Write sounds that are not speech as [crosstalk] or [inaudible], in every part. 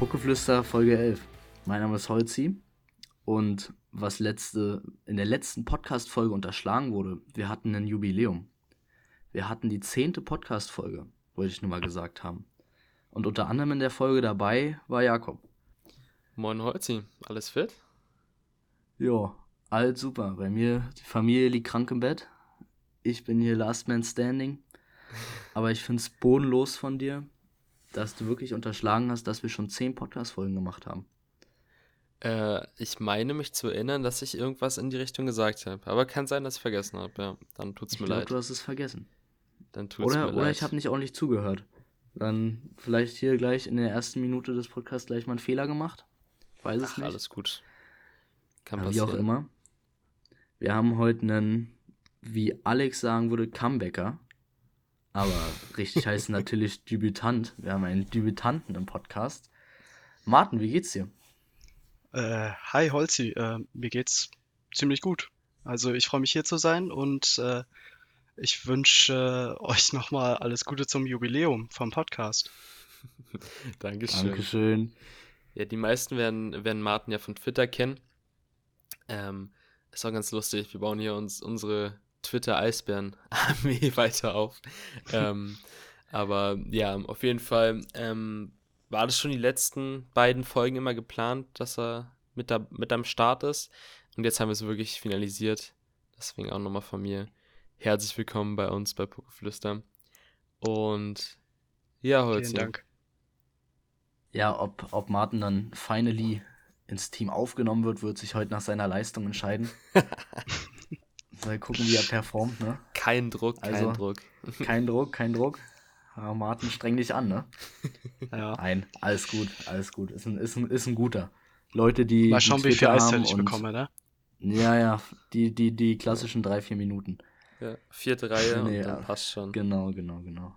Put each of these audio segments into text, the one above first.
Puckeflüster Folge 11. Mein Name ist Holzi und was letzte, in der letzten Podcast-Folge unterschlagen wurde, wir hatten ein Jubiläum. Wir hatten die zehnte Podcast-Folge, wollte ich nur mal gesagt haben. Und unter anderem in der Folge dabei war Jakob. Moin Holzi, alles fit? Ja, alles super. Bei mir, die Familie liegt krank im Bett. Ich bin hier Last Man Standing. [laughs] Aber ich finde es bodenlos von dir, dass du wirklich unterschlagen hast, dass wir schon zehn Podcast-Folgen gemacht haben. Äh, ich meine mich zu erinnern, dass ich irgendwas in die Richtung gesagt habe. Aber kann sein, dass ich vergessen habe. Ja, dann tut's Ich mir glaube, leid. du hast es vergessen. Dann tut's Oder, mir oder leid. ich habe nicht ordentlich zugehört. Dann vielleicht hier gleich in der ersten Minute des Podcasts gleich mal einen Fehler gemacht. Weiß es Ach, nicht. alles gut. Kann Aber wie auch passieren. immer. Wir haben heute einen, wie Alex sagen würde, Comebacker. Aber richtig heißt natürlich Debütant. Wir haben einen Debütanten im Podcast. Martin, wie geht's dir? Äh, hi Holzi, äh, mir geht's ziemlich gut. Also ich freue mich hier zu sein und äh, ich wünsche äh, euch nochmal alles Gute zum Jubiläum vom Podcast. [laughs] Dankeschön. Dankeschön. Ja, die meisten werden, werden Martin ja von Twitter kennen. Ähm, ist auch ganz lustig. Wir bauen hier uns unsere Twitter-Eisbären-Armee [laughs] weiter auf. ähm, aber ja, auf jeden Fall ähm, war das schon die letzten beiden Folgen immer geplant, dass er mit, da, mit am Start ist. Und jetzt haben wir es wirklich finalisiert. Deswegen auch nochmal von mir herzlich willkommen bei uns bei Pokeflüster. Und ja, Holzi. Vielen Dank. Ja, ob, ob Martin dann finally ins Team aufgenommen wird, wird sich heute nach seiner Leistung entscheiden. [laughs] Mal gucken, wie er performt, ne? Kein Druck, kein Also- Druck. Kein Druck, kein Druck. Aber Martin, streng dich an, ne? [laughs] Ja. Nein, alles gut, alles gut. Ist ein, ist ein, ist ein guter. Leute, die. Mal schauen, wie viel Twitter Eiszeit haben ich und- bekomme, ne? Ja, ja, die, die, die klassischen drei, vier Minuten. Ja, vierte Reihe Nee, und dann ja. passt schon. Genau, genau, genau.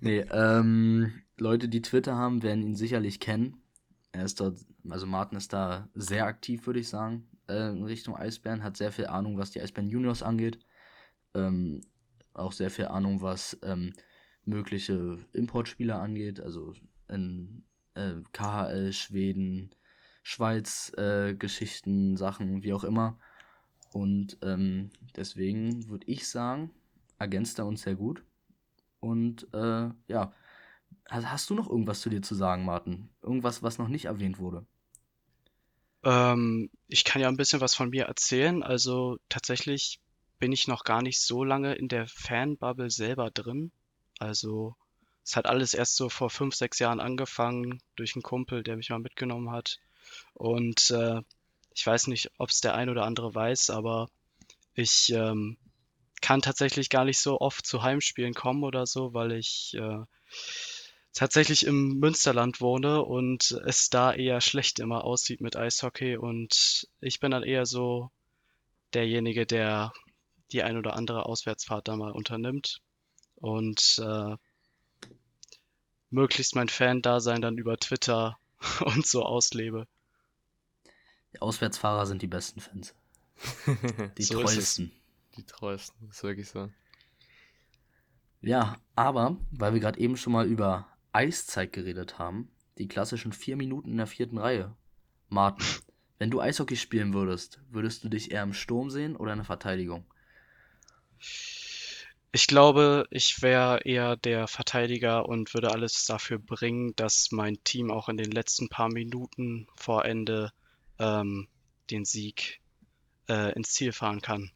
Nee, ähm, Leute, die Twitter haben, werden ihn sicherlich kennen. Er ist dort, also Martin ist da sehr aktiv, würde ich sagen, äh, Richtung Eisbären, hat sehr viel Ahnung, was die Eisbären Juniors angeht. Ähm, auch sehr viel Ahnung, was ähm, mögliche Importspieler angeht, also in äh, KHL, Schweden, Schweiz, äh, Geschichten, Sachen, wie auch immer. Und ähm, deswegen würde ich sagen, ergänzt er uns sehr gut. Und äh, ja, hast, hast du noch irgendwas zu dir zu sagen, Martin? Irgendwas, was noch nicht erwähnt wurde? Ähm, ich kann ja ein bisschen was von mir erzählen. Also tatsächlich bin ich noch gar nicht so lange in der Fanbubble selber drin. Also es hat alles erst so vor fünf, sechs Jahren angefangen durch einen Kumpel, der mich mal mitgenommen hat. Und äh, ich weiß nicht, ob es der ein oder andere weiß, aber ich ähm, kann tatsächlich gar nicht so oft zu Heimspielen kommen oder so, weil ich äh, tatsächlich im Münsterland wohne und es da eher schlecht immer aussieht mit Eishockey und ich bin dann eher so derjenige, der die ein oder andere Auswärtsfahrt da mal unternimmt und äh, möglichst mein Fan-Dasein dann über Twitter [laughs] und so auslebe. Die Auswärtsfahrer sind die besten Fans. [laughs] Die So treuesten. Die treuesten, ist wirklich so. Ja, aber, weil wir gerade eben schon mal über Eiszeit geredet haben, die klassischen vier Minuten in der vierten Reihe. Martin, [laughs] wenn du Eishockey spielen würdest, würdest du dich eher im Sturm sehen oder in der Verteidigung? Ich glaube, ich wäre eher der Verteidiger und würde alles dafür bringen, dass mein Team auch in den letzten paar Minuten vor Ende ähm, den Sieg äh, ins Ziel fahren kann.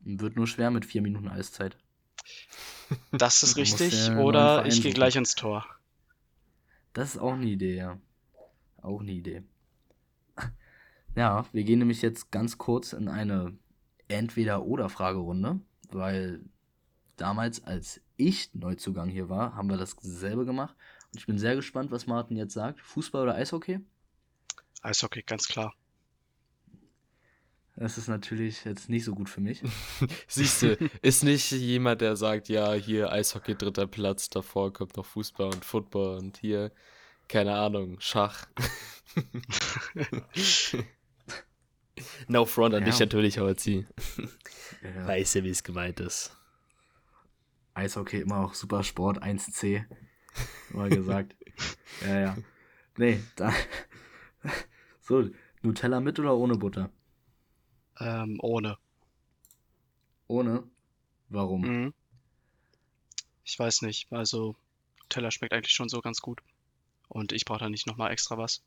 Wird nur schwer mit vier Minuten Eiszeit. Das ist [laughs] richtig. ja Oder ich gehe gleich ins Tor. Das ist auch eine Idee, ja. Auch eine Idee. Ja, wir gehen nämlich jetzt ganz kurz in eine Entweder-Oder-Fragerunde, weil damals, als ich Neuzugang hier war, haben wir dasselbe gemacht. Und ich bin sehr gespannt, was Martin jetzt sagt. Fußball oder Eishockey? Eishockey, ganz klar. Das ist natürlich jetzt nicht so gut für mich. [laughs] Siehst du, ist nicht jemand, der sagt, ja, hier Eishockey dritter Platz, davor kommt noch Fußball und Football und hier, keine Ahnung, Schach. [laughs] no front an Ja. dich natürlich, Holzi. Ja, Weiß ja, wie es gemeint ist. Eishockey immer auch super Sport, 1C. Mal gesagt. [laughs] ja, ja. Nee, da. So, Nutella mit oder ohne Butter? Ähm, ohne. Ohne? Warum? Mhm. Ich weiß nicht. Also, Nutella schmeckt eigentlich schon so ganz gut. Und ich brauche da nicht nochmal extra was.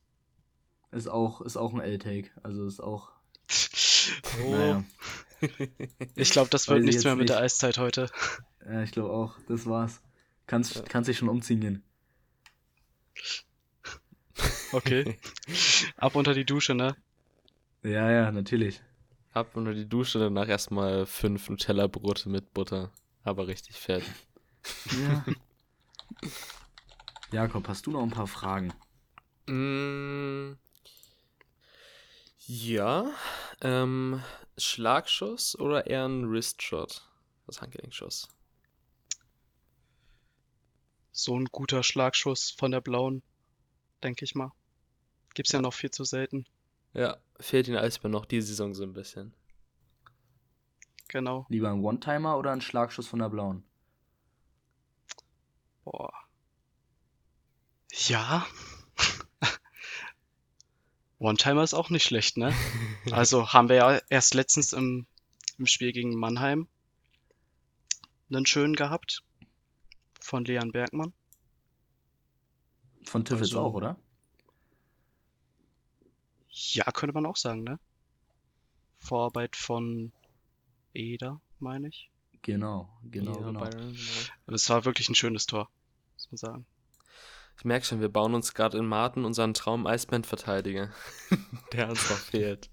Ist auch, ist auch ein L-Take. Also ist auch. [laughs] Oh. Naja. Ich glaube, das wird ich nichts mehr mit der nicht. Eiszeit heute. Ja, ich glaube auch. Das war's. Kannst, Ja. kannst dich schon umziehen gehen. Okay. [laughs] Ab unter die Dusche, ne? Ja, ja, natürlich. Ab unter die Dusche, danach erstmal fünf Nutella-Brote mit Butter. Aber richtig fett. Ja. Jakob, hast du noch ein paar Fragen? Mm, ja. Ähm, Schlagschuss oder eher ein Wristshot? Das Handgelenkschuss. So ein guter Schlagschuss von der blauen, denke ich mal. Gibt's ja noch viel zu selten. Ja, fehlt den Eisbären noch die Saison so ein bisschen. Genau. Lieber ein One-Timer oder ein Schlagschuss von der blauen? Boah. Ja. [laughs] One-Timer ist auch nicht schlecht, ne? [laughs] Also haben wir ja erst letztens im, im Spiel gegen Mannheim einen schönen gehabt. Von Leon Bergmann. Von Tiffels Also- auch, oder? Ja, könnte man auch sagen, ne? Vorarbeit von Eder, meine ich. Genau, genau, Ja, genau. Byron, genau. Aber Es war wirklich ein schönes Tor, muss man sagen. Ich merke schon, wir bauen uns gerade in Martin unseren Traum-Eisband-Verteidiger, [laughs] der uns noch fehlt.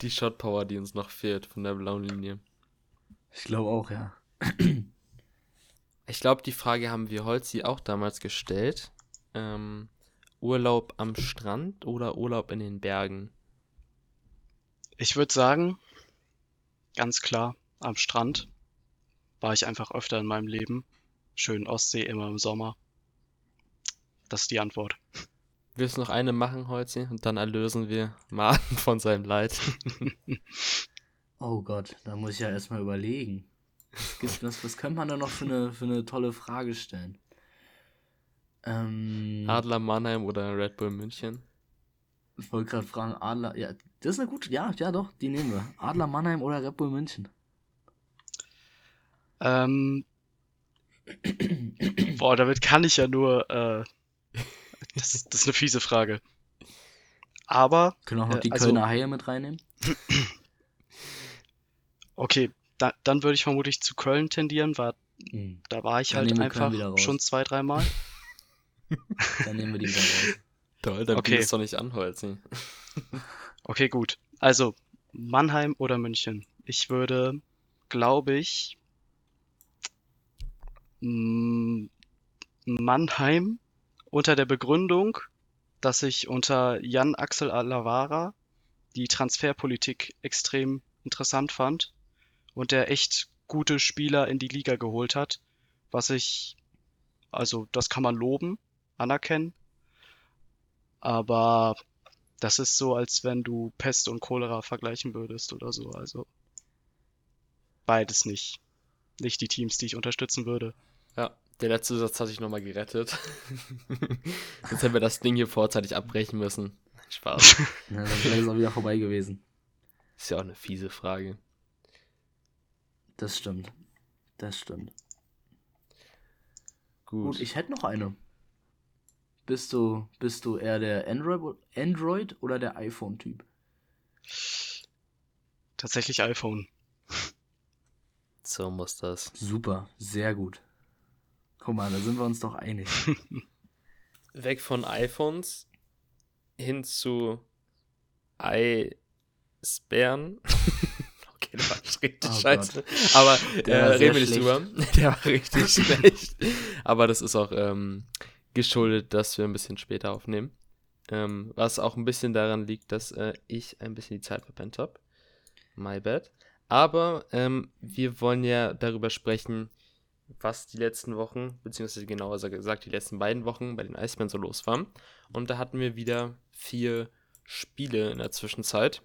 Die Shot-Power, die uns noch fehlt von der blauen Linie. Ich glaube auch, ja. Ich glaube, die Frage haben wir Holzi auch damals gestellt. Ähm, Urlaub am Strand oder Urlaub in den Bergen? Ich würde sagen, ganz klar, am Strand war ich einfach öfter in meinem Leben. Schön Ostsee, immer im Sommer. Das ist die Antwort. Willst du noch eine machen, Holzi? Und dann erlösen wir Martin von seinem Leid. [laughs] Oh Gott, da muss ich ja erstmal überlegen. Was, gibt, was, was könnte man da noch für eine, für eine tolle Frage stellen? Ähm, Adler Mannheim oder Red Bull München? ich wollte gerade fragen, Adler, ja, das ist eine gute, ja, ja doch, die nehmen wir. Adler Mannheim oder Red Bull München? Ähm, boah, damit kann ich ja nur, äh, das, das ist eine fiese Frage. Aber, Können auch noch Äh, die also- Kölner Haie mit reinnehmen? okay, da, dann würde ich vermutlich zu Köln tendieren, weil Hm, da war ich Dann halt einfach schon zwei, dreimal. [laughs] dann nehmen wir die wieder raus. Toll, dann Okay. okay. doch nicht an, Holzi. [laughs] Okay, gut. Also, Mannheim oder München? Ich würde, glaube ich, mm, Mannheim unter der Begründung, dass ich unter Jan Axel Alavara die Transferpolitik extrem interessant fand und der echt gute Spieler in die Liga geholt hat, was ich, also das kann man loben, anerkennen, aber das ist so, als wenn du Pest und Cholera vergleichen würdest oder so. Also beides nicht. Nicht die Teams, die ich unterstützen würde. Ja, der letzte Satz hatte ich nochmal gerettet. [laughs] Jetzt hätten wir das Ding hier vorzeitig abbrechen müssen. Spaß. [laughs] Ja, dann wäre es auch wieder vorbei gewesen. Ist ja auch eine fiese Frage. Das stimmt. Das stimmt. Gut. Gut, ich hätte noch eine. Bist du, bist du eher der Android, Android oder der iPhone-Typ? Tatsächlich iPhone. so muss das. Super, sehr gut. Guck mal, da sind wir uns doch einig. [laughs] Weg von iPhones hin zu iSpern. [laughs] okay, das war richtig Oh scheiße. Aber Der äh, reden wir nicht schlecht. drüber. [laughs] Der war richtig schlecht. Aber das ist auch ähm, geschuldet, dass wir ein bisschen später aufnehmen. Ähm, was auch ein bisschen daran liegt, dass äh, ich ein bisschen die Zeit verpennt habe. My bad. Aber ähm, wir wollen ja darüber sprechen, was die letzten Wochen, beziehungsweise genauer gesagt die letzten beiden Wochen bei den Eisbären so los war. Und da hatten wir wieder vier Spiele in der Zwischenzeit,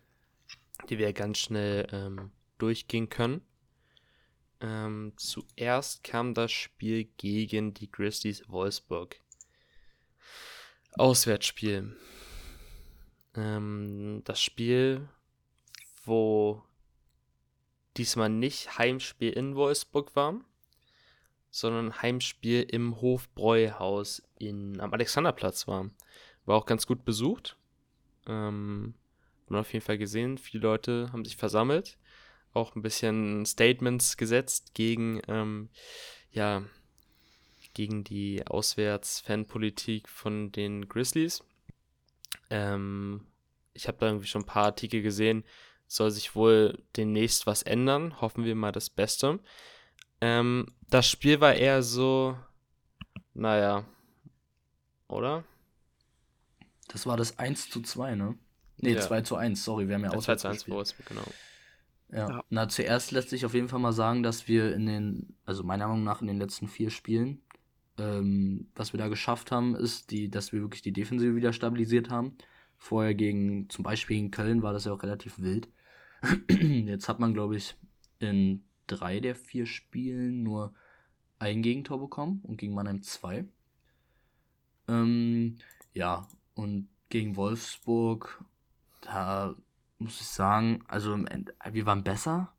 die wir ganz schnell ähm, durchgehen können. Ähm, zuerst kam das Spiel gegen die Grizzlies Wolfsburg. Auswärtsspiel. Ähm, das Spiel, wo diesmal nicht Heimspiel in Wolfsburg war, sondern Heimspiel im Hofbräuhaus in, am Alexanderplatz war. War auch ganz gut besucht. Ähm, man auf jeden Fall gesehen, viele Leute haben sich versammelt, auch ein bisschen Statements gesetzt gegen, ähm, ja, gegen die Auswärts-Fanpolitik von den Grizzlies. Ähm, ich habe da irgendwie schon ein paar Artikel gesehen, soll sich wohl demnächst was ändern. Hoffen wir mal das Beste. Ähm, das Spiel war eher so, naja, oder? Das war das 1 zu 2, ne? Ne, Ja. 2 zu 1, sorry, wir haben ja Ja, 2 zu 1 auswärts gespielt. Wolfsburg, genau. Ja. Ja. Na, zuerst lässt sich auf jeden Fall mal sagen, dass wir in den, also meiner Meinung nach in den letzten vier Spielen, ähm, was wir da geschafft haben, ist, die, dass wir wirklich die Defensive wieder stabilisiert haben. Vorher gegen, zum Beispiel gegen Köln war das ja auch relativ wild. [clears throat] Jetzt hat man, glaube ich, in drei der vier Spielen nur ein Gegentor bekommen und gegen Mannheim zwei. Ähm, ja, und gegen Wolfsburg, da muss ich sagen, also wir waren besser,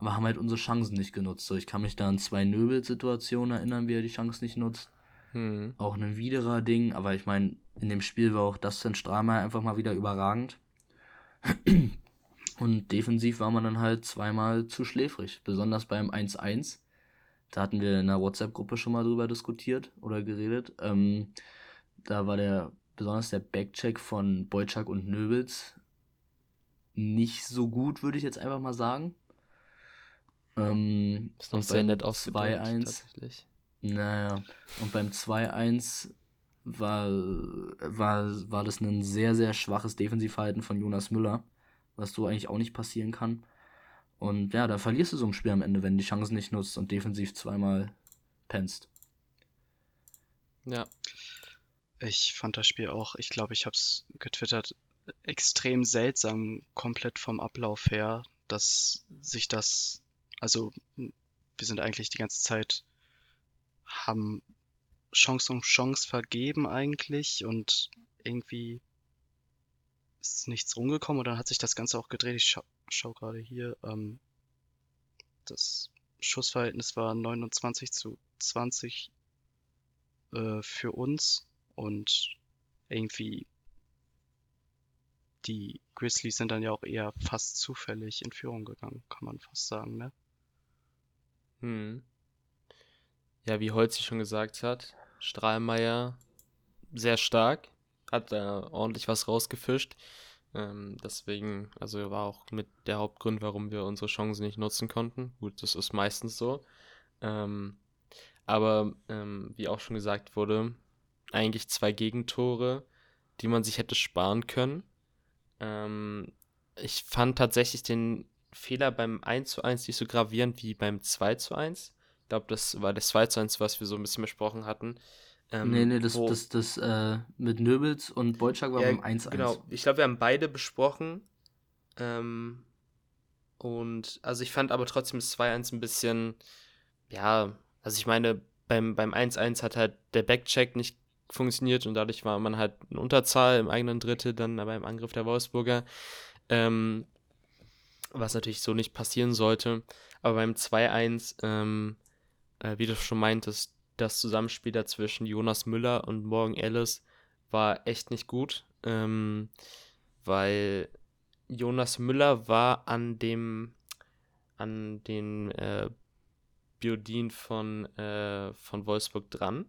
aber haben halt unsere Chancen nicht genutzt. So, ich kann mich da an zwei Nöbel-Situationen erinnern, wie er die Chance nicht nutzt. Hm. Auch ein widerer Ding, aber ich meine, in dem Spiel war auch Dustin Strahlmeier einfach mal wieder überragend. Und defensiv war man dann halt zweimal zu schläfrig, besonders beim 1-1. Da hatten wir in der WhatsApp-Gruppe schon mal drüber diskutiert oder geredet. Ähm, da war der, besonders der Backcheck von Boyczak und Nöbels nicht so gut, würde ich jetzt einfach mal sagen. Ähm, Ist noch sehr nett ausgedrückt, 2-1 tatsächlich. naja, und beim 2-1 war, war, war das ein sehr, sehr schwaches Defensivverhalten von Jonas Müller, was so eigentlich auch nicht passieren kann. Und ja, da verlierst du so ein Spiel am Ende, wenn du die Chancen nicht nutzt und defensiv zweimal pennst. Ja, Ich fand das Spiel auch, ich glaube, ich habe es getwittert, extrem seltsam, komplett vom Ablauf her, dass sich das, also wir sind eigentlich die ganze Zeit, haben Chance um Chance vergeben eigentlich und irgendwie ist nichts rumgekommen und dann hat sich das Ganze auch gedreht. Ich scha schau gerade hier, ähm, das Schussverhältnis war 29 zu 20 äh, für uns und irgendwie die Grizzlies sind dann ja auch eher fast zufällig in Führung gegangen, kann man fast sagen, ne? Hm. Ja, wie Holzi schon gesagt hat, Strahlmeier sehr stark, hat da ordentlich was rausgefischt. Ähm, deswegen, also war auch mit der Hauptgrund, warum wir unsere Chancen nicht nutzen konnten. Gut, das ist meistens so. Ähm, aber ähm, wie auch schon gesagt wurde, eigentlich zwei Gegentore, die man sich hätte sparen können. Ähm, ich fand tatsächlich den Fehler beim 1 zu 1 nicht so gravierend wie beim 2 zu 1. Ich glaube, das war das 2 zu 1, was wir so ein bisschen besprochen hatten. Ähm, nee, nee, das, wo- das, das äh, mit Nöbels und Boyczak war ja, beim 1-1. Genau, ich glaube, wir haben beide besprochen. Ähm, und also ich fand aber trotzdem das 2-1 ein bisschen, ja, also ich meine, beim, beim 1-1 hat halt der Backcheck nicht funktioniert und dadurch war man halt in Unterzahl im eigenen Drittel dann beim Angriff der Wolfsburger. Ähm, was natürlich so nicht passieren sollte. Aber beim 2-1, ähm, äh, wie du schon meintest, das Zusammenspiel da zwischen Jonas Müller und Morgan Ellis war echt nicht gut, ähm, weil Jonas Müller war an dem, an den äh, Biodin von, äh, von Wolfsburg dran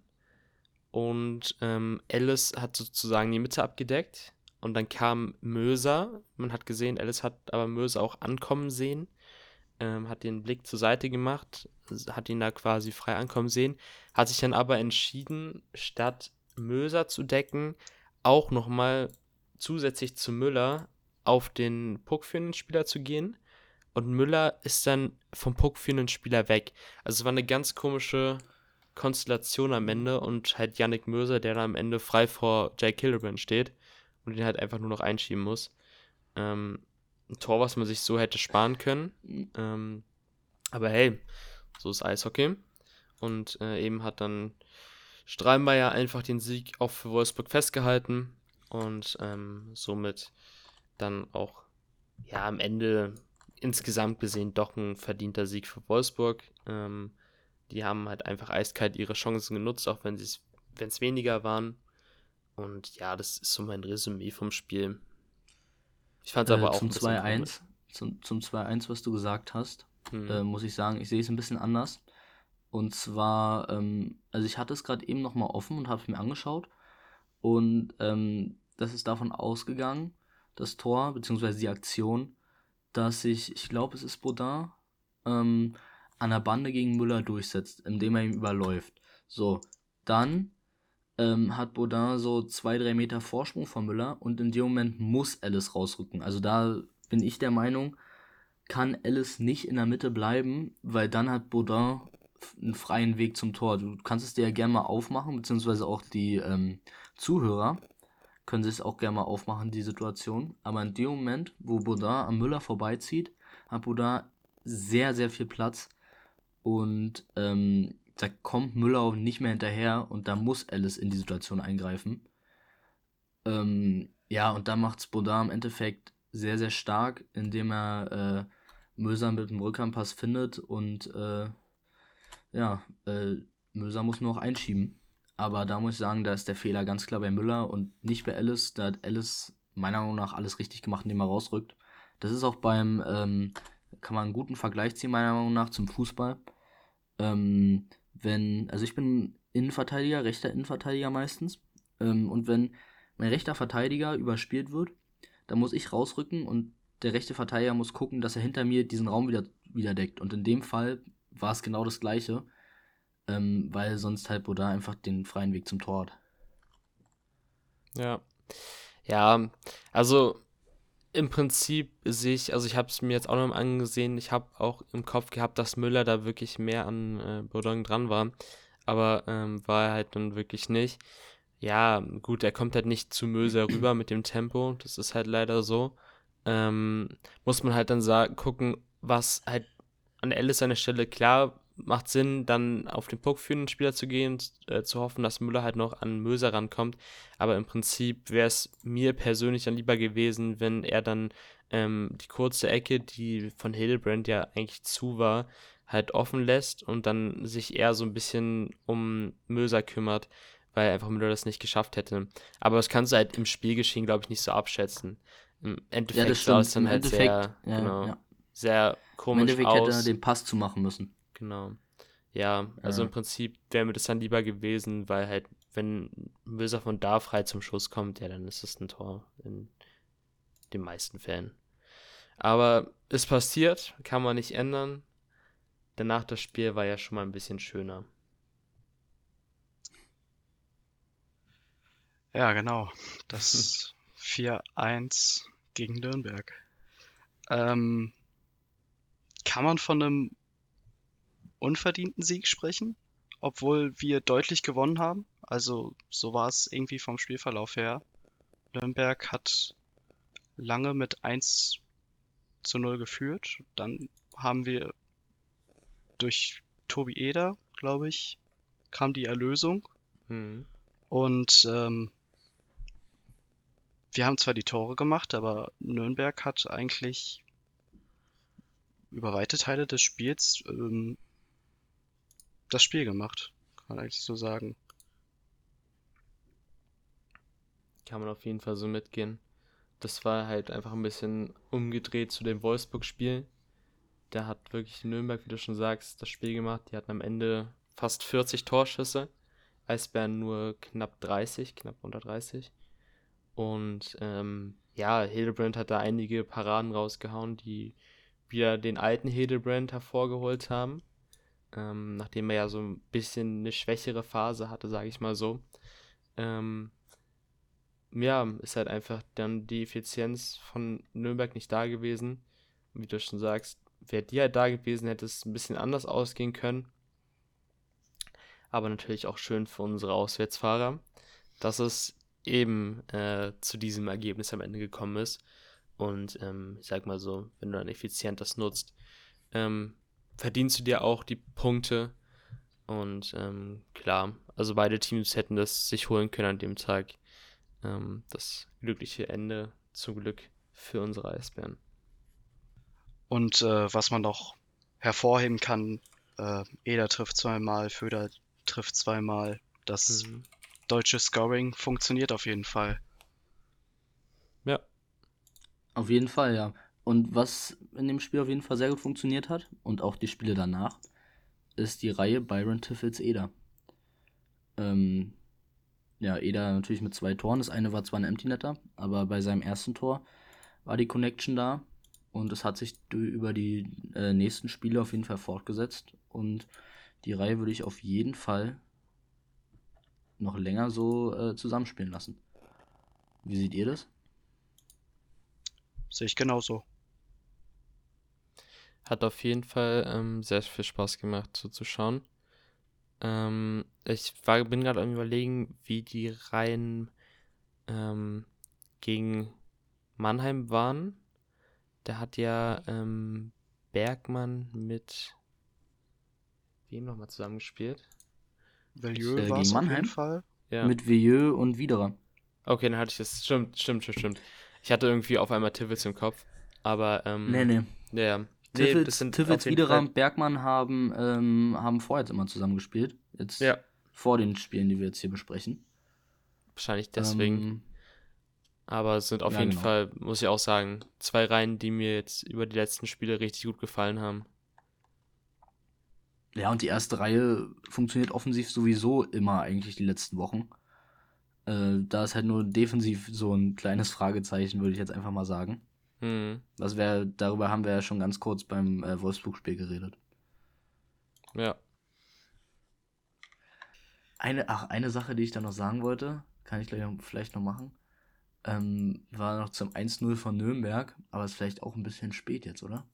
und ähm, Ellis hat sozusagen die Mitte abgedeckt und dann kam Möser, man hat gesehen, Ellis hat aber Möser auch ankommen sehen, ähm, hat den Blick zur Seite gemacht, hat ihn da quasi frei ankommen sehen, hat sich dann aber entschieden, statt Möser zu decken, auch nochmal zusätzlich zu Müller auf den puckführenden Spieler zu gehen. Und Müller ist dann vom puckführenden Spieler weg. Also es war eine ganz komische Konstellation am Ende und halt Yannick Möser, der da am Ende frei vor Jake Hildebrand steht und den halt einfach nur noch einschieben muss. Ähm, ein Tor, was man sich so hätte sparen können. Ähm, aber hey, so ist Eishockey. Und äh, eben hat dann Strahlenmeier einfach den Sieg auch für Wolfsburg festgehalten und ähm, somit dann auch ja am Ende insgesamt gesehen doch ein verdienter Sieg für Wolfsburg. Ähm, die haben halt einfach eiskalt ihre Chancen genutzt, auch wenn es weniger waren. Und ja, das ist so mein Resümee vom Spiel. Ich fand es äh, aber auch zum 2-1, zum, zum 2-1, was du gesagt hast, hm. äh, muss ich sagen, ich sehe es ein bisschen anders. Und zwar, ähm, also ich hatte es gerade eben nochmal offen und habe es mir angeschaut. Und ähm, das ist davon ausgegangen, das Tor, beziehungsweise die Aktion, dass sich, ich glaube, es ist Baudin, ähm, an der Bande gegen Müller durchsetzt, indem er ihm überläuft. So, dann ähm, hat Baudin so zwei, drei Meter Vorsprung von Müller und in dem Moment muss Ellis rausrücken. Also da bin ich der Meinung, kann Ellis nicht in der Mitte bleiben, weil dann hat Baudin einen freien Weg zum Tor. Du kannst es dir ja gerne mal aufmachen, beziehungsweise auch die ähm, Zuhörer können sich es auch gerne mal aufmachen, die Situation. Aber in dem Moment, wo Baudin am Müller vorbeizieht, hat Baudin sehr, sehr viel Platz. Und ähm, da kommt Müller auch nicht mehr hinterher und da muss Alice in die Situation eingreifen. Ähm, ja, und da macht Baudin im Endeffekt sehr, sehr stark, indem er äh, Möser mit dem Rückhandpass findet und äh, ja, äh, Möser muss nur noch einschieben. Aber da muss ich sagen, da ist der Fehler ganz klar bei Müller und nicht bei Alice. Da hat Alice meiner Meinung nach alles richtig gemacht, indem er rausrückt. Das ist auch beim, ähm, kann man einen guten Vergleich ziehen, meiner Meinung nach, zum Fußball. Ähm, wenn, also ich bin Innenverteidiger, rechter Innenverteidiger meistens. Ähm, und wenn mein rechter Verteidiger überspielt wird, dann muss ich rausrücken und der rechte Verteidiger muss gucken, dass er hinter mir diesen Raum wieder, wieder deckt. Und in dem Fall war es genau das gleiche, ähm, weil sonst halt Boda einfach den freien Weg zum Tor hat. Ja. Ja, also im Prinzip sehe ich, also ich habe es mir jetzt auch noch mal angesehen, ich habe auch im Kopf gehabt, dass Müller da wirklich mehr an äh, Bodong dran war, aber ähm, war er halt dann wirklich nicht. Ja, gut, er kommt halt nicht zu Möser rüber mit dem Tempo, das ist halt leider so. Ähm, muss man halt dann sagen, gucken, was halt an Ellis seine Stelle klar macht Sinn, dann auf den Puck führenden Spieler zu gehen, äh, zu hoffen, dass Müller halt noch an Möser rankommt. Aber im Prinzip wäre es mir persönlich dann lieber gewesen, wenn er dann ähm, die kurze Ecke, die von Hildebrand ja eigentlich zu war, halt offen lässt und dann sich eher so ein bisschen um Möser kümmert, weil einfach Müller das nicht geschafft hätte. Aber das kannst du halt im Spielgeschehen, glaube ich, nicht so abschätzen. Im Endeffekt ja, sah es dann halt Endeffekt, sehr, ja, genau, ja. sehr komisch Im Endeffekt aus. hätte er den Pass zu machen müssen. Genau. Ja, also ja. im Prinzip wäre mir das dann lieber gewesen, weil halt, wenn Möser von da frei zum Schuss kommt, ja, dann ist es ein Tor in den meisten Fällen. Aber es passiert, kann man nicht ändern. Danach das Spiel war ja schon mal ein bisschen schöner. Ja, genau. Das 4-1 gegen Nürnberg. Ähm, kann man von einem unverdienten Sieg sprechen, obwohl wir deutlich gewonnen haben. Also so war es irgendwie vom Spielverlauf her. Nürnberg hat lange mit 1 zu 0 geführt. Dann haben wir durch Tobi Eder, glaube ich, kam die Erlösung. Mhm. Und ähm, wir haben zwar die Tore gemacht, aber Nürnberg hat eigentlich über weite Teile des Spiels ähm, das Spiel gemacht. Kann man eigentlich so sagen. Kann man auf jeden Fall so mitgehen. Das war halt einfach ein bisschen umgedreht zu dem Wolfsburg-Spiel. Da hat wirklich Nürnberg, wie du schon sagst, das Spiel gemacht. Die hatten am Ende fast 40 Torschüsse. Eisbären nur knapp 30, knapp unter 30. Und ähm, ja, Hildebrand hat da einige Paraden rausgehauen, die wieder den alten Hildebrand hervorgeholt haben ähm, nachdem er ja so ein bisschen eine schwächere Phase hatte, sage ich mal so. Ähm, ja, ist halt einfach dann die Effizienz von Nürnberg nicht da gewesen. Wie du schon sagst, wäre die halt da gewesen, hätte es ein bisschen anders ausgehen können. Aber natürlich auch schön für unsere Auswärtsfahrer, dass es eben äh, zu diesem Ergebnis am Ende gekommen ist. Und ähm, ich sag mal so, wenn du dann effizient das nutzt, ähm, verdienst du dir auch die Punkte. Und ähm, klar, also beide Teams hätten das sich holen können an dem Tag. Ähm, das glückliche Ende zum Glück für unsere Eisbären. Und äh, was man noch hervorheben kann, äh, Eder trifft zweimal, Föder trifft zweimal. Das Mhm. deutsche Scoring funktioniert auf jeden Fall. Ja, Auf jeden Fall, ja. Und was in dem Spiel auf jeden Fall sehr gut funktioniert hat und auch die Spiele danach, ist die Reihe Byron Tiffels Eder. Ähm, ja, Eder natürlich mit zwei Toren. Das eine war zwar ein Empty Netter, aber bei seinem ersten Tor war die Connection da und es hat sich über die äh, nächsten Spiele auf jeden Fall fortgesetzt und die Reihe würde ich auf jeden Fall noch länger so äh, zusammenspielen lassen. Wie seht ihr das? Sehe ich genauso. Hat auf jeden Fall ähm, sehr viel Spaß gemacht zuzuschauen. Ähm, ich war, bin gerade am überlegen, wie die Reihen ähm, gegen Mannheim waren. Da hat ja ähm, Bergmann mit wem nochmal zusammengespielt? Valieu äh, war es gegen auf Mannheim? jeden Fall. Ja. Mit Vieux und Widerer. Okay, dann hatte ich das. Stimmt, stimmt, stimmt, stimmt. Ich hatte irgendwie auf einmal Tivitz im Kopf. Aber, ähm. Nee, nee. Ja, ja. Nee, Tiffels, das sind Tiffels und Bergmann haben, ähm, haben vorher jetzt immer zusammen gespielt. Jetzt Ja, vor den Spielen, die wir jetzt hier besprechen. wahrscheinlich deswegen. Ähm, Aber es sind auf Ja, jeden genau. Fall, muss ich auch sagen, zwei Reihen, die mir jetzt über die letzten Spiele richtig gut gefallen haben. ja, und die erste Reihe funktioniert offensiv sowieso immer eigentlich die letzten Wochen. Äh, da ist halt nur defensiv so ein kleines Fragezeichen, würde ich jetzt einfach mal sagen. Hm, Das wäre, darüber haben wir ja schon ganz kurz beim äh, Wolfsburg-Spiel geredet. ja. Eine, ach, eine Sache, die ich da noch sagen wollte, kann ich gleich noch, vielleicht noch machen, ähm, war noch zum 1-0 von Nürnberg, aber ist vielleicht auch ein bisschen spät jetzt, oder?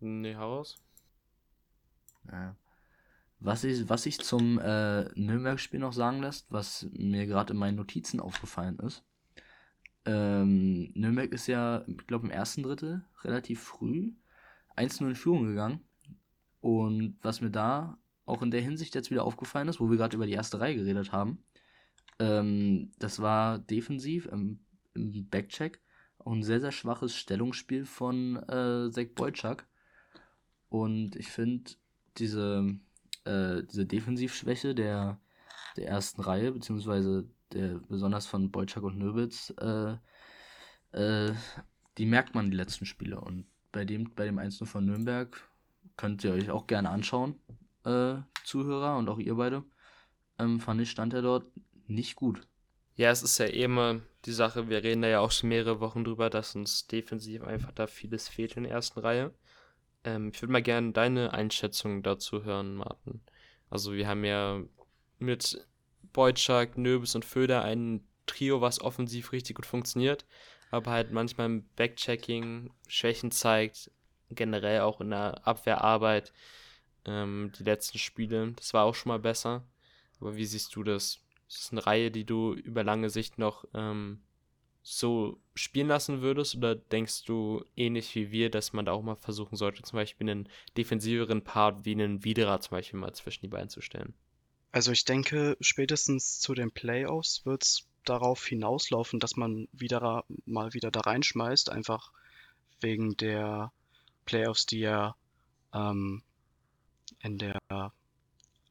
Nee, heraus. Ja. Was ich, was ich zum äh, Nürnberg-Spiel noch sagen lässt, was mir gerade in meinen Notizen aufgefallen ist. Ähm, Nürnberg ist ja, ich glaube, im ersten Drittel relativ früh 1-0 in Führung gegangen. Und was mir da auch in der Hinsicht jetzt wieder aufgefallen ist, wo wir gerade über die erste Reihe geredet haben, ähm, das war defensiv im, im Backcheck auch ein sehr, sehr schwaches Stellungsspiel von äh, Zach Boyczak. Und ich finde, diese, äh, diese Defensivschwäche der, der ersten Reihe, beziehungsweise der, besonders von Boyczak und Nöbitz, äh, äh, die merkt man die letzten Spiele. Und bei dem, bei dem 1 von Nürnberg könnt ihr euch auch gerne anschauen, äh, Zuhörer und auch ihr beide. Ähm, fand ich, stand er dort nicht gut. Ja, es ist ja eh immer die Sache, wir reden da ja auch schon mehrere Wochen drüber, dass uns defensiv einfach da vieles fehlt in der ersten Reihe. Ähm, ich würde mal gerne deine Einschätzung dazu hören, Martin. Also wir haben ja mit Boyczak, Nöbis und Föder ein Trio, was offensiv richtig gut funktioniert, aber halt manchmal im Backchecking Schwächen zeigt, generell auch in der Abwehrarbeit. Ähm, die letzten Spiele, das war auch schon mal besser. Aber wie siehst du das? Ist das eine Reihe, die du über lange Sicht noch ähm, so spielen lassen würdest? Oder denkst du ähnlich wie wir, dass man da auch mal versuchen sollte, zum Beispiel einen defensiveren Part wie einen Widerer zum Beispiel mal zwischen die beiden zu stellen? Also ich denke, spätestens zu den Playoffs wird es darauf hinauslaufen, dass man wieder mal wieder da reinschmeißt, einfach wegen der Playoffs, die ja ähm, in der,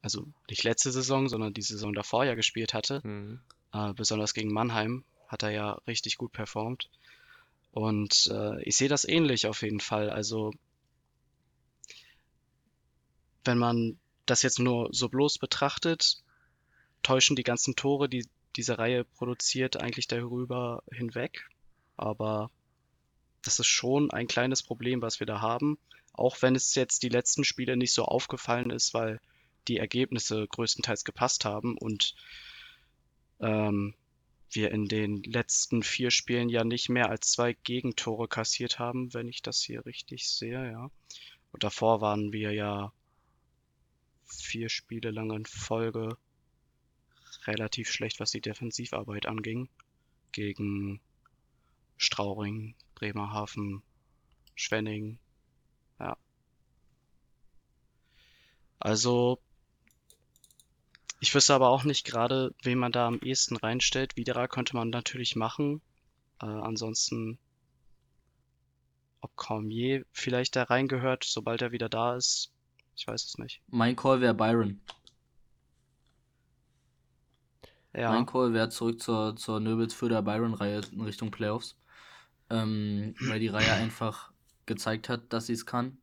also nicht letzte Saison, sondern die Saison davor ja gespielt hatte. Mhm. Äh, besonders gegen Mannheim hat er ja richtig gut performt. Und äh, ich sehe das ähnlich auf jeden Fall. Also wenn man das jetzt nur so bloß betrachtet, täuschen die ganzen Tore, die diese Reihe produziert, eigentlich darüber hinweg. Aber das ist schon ein kleines Problem, was wir da haben. Auch wenn es jetzt die letzten Spiele nicht so aufgefallen ist, weil die Ergebnisse größtenteils gepasst haben und ähm, wir in den letzten vier Spielen ja nicht mehr als zwei Gegentore kassiert haben, wenn ich das hier richtig sehe, ja. Und davor waren wir ja vier Spiele lang in Folge relativ schlecht, was die Defensivarbeit anging. Gegen Strauring, Bremerhaven, Schwenning. Ja. Also, ich wüsste aber auch nicht gerade, wen man da am ehesten reinstellt. Videra könnte man natürlich machen. Äh, ansonsten, ob Cormier vielleicht da reingehört, sobald er wieder da ist, ich weiß es nicht. Mein Call wäre Byron. Ja, Mein Call wäre zurück zur, zur Nöbels-Föder Byron-Reihe in Richtung Playoffs. Ähm, weil die Reihe einfach gezeigt hat, dass sie es kann.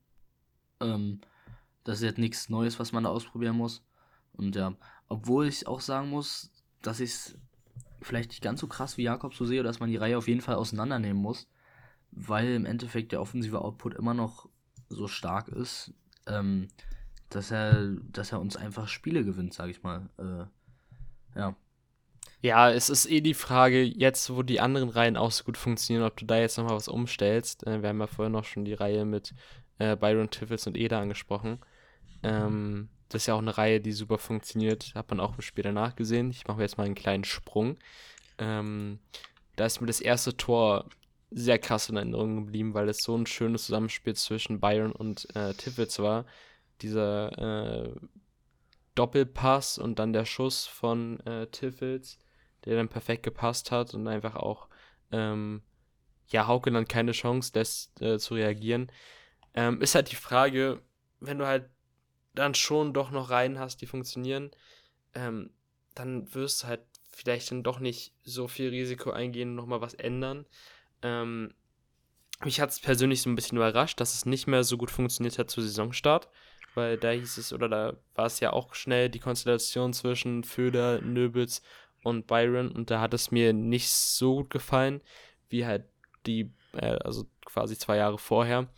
Ähm, das ist jetzt nichts Neues, was man da ausprobieren muss. Und ja, obwohl ich auch sagen muss, dass ich es vielleicht nicht ganz so krass wie Jakob so sehe, dass man die Reihe auf jeden Fall auseinandernehmen muss, weil im Endeffekt der offensive Output immer noch so stark ist, ähm, dass er, dass er uns einfach Spiele gewinnt, sag ich mal. Äh, ja. Ja, es ist eh die Frage, jetzt wo die anderen Reihen auch so gut funktionieren, ob du da jetzt nochmal was umstellst. Äh, wir haben ja vorher noch schon die Reihe mit äh, Byron Tiffels und Eda angesprochen. Ähm, das ist ja auch eine Reihe, die super funktioniert. Hat man auch im Spiel danach gesehen. Ich mache jetzt mal einen kleinen Sprung. Ähm, da ist mir das erste Tor sehr krass in Erinnerung geblieben, weil es so ein schönes Zusammenspiel zwischen Byron und äh, Tiffels war. Dieser äh, Doppelpass und dann der Schuss von äh, Tiffels, der dann perfekt gepasst hat und einfach auch, ähm, ja, Hauke dann keine Chance lässt äh, zu reagieren. Ähm, ist halt die Frage, wenn du halt dann schon doch noch Reihen hast, die funktionieren, ähm, dann wirst du halt vielleicht dann doch nicht so viel Risiko eingehen und nochmal was ändern. Ähm, mich hat es persönlich so ein bisschen überrascht, dass es nicht mehr so gut funktioniert hat zu Saisonstart, weil da hieß es, oder da war es ja auch schnell die Konstellation zwischen Föder, Nöbels und Byron und da hat es mir nicht so gut gefallen, wie halt die, äh, also quasi zwei Jahre vorher.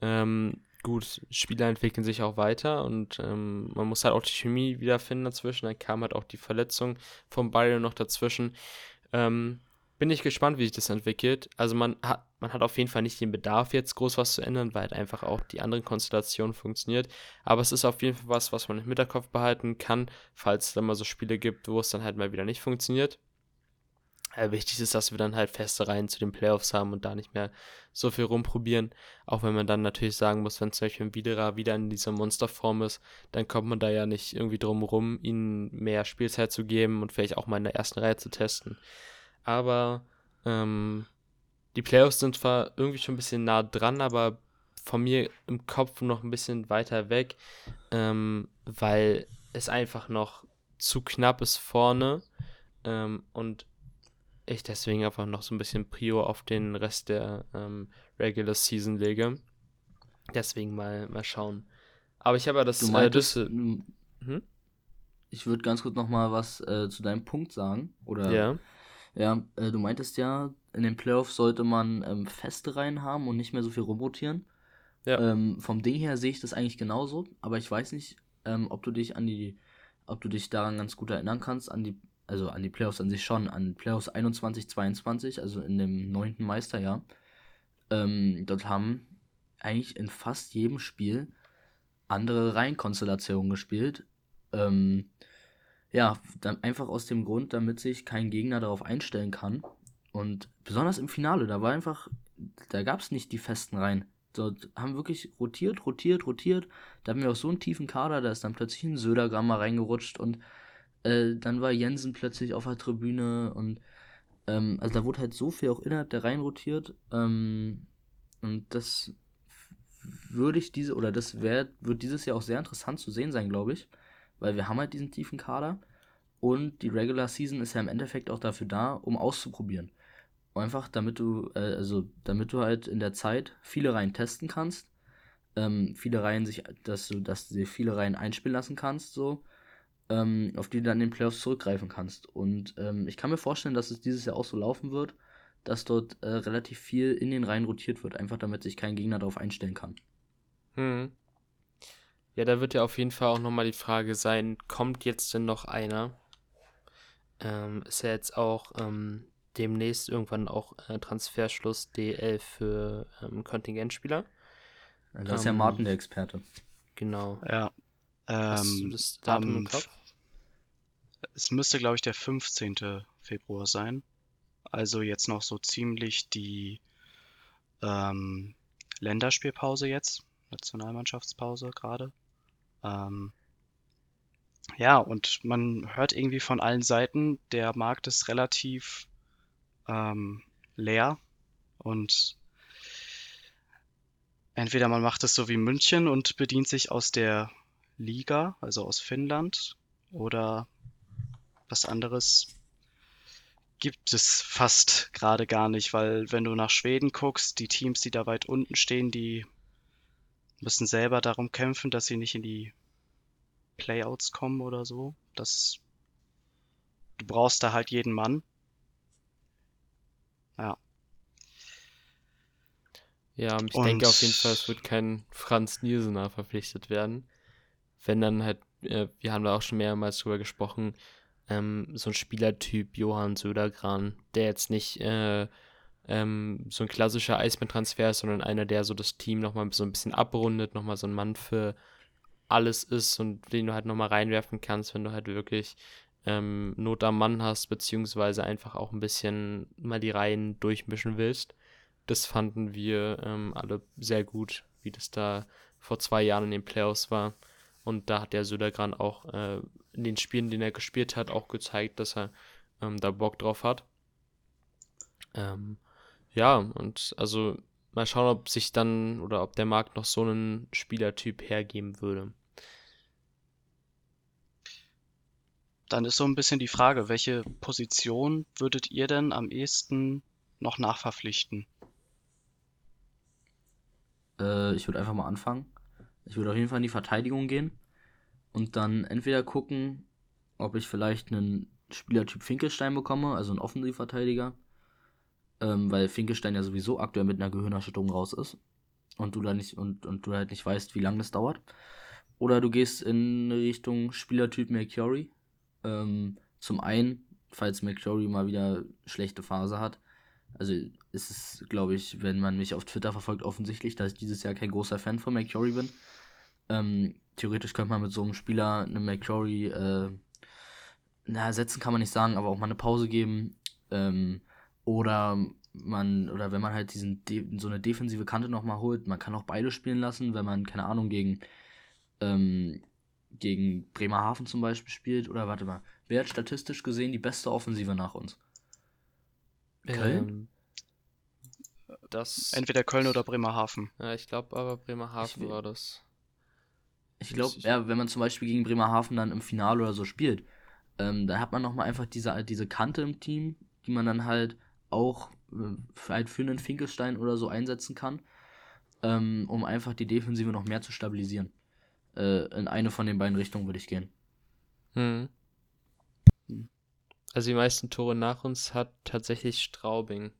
Ähm, gut, Spieler entwickeln sich auch weiter und ähm, man muss halt auch die Chemie wiederfinden dazwischen. Dann kam halt auch die Verletzung von Byron noch dazwischen. Ähm, bin ich gespannt, wie sich das entwickelt. Also man hat, man hat auf jeden Fall nicht den Bedarf, jetzt groß was zu ändern, weil halt einfach auch die anderen Konstellationen funktioniert. Aber es ist auf jeden Fall was, was man im Hinterkopf behalten kann, falls es dann mal so Spiele gibt, wo es dann halt mal wieder nicht funktioniert. Äh, wichtig ist, dass wir dann halt feste Reihen zu den Playoffs haben und da nicht mehr so viel rumprobieren. Auch wenn man dann natürlich sagen muss, wenn zum Beispiel ein Widerer wieder in dieser Monsterform ist, dann kommt man da ja nicht irgendwie drum rum, ihnen mehr Spielzeit zu geben und vielleicht auch mal in der ersten Reihe zu testen. Aber ähm, die Playoffs sind zwar irgendwie schon ein bisschen nah dran, aber von mir im Kopf noch ein bisschen weiter weg, ähm, weil es einfach noch zu knapp ist vorne ähm, und ich deswegen einfach noch so ein bisschen Prio auf den Rest der ähm, Regular Season lege. Deswegen mal, mal schauen. Aber ich habe ja das. Du meintest, äh, hm? ich würde ganz kurz nochmal was äh, zu deinem Punkt sagen. Oder Ja. Ja, äh, du meintest ja, in den Playoffs sollte man ähm, feste Reihen haben und nicht mehr so viel rumrotieren. Ja. Ähm, vom Ding her sehe ich das eigentlich genauso, aber ich weiß nicht, ähm, ob du dich an die, ob du dich daran ganz gut erinnern kannst, an die, also an die Playoffs an sich schon, an Playoffs 21, 22, also in dem neunten Meisterjahr. Ähm, dort haben eigentlich in fast jedem Spiel andere Reihenkonstellationen gespielt. Ähm, ja, dann einfach aus dem Grund, damit sich kein Gegner darauf einstellen kann. Und besonders im Finale, da war einfach, da gab es nicht die festen Reihen. Dort haben wirklich rotiert, rotiert, rotiert. Da haben wir auch so einen tiefen Kader, da ist dann plötzlich ein Södergramm mal reingerutscht und äh, dann war Jensen plötzlich auf der Tribüne und ähm, also da wurde halt so viel auch innerhalb der Reihen rotiert. Ähm, und das würde ich diese, oder das wär, wird dieses Jahr auch sehr interessant zu sehen sein, glaube ich. Weil wir haben halt diesen tiefen Kader und die Regular Season ist ja im Endeffekt auch dafür da, um auszuprobieren. Einfach damit du, äh, also damit du halt in der Zeit viele Reihen testen kannst, ähm, viele Reihen sich, dass du, dass du dir viele Reihen einspielen lassen kannst, so, ähm, auf die du dann in den Playoffs zurückgreifen kannst. Und ähm, ich kann mir vorstellen, dass es dieses Jahr auch so laufen wird, dass dort äh, relativ viel in den Reihen rotiert wird, einfach damit sich kein Gegner darauf einstellen kann. Hm. Ja, da wird ja auf jeden Fall auch nochmal die Frage sein, kommt jetzt denn noch einer? Ähm, ist ja jetzt auch ähm, demnächst irgendwann auch äh, Transferschluss DL für ähm, Kontingentspieler. Da ist ja Ähm, Martin der Experte. Genau. ja. Hast du Ähm, das Datum im Kopf? Es müsste, glaube ich, der 15. Februar sein. Also jetzt noch so ziemlich die ähm, Länderspielpause jetzt, Nationalmannschaftspause gerade. Ähm, ja, und man hört irgendwie von allen Seiten, der Markt ist relativ ähm, leer und entweder man macht es so wie München und bedient sich aus der Liga, also aus Finnland, oder was anderes gibt es fast gerade gar nicht, weil wenn du nach Schweden guckst, die Teams, die da weit unten stehen, die müssen selber darum kämpfen, dass sie nicht in die Playouts kommen oder so. Das, du brauchst da halt jeden Mann. Ja. Ja, ich und denke auf jeden Fall, es wird kein Franz Nielsener verpflichtet werden. Wenn dann halt, äh, wir haben da auch schon mehrmals drüber gesprochen, ähm, so ein Spielertyp Johann Södergran, der jetzt nicht äh, ähm, so ein klassischer Eisbären-Transfer ist, sondern einer, der so das Team nochmal so ein bisschen abrundet, nochmal so ein Mann für alles ist und den du halt nochmal reinwerfen kannst, wenn du halt wirklich ähm, Not am Mann hast, beziehungsweise einfach auch ein bisschen mal die Reihen durchmischen willst. Das fanden wir ähm, alle sehr gut, wie das da vor zwei Jahren in den Playoffs war. Und da hat der Södergran auch äh, in den Spielen, denen er gespielt hat, auch gezeigt, dass er ähm, da Bock drauf hat. Ähm, ja, und also mal schauen, ob sich dann oder ob der Markt noch so einen Spielertyp hergeben würde. Dann ist so ein bisschen die Frage, welche Position würdet ihr denn am ehesten noch nachverpflichten? Äh, ich würde einfach mal anfangen. Ich würde auf jeden Fall in die Verteidigung gehen und dann entweder gucken, ob ich vielleicht einen Spielertyp Finkelstein bekomme, also einen Offensivverteidiger, ähm, weil Finkelstein ja sowieso aktuell mit einer Gehirnerschütterung raus ist und du da nicht und, und du halt nicht weißt, wie lange das dauert. Oder du gehst in Richtung Spielertyp Mercury, ähm, zum einen, falls McCrory mal wieder schlechte Phase hat. Also ist es, glaube ich, wenn man mich auf Twitter verfolgt, offensichtlich, dass ich dieses Jahr kein großer Fan von McCrory bin. Ähm, theoretisch könnte man mit so einem Spieler eine McCrory, äh, na, setzen kann man nicht sagen, aber auch mal eine Pause geben. Ähm, oder man, oder wenn man halt diesen so eine defensive Kante nochmal holt, man kann auch beide spielen lassen, wenn man, keine Ahnung, gegen ähm, gegen Bremerhaven zum Beispiel spielt. Oder warte mal, wer hat statistisch gesehen die beste Offensive nach uns? Köln? Ähm, das Entweder Köln oder Bremerhaven. Ja, ich glaube aber Bremerhaven war das. Ich glaube, ja, wenn man zum Beispiel gegen Bremerhaven dann im Finale oder so spielt, ähm, da hat man nochmal einfach diese, diese Kante im Team, die man dann halt auch äh, für, halt für einen Finkelstein oder so einsetzen kann, ähm, um einfach die Defensive noch mehr zu stabilisieren äh, in eine von den beiden Richtungen würde ich gehen. Hm. Also die meisten Tore nach uns hat tatsächlich Straubing.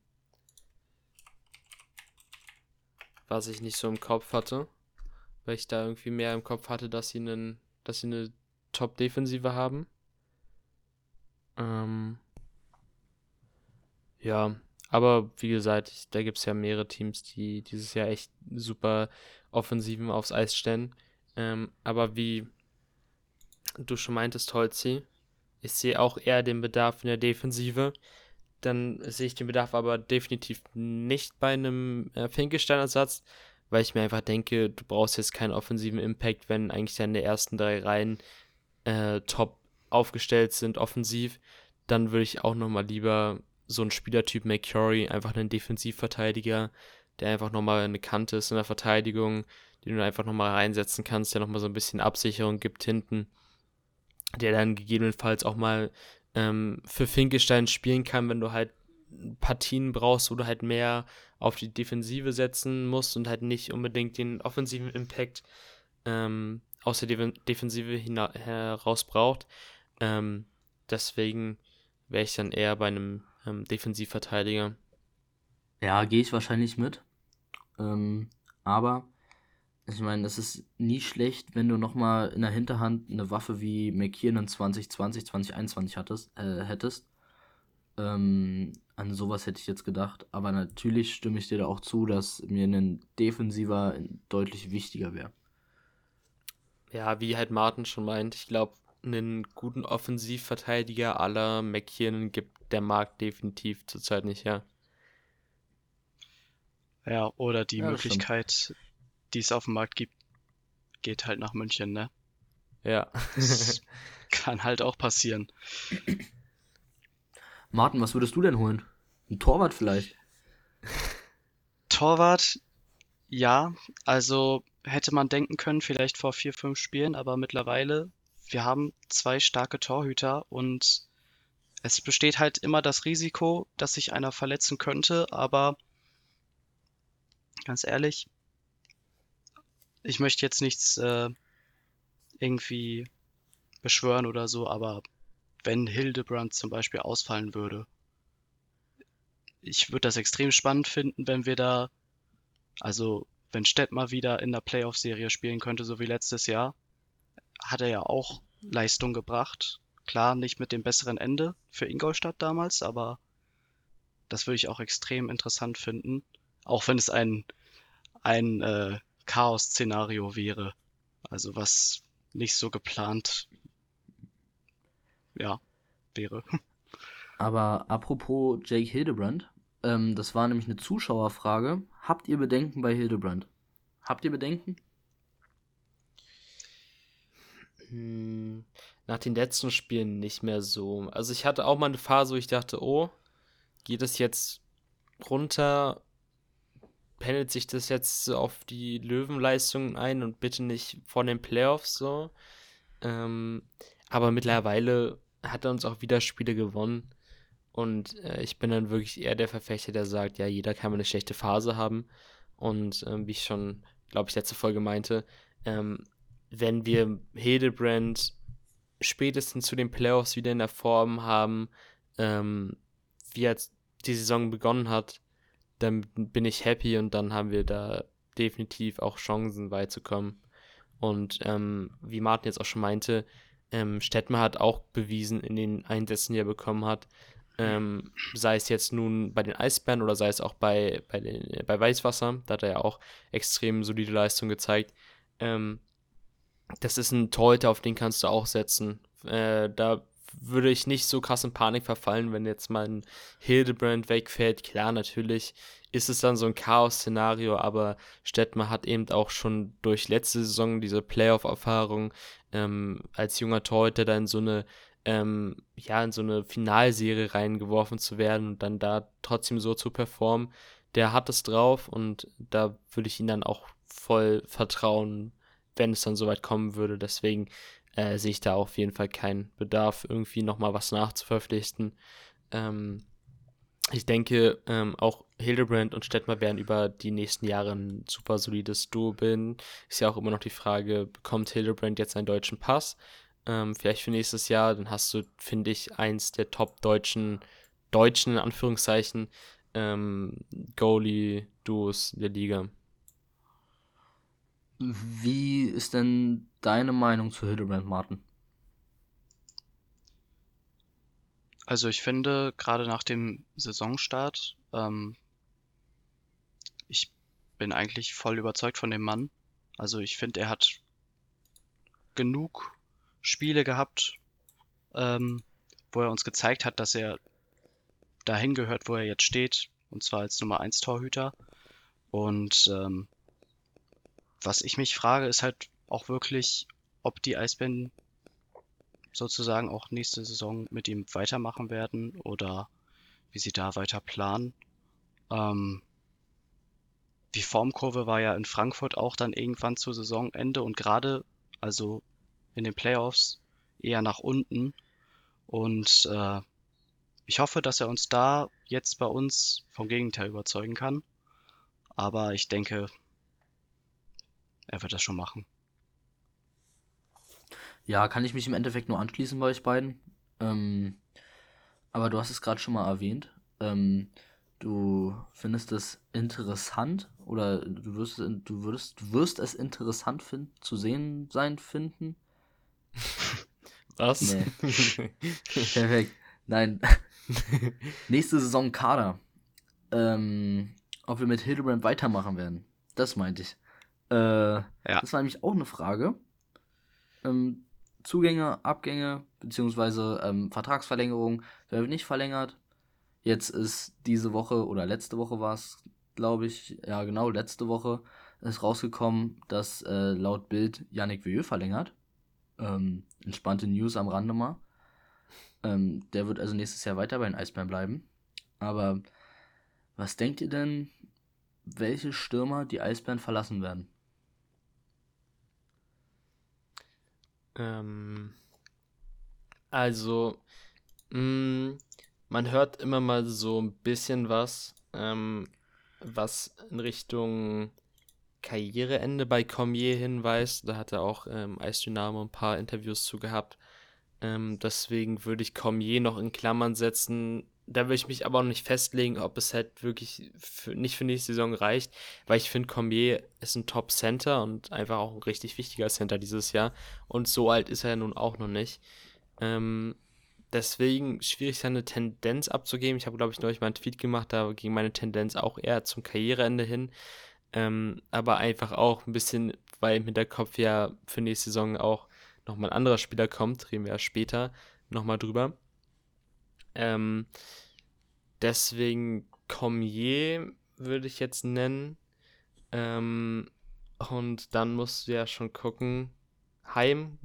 Was ich nicht so im Kopf hatte. Weil ich da irgendwie mehr im Kopf hatte, dass sie, einen, dass sie eine Top-Defensive haben. Ähm, ja, aber wie gesagt, da gibt es ja mehrere Teams, die dieses Jahr echt super Offensiven aufs Eis stellen. Ähm, aber wie du schon meintest, Holzi, ich sehe auch eher den Bedarf in der Defensive. Dann sehe ich den Bedarf aber definitiv nicht bei einem äh, Finkelstein-Ersatz, weil ich mir einfach denke, du brauchst jetzt keinen offensiven Impact, wenn eigentlich deine ersten drei Reihen äh, top aufgestellt sind, offensiv. Dann würde ich auch nochmal lieber so einen Spielertyp McCurry, einfach einen Defensivverteidiger, der einfach nochmal eine Kante ist in der Verteidigung, den du einfach nochmal reinsetzen kannst, der nochmal so ein bisschen Absicherung gibt hinten, der dann gegebenenfalls auch mal ähm, für Finkestein spielen kann, wenn du halt Partien brauchst, wo du halt mehr auf die Defensive setzen musst und halt nicht unbedingt den offensiven Impact ähm, aus der De Defensive heraus braucht. Ähm, deswegen wäre ich dann eher bei einem ähm, Defensivverteidiger. Ja, gehe ich wahrscheinlich mit. Ähm, aber ich meine, es ist nie schlecht, wenn du nochmal in der Hinterhand eine Waffe wie McKiernan 2020, 2021 hattest, äh, hättest. Ähm, an sowas hätte ich jetzt gedacht. Aber natürlich stimme ich dir da auch zu, dass mir ein Defensiver deutlich wichtiger wäre. Ja, wie halt Martin schon meint, ich glaube, einen guten Offensivverteidiger aller McKiernan gibt der Markt definitiv zurzeit nicht her. Ja, oder die ja, Möglichkeit, die es auf dem Markt gibt, geht halt nach München, ne? Ja. Das [laughs] kann halt auch passieren. Martin, was würdest du denn holen? Ein Torwart vielleicht? Torwart, ja, also hätte man denken können, vielleicht vor vier, fünf Spielen, aber mittlerweile, wir haben zwei starke Torhüter und es besteht halt immer das Risiko, dass sich einer verletzen könnte, aber ganz ehrlich, ich möchte jetzt nichts äh, irgendwie beschwören oder so, aber wenn Hildebrand zum Beispiel ausfallen würde, ich würde das extrem spannend finden, wenn wir da, also wenn Stettmar wieder in der Playoff-Serie spielen könnte, so wie letztes Jahr, hat er ja auch Leistung gebracht. Klar, nicht mit dem besseren Ende für Ingolstadt damals, aber das würde ich auch extrem interessant finden. Auch wenn es ein, ein äh, Chaos-Szenario wäre. Also was nicht so geplant, ja, wäre. [laughs] Aber apropos Jake Hildebrand, ähm, das war nämlich eine Zuschauerfrage. Habt ihr Bedenken bei Hildebrand? Habt ihr Bedenken? Hm, nach den letzten Spielen nicht mehr so. Also ich hatte auch mal eine Phase, wo ich dachte, oh, geht es jetzt runter? Pendelt sich das jetzt so auf die Löwenleistungen ein und bitte nicht vor den Playoffs so? Ähm, aber mittlerweile hat er uns auch wieder Spiele gewonnen. Und äh, ich bin dann wirklich eher der Verfechter, der sagt, ja, jeder kann mal eine schlechte Phase haben. Und ähm, wie ich schon, glaube ich, letzte Folge meinte, ähm, wenn wir Hildebrand spätestens zu den Playoffs wieder in der Form haben, ähm, wie jetzt die Saison begonnen hat, dann bin ich happy und dann haben wir da definitiv auch Chancen weit zu kommen. Und ähm, wie Martin jetzt auch schon meinte, ähm, Stettmer hat auch bewiesen in den Einsätzen, die er bekommen hat, ähm, sei es jetzt nun bei den Eisbären oder sei es auch bei, bei, den, bei Weißwasser, da hat er ja auch extrem solide Leistung gezeigt. Ähm, das ist ein Torhüter, auf den kannst du auch setzen. Äh, da würde ich nicht so krass in Panik verfallen, wenn jetzt mal ein Hildebrand wegfällt. Klar, natürlich ist es dann so ein Chaos-Szenario, aber Stettmer hat eben auch schon durch letzte Saison diese Playoff-Erfahrung ähm, als junger Torhüter dann so eine ähm, ja, in so eine Finalserie reingeworfen zu werden und dann da trotzdem so zu performen, der hat es drauf und da würde ich ihn dann auch voll vertrauen, wenn es dann soweit kommen würde. Deswegen äh, sehe ich da auf jeden Fall keinen Bedarf, irgendwie nochmal was nachzuverpflichten. Ähm, ich denke, ähm, auch Hildebrand und Stettmer werden über die nächsten Jahre ein super solides Duo bilden. Ist ja auch immer noch die Frage, bekommt Hildebrand jetzt einen deutschen Pass? ähm, vielleicht für nächstes Jahr, dann hast du, finde ich, eins der top-deutschen, deutschen, in Anführungszeichen, ähm, Goalie-Duos der Liga. Wie ist denn deine Meinung zu Hildebrand Martin? Also ich finde, gerade nach dem Saisonstart, ähm, ich bin eigentlich voll überzeugt von dem Mann. Also ich finde, er hat genug Spiele gehabt, ähm, wo er uns gezeigt hat, dass er dahin gehört, wo er jetzt steht, und zwar als Nummer 1 Torhüter. Und ähm, was ich mich frage, ist halt auch wirklich, ob die Eisbären sozusagen auch nächste Saison mit ihm weitermachen werden oder wie sie da weiter planen. Ähm, die Formkurve war ja in Frankfurt auch dann irgendwann zu Saisonende und gerade, also in den Playoffs eher nach unten. Und äh, ich hoffe, dass er uns da jetzt bei uns vom Gegenteil überzeugen kann. Aber ich denke, er wird das schon machen. Ja, kann ich mich im Endeffekt nur anschließen bei euch beiden. Ähm, aber du hast es gerade schon mal erwähnt. Ähm, du findest es interessant oder du wirst, du würdest, du wirst es interessant finden, zu sehen sein finden, [laughs] was? Nee. [laughs] Perfekt. Nein. [laughs] Nächste Saison Kader. Ähm, ob wir mit Hildebrand weitermachen werden. Das meinte ich. Äh, ja. Das war nämlich auch eine Frage. Ähm, Zugänge, Abgänge, beziehungsweise ähm, Vertragsverlängerung. Wer wird nicht verlängert? Jetzt ist diese Woche oder letzte Woche war es, glaube ich, ja genau, letzte Woche ist rausgekommen, dass äh, laut Bild Yannick Vieux verlängert. ähm, entspannte News am Rande mal. Ähm, der wird also nächstes Jahr weiter bei den Eisbären bleiben. Aber was denkt ihr denn, welche Stürmer die Eisbären verlassen werden? Ähm, also, mh, mm, man hört immer mal so ein bisschen was, ähm, was in Richtung Karriereende bei Cormier hinweist. Da hat er auch ähm, Eisdynamo ein paar Interviews zu gehabt. Ähm, deswegen würde ich Cormier noch in Klammern setzen. Da will ich mich aber auch nicht festlegen, ob es halt wirklich für, nicht für nächste Saison reicht, weil ich finde, Cormier ist ein Top-Center und einfach auch ein richtig wichtiger Center dieses Jahr. Und so alt ist er nun auch noch nicht. Ähm, deswegen schwierig, seine Tendenz abzugeben. Ich habe, glaube ich, neulich mal einen Tweet gemacht, da ging meine Tendenz auch eher zum Karriereende hin. Ähm, aber einfach auch ein bisschen, weil im Hinterkopf ja für nächste Saison auch nochmal ein anderer Spieler kommt, reden wir ja später nochmal drüber. Ähm, deswegen Cormier würde ich jetzt nennen. Ähm, und dann musst du ja schon gucken. Heim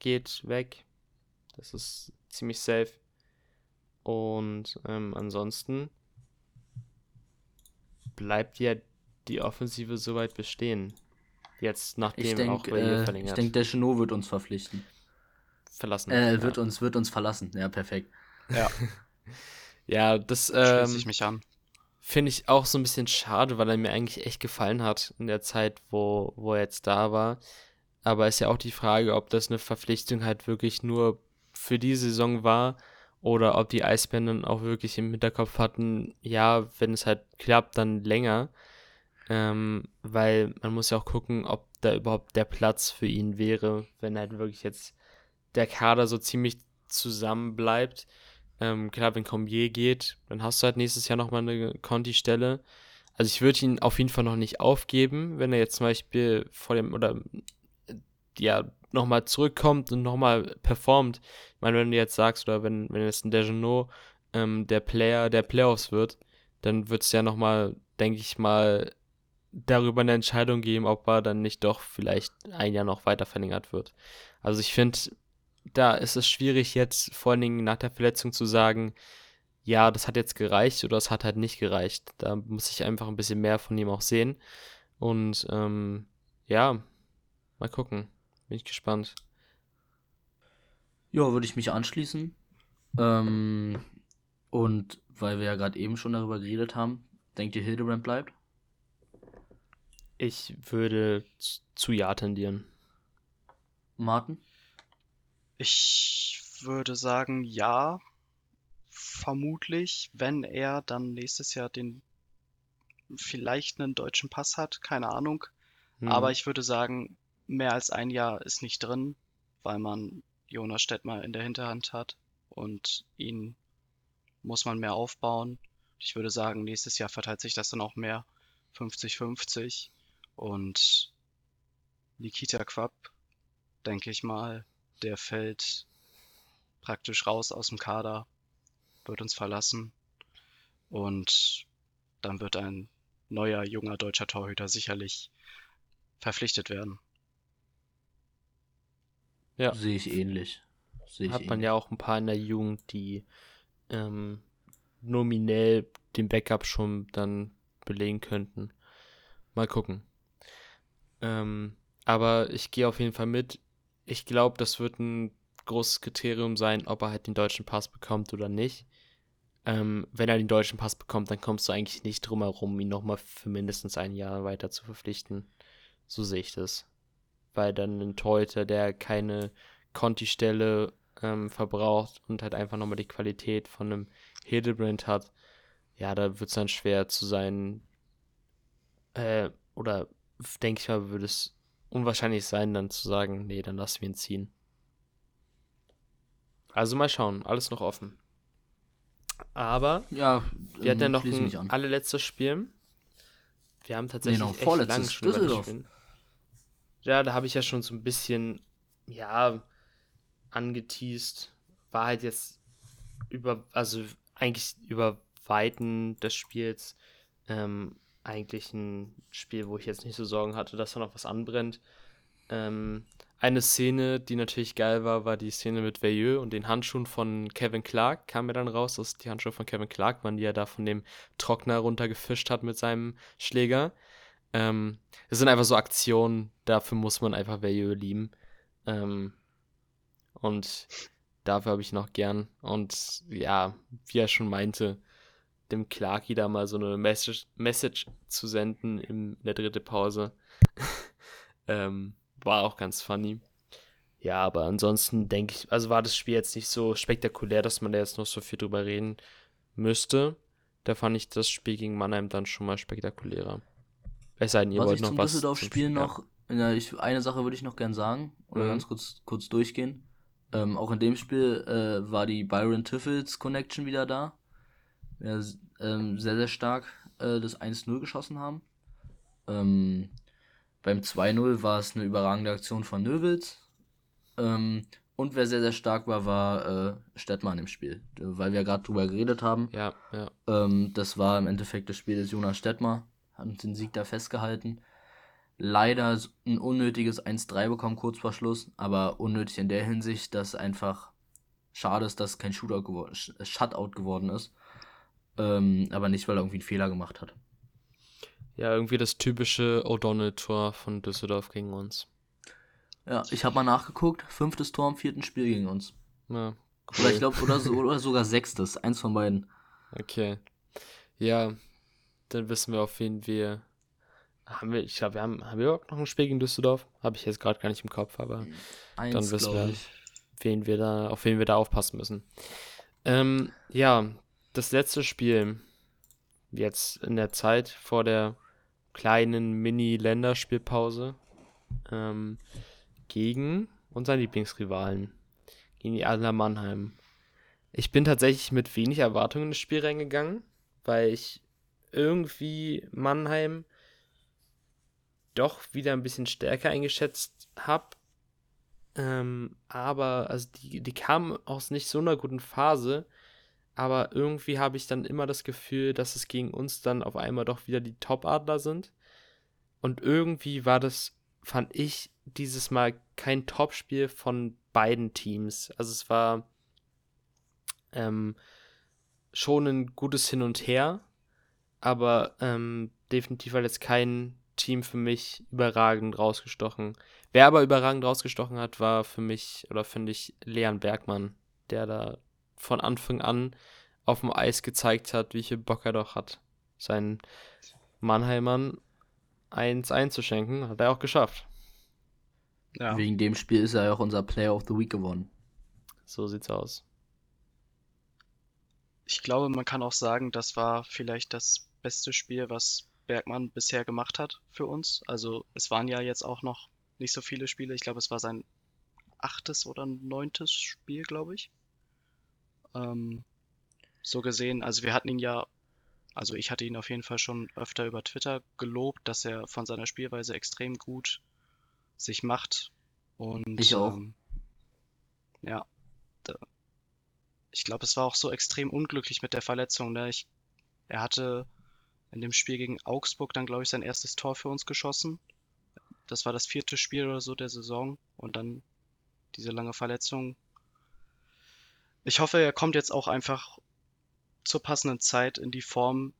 geht weg. Das ist ziemlich safe. Und ähm, ansonsten bleibt ja die Offensive soweit bestehen. Jetzt nachdem denk, auch äh, verlängert. Ich denke, der Chenot wird uns verpflichten. Verlassen. Äh, wird ja. uns wird uns verlassen. Ja, perfekt. Ja. [laughs] ja, das ähm, schließe ich mich an. Finde ich auch so ein bisschen schade, weil er mir eigentlich echt gefallen hat in der Zeit, wo, wo er jetzt da war. Aber ist ja auch die Frage, ob das eine Verpflichtung halt wirklich nur für die Saison war oder ob die Eisbären dann auch wirklich im Hinterkopf hatten, ja, wenn es halt klappt, dann länger. Ähm, weil man muss ja auch gucken, ob da überhaupt der Platz für ihn wäre, wenn halt wirklich jetzt der Kader so ziemlich zusammen bleibt. Ähm, klar, wenn Combier geht, dann hast du halt nächstes Jahr nochmal eine Conti-Stelle. Also ich würde ihn auf jeden Fall noch nicht aufgeben, wenn er jetzt zum Beispiel vor dem oder ja nochmal zurückkommt und nochmal performt. Ich meine, wenn du jetzt sagst, oder wenn, wenn jetzt ein Dejanot ähm, der Player der Playoffs wird, dann wird es ja nochmal, denke ich mal, darüber eine Entscheidung geben, ob er dann nicht doch vielleicht ein Jahr noch weiter verlängert wird. Also ich finde, da ist es schwierig jetzt vor allen Dingen nach der Verletzung zu sagen, ja, das hat jetzt gereicht oder es hat halt nicht gereicht. Da muss ich einfach ein bisschen mehr von ihm auch sehen. Und ähm, ja, mal gucken. Bin ich gespannt. Ja, würde ich mich anschließen. Ähm, und weil wir ja gerade eben schon darüber geredet haben, denkt ihr, Hildebrand bleibt? Ich würde zu Ja tendieren. Martin? Ich würde sagen, ja. Vermutlich, wenn er dann nächstes Jahr den vielleicht einen deutschen Pass hat, keine Ahnung. Hm. Aber ich würde sagen, mehr als ein Jahr ist nicht drin, weil man Jonas Stettmer in der Hinterhand hat und ihn muss man mehr aufbauen. Ich würde sagen, nächstes Jahr verteilt sich das dann auch mehr 50-50 und Nikita Quapp, denke ich mal, der fällt praktisch raus aus dem Kader, wird uns verlassen und dann wird ein neuer junger deutscher Torhüter sicherlich verpflichtet werden. Ja. Sehe ich ähnlich. Seh ich Hat man ja auch ein paar in der Jugend, die ähm, nominell den Backup schon dann belegen könnten. Mal gucken. Ähm, aber ich gehe auf jeden Fall mit. Ich glaube, das wird ein großes Kriterium sein, ob er halt den deutschen Pass bekommt oder nicht. Ähm, wenn er den deutschen Pass bekommt, dann kommst du eigentlich nicht drum herum, ihn nochmal für mindestens ein Jahr weiter zu verpflichten. So sehe ich das weil dann ein Torhüter, der keine Conti-Stelle ähm, verbraucht und halt einfach nochmal die Qualität von einem Hildebrand hat, ja, da wird es dann schwer zu sein, äh, oder denke ich mal, würde es unwahrscheinlich sein, dann zu sagen, nee, dann lassen wir ihn ziehen. Also mal schauen, alles noch offen. Aber ja, wir hatten ja noch ein allerletztes Spiel. Wir haben tatsächlich nee, echt lang schon ja, da habe ich ja schon so ein bisschen, ja, angeteased. War halt jetzt über, also eigentlich über Weiten des Spiels ähm, eigentlich ein Spiel, wo ich jetzt nicht so Sorgen hatte, dass da noch was anbrennt. Ähm, eine Szene, die natürlich geil war, war die Szene mit Veilleux und den Handschuhen von Kevin Clark. Kam mir dann raus, dass die Handschuhe von Kevin Clark waren, die er da von dem Trockner runtergefischt hat mit seinem Schläger. Ähm, das sind einfach so Aktionen, dafür muss man einfach Veilleux lieben. Ähm, und dafür habe ich noch gern. Und ja, wie er schon meinte, dem Clarky da mal so eine Message, Message zu senden in der dritten Pause. [laughs] ähm, war auch ganz funny. Ja, aber ansonsten denke ich, also war das Spiel jetzt nicht so spektakulär, dass man da jetzt noch so viel drüber reden müsste. Da fand ich das Spiel gegen Mannheim dann schon mal spektakulärer. Es sei denn, ihr was wollt ich noch was. Düsseldorf-Spiel zum- noch, ja, ich, eine Sache würde ich noch gern sagen, oder Mhm. ganz kurz, kurz durchgehen. Ähm, auch in dem Spiel äh, war die Byron Tiffels Connection wieder da. Ja, ähm, sehr, sehr stark äh, das 1-0 geschossen haben. Ähm, beim 2-0 war es eine überragende Aktion von Nöwels. Ähm, und wer sehr, sehr stark war, war äh, Stettmann im Spiel. Weil wir gerade drüber geredet haben. Ja, ja. Ähm, das war im Endeffekt das Spiel des Jonas Stettmar. Hat den Sieg da festgehalten. Leider ein unnötiges 1-3 bekommen kurz vor Schluss, aber unnötig in der Hinsicht, dass einfach schade ist, dass kein Shootout Sh- Shutout geworden ist. Ähm, aber nicht, weil er irgendwie einen Fehler gemacht hat. Ja, irgendwie das typische O'Donnell-Tor von Düsseldorf gegen uns. Ja, ich habe mal nachgeguckt. Fünftes Tor im vierten Spiel gegen uns. Ja, Oder ich glaube, oder, so, [laughs] oder sogar sechstes. Eins von beiden. Okay. Ja, dann wissen wir auf wen wir. Haben wir, ich glaube, wir haben, haben wir überhaupt noch ein Spiel gegen Düsseldorf? Habe ich jetzt gerade gar nicht im Kopf, aber Eins, Dann wissen wir. ich. wen wir da, auf wen wir da aufpassen müssen. Ähm, ja, das letzte Spiel jetzt in der Zeit vor der kleinen Mini-Länderspielpause ähm, gegen unseren Lieblingsrivalen, gegen die Adler Mannheim. Ich bin tatsächlich mit wenig Erwartungen in das Spiel reingegangen, weil ich irgendwie Mannheim doch wieder ein bisschen stärker eingeschätzt habe. Ähm, aber, also die, die kamen aus nicht so einer guten Phase, aber irgendwie habe ich dann immer das Gefühl, dass es gegen uns dann auf einmal doch wieder die Top-Adler sind. Und irgendwie war das, fand ich, dieses Mal kein Topspiel von beiden Teams. Also es war ähm, schon ein gutes Hin und Her, aber ähm, definitiv war jetzt kein Team für mich überragend rausgestochen. Wer aber überragend rausgestochen hat, war für mich, oder finde ich, Leon Bergmann, der da von Anfang an auf dem Eis gezeigt hat, wie viel Bock er doch hat, seinen Mannheimern eins einzuschenken. Hat er auch geschafft. Ja. Wegen dem Spiel ist er ja auch unser Player of the Week geworden. So sieht's aus. Ich glaube, man kann auch sagen, das war vielleicht das beste Spiel, was Bergmann bisher gemacht hat für uns. Also es waren ja jetzt auch noch nicht so viele Spiele. Ich glaube, es war sein achtes oder neuntes Spiel, glaube ich. Ähm, so gesehen, also wir hatten ihn ja, also ich hatte ihn auf jeden Fall schon öfter über Twitter gelobt, dass er von seiner Spielweise extrem gut sich macht. Und Ich auch. ähm, ja, da, ich glaube, es war auch so extrem unglücklich mit der Verletzung. Ne? Ich, er hatte in dem Spiel gegen Augsburg dann, glaube ich, sein erstes Tor für uns geschossen. Das war das vierte Spiel oder so der Saison und dann diese lange Verletzung. Ich hoffe, er kommt jetzt auch einfach zur passenden Zeit in die Form,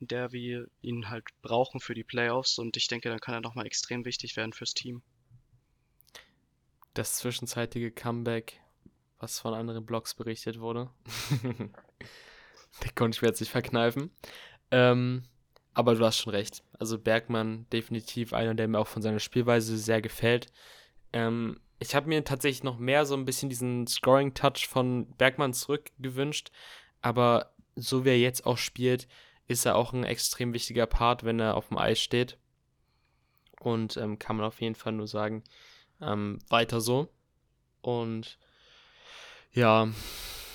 in der wir ihn halt brauchen für die Playoffs und ich denke, dann kann er nochmal extrem wichtig werden fürs Team. Das zwischenzeitige Comeback, was von anderen Blogs berichtet wurde. [laughs] Der konnte ich mir jetzt nicht verkneifen. Ähm, aber du hast schon recht. Also Bergmann definitiv einer, der mir auch von seiner Spielweise sehr gefällt. Ähm, ich habe mir tatsächlich noch mehr so ein bisschen diesen Scoring-Touch von Bergmann zurückgewünscht. Aber so wie er jetzt auch spielt, ist er auch ein extrem wichtiger Part, wenn er auf dem Eis steht. Und ähm, kann man auf jeden Fall nur sagen, ähm, weiter so. Und ja,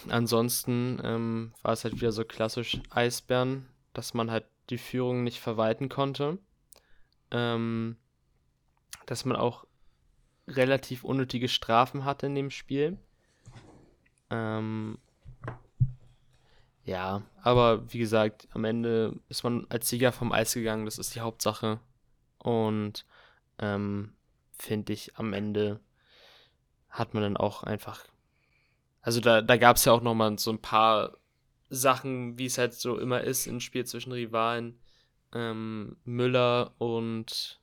ansonsten ähm, war es halt wieder so klassisch Eisbären, dass man halt die Führung nicht verwalten konnte. Ähm, dass man auch relativ unnötige Strafen hatte in dem Spiel. Ähm, ja, aber wie gesagt, am Ende ist man als Sieger vom Eis gegangen, das ist die Hauptsache. Und ähm, finde ich, am Ende hat man dann auch einfach. Also da, da gab es ja auch nochmal so ein paar Sachen, wie es halt so immer ist, im Spiel zwischen Rivalen. Ähm, Müller und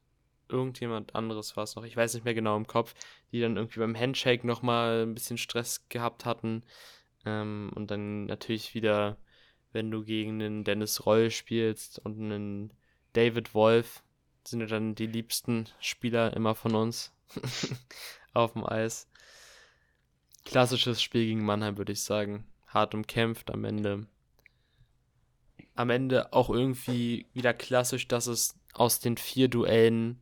irgendjemand anderes war es noch, ich weiß nicht mehr genau im Kopf, die dann irgendwie beim Handshake nochmal ein bisschen Stress gehabt hatten. Ähm, und dann natürlich wieder, wenn du gegen einen Dennis Roll spielst und einen David Wolf, sind ja dann die liebsten Spieler immer von uns [laughs] auf dem Eis. Klassisches Spiel gegen Mannheim, würde ich sagen. Hart umkämpft am Ende. Am Ende auch irgendwie wieder klassisch, dass es aus den vier Duellen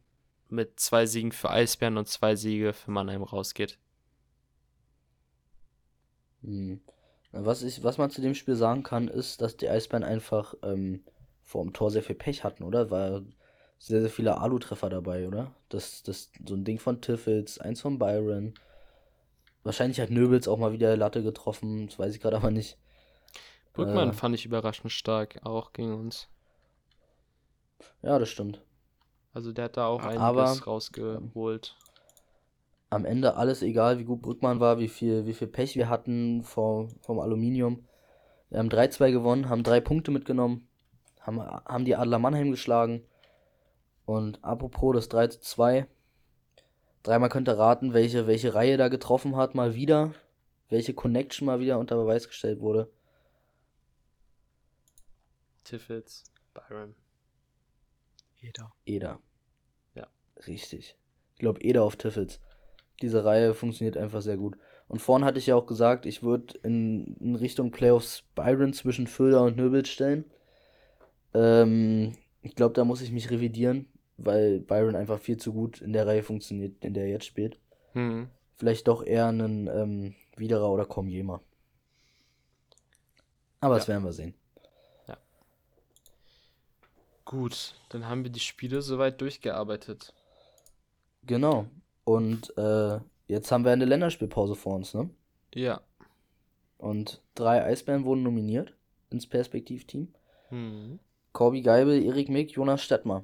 mit zwei Siegen für Eisbären und zwei Siege für Mannheim rausgeht. Hm. Was, ich, was man zu dem Spiel sagen kann, ist, dass die Eisbären einfach ähm, vor dem Tor sehr viel Pech hatten, oder? War sehr, sehr viele Alu-Treffer dabei, oder? Das, das, so ein Ding von Tiffels, eins von Byron. Wahrscheinlich hat Nöbels auch mal wieder Latte getroffen, das weiß ich gerade aber nicht. Brückmann äh, fand ich überraschend stark, auch gegen uns. Ja, das stimmt. Also der hat da auch einiges aber, rausgeholt. Am Ende alles egal, wie gut Brückmann war, wie viel, wie viel Pech wir hatten vor, vom Aluminium. Wir haben 3-2 gewonnen, haben drei Punkte mitgenommen, haben, haben die Adler Mannheim geschlagen. Und apropos das 3 zu 2. Dreimal könnt ihr raten, welche, welche Reihe da getroffen hat, mal wieder. Welche Connection mal wieder unter Beweis gestellt wurde. Tiffels, Byron. Eder. Eder. Ja. Richtig. Ich glaube, Eder auf Tiffels. Diese Reihe funktioniert einfach sehr gut. Und vorhin hatte ich ja auch gesagt, ich würde in, in, Richtung Playoffs Byron zwischen Föder und Nöbel stellen. Ähm, ich glaube, da muss ich mich revidieren weil Byron einfach viel zu gut in der Reihe funktioniert, in der er jetzt spielt. Mhm. Vielleicht doch eher einen ähm, Widerer oder Komjema. Aber ja. das werden wir sehen. Gut, dann haben wir die Spiele soweit durchgearbeitet. Genau. Und äh, jetzt haben wir eine Länderspielpause vor uns, ne? Ja. Und drei Eisbären wurden nominiert ins Perspektivteam. Mhm. Corby Geibel, Erik Mick, Jonas Stettmer.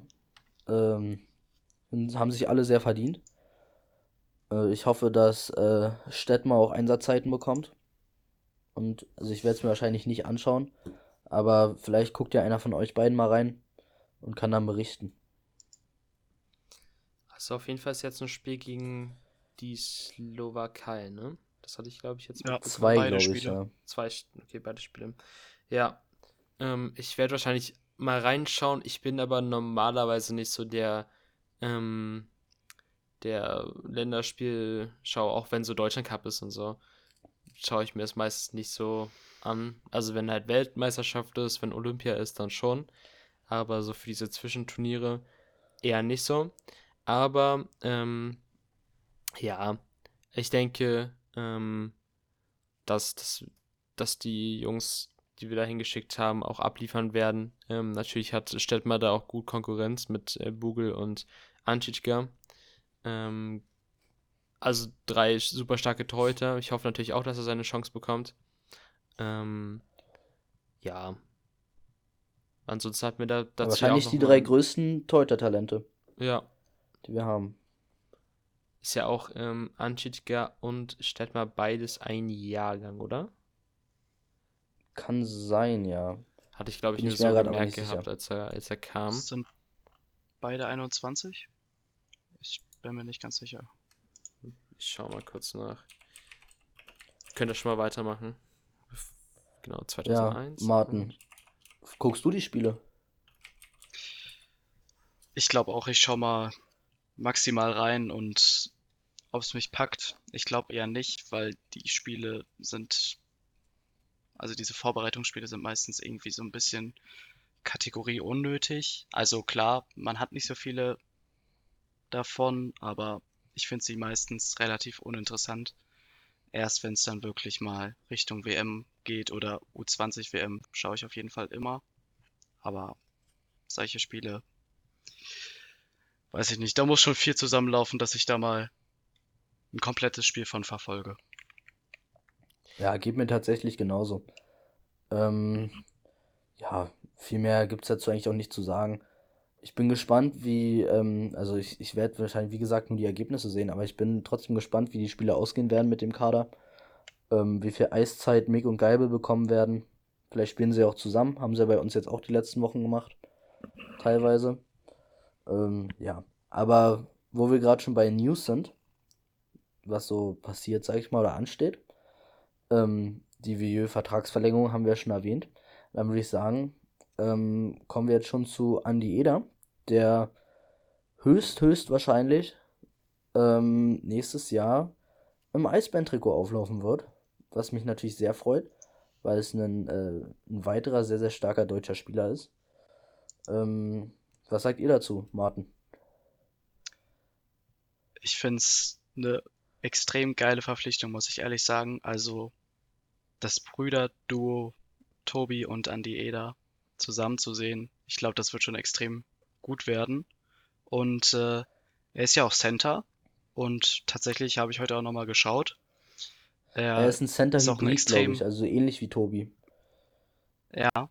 Ähm, haben sich alle sehr verdient. Äh, ich hoffe, dass äh, Stettmer auch Einsatzzeiten bekommt. Und also ich werde es mir wahrscheinlich nicht anschauen. Aber vielleicht guckt ja einer von euch beiden mal rein und kann dann berichten. Also auf jeden Fall ist jetzt ein Spiel gegen die Slowakei, ne? Das hatte ich, glaube ich, jetzt ja, zwei, glaube ich, ja. Zwei, okay, beide Spiele. Ja, ähm, ich werde wahrscheinlich mal reinschauen. Ich bin aber normalerweise nicht so der, ähm, der Länderspielschau, auch wenn so Deutschland Cup ist und so, schaue ich mir das meistens nicht so an. Also wenn halt Weltmeisterschaft ist, wenn Olympia ist, dann schon. Aber so für diese Zwischenturniere eher nicht so. Aber ähm, ja, ich denke, ähm, dass, dass, dass die Jungs die wir da hingeschickt haben, auch abliefern werden. Ähm, natürlich hat Stettmer da auch gut Konkurrenz mit äh, Bugel und Anschitschka. Ähm, also drei super starke Torhüter. Ich hoffe natürlich auch, dass er seine Chance bekommt. Ähm, ja. Ansonsten hat mir da dazu Wahrscheinlich die drei größten Torhüter-Talente. Ja. Die wir haben. Ist ja auch ähm, Anschitschka und Stettmer beides ein Jahrgang, oder? Kann sein, ja. Hatte ich, glaube ich, Bin nur so gemerkt gehabt, als er, als er kam. Sind beide 21? Ich bin mir nicht ganz sicher. Ich schau mal kurz nach. Könnt ihr schon mal weitermachen? Genau, 2001. Ja, Martin. Guckst du die Spiele? Ich glaube auch, ich schau mal maximal rein und ob es mich packt. Ich glaube eher nicht, weil die Spiele sind also diese Vorbereitungsspiele sind meistens irgendwie so ein bisschen Kategorie unnötig. Also klar, man hat nicht so viele davon, aber ich finde sie meistens relativ uninteressant. Erst wenn es dann wirklich mal Richtung WM geht oder U20 WM, schaue ich auf jeden Fall immer. Aber solche Spiele, weiß ich nicht, da muss schon viel zusammenlaufen, dass ich da mal ein komplettes Spiel von verfolge. Ja, geht mir tatsächlich genauso. Ähm, ja, viel mehr gibt es dazu eigentlich auch nicht zu sagen. Ich bin gespannt, wie, ähm, also ich, ich werde wahrscheinlich, wie gesagt, nur die Ergebnisse sehen, aber ich bin trotzdem gespannt, wie die Spiele ausgehen werden mit dem Kader. Ähm, wie viel Eiszeit Mick und Geibel bekommen werden. Vielleicht spielen sie auch zusammen, haben sie bei uns jetzt auch die letzten Wochen gemacht. Teilweise. Ähm, ja, aber wo wir gerade schon bei News sind, was so passiert, sag ich mal, oder ansteht, ähm, die Vieux-Vertragsverlängerung haben wir schon erwähnt. Dann würde ich sagen, ähm, kommen wir jetzt schon zu Andy Eder, der höchst, höchst wahrscheinlich ähm, nächstes Jahr im Eisbären-Trikot auflaufen wird. Was mich natürlich sehr freut, weil es ein, äh, ein weiterer sehr, sehr starker deutscher Spieler ist. Ähm, was sagt ihr dazu, Martin? Ich finde es eine extrem geile Verpflichtung, muss ich ehrlich sagen. Also das Brüderduo Tobi und Andy Eder zusammen zu sehen, ich glaube, das wird schon extrem gut werden. Und äh, er ist ja auch Center und tatsächlich habe ich heute auch nochmal geschaut. Er, er ist ein Center ist Hybrid, glaube ich, also ähnlich wie Tobi. Ja. Er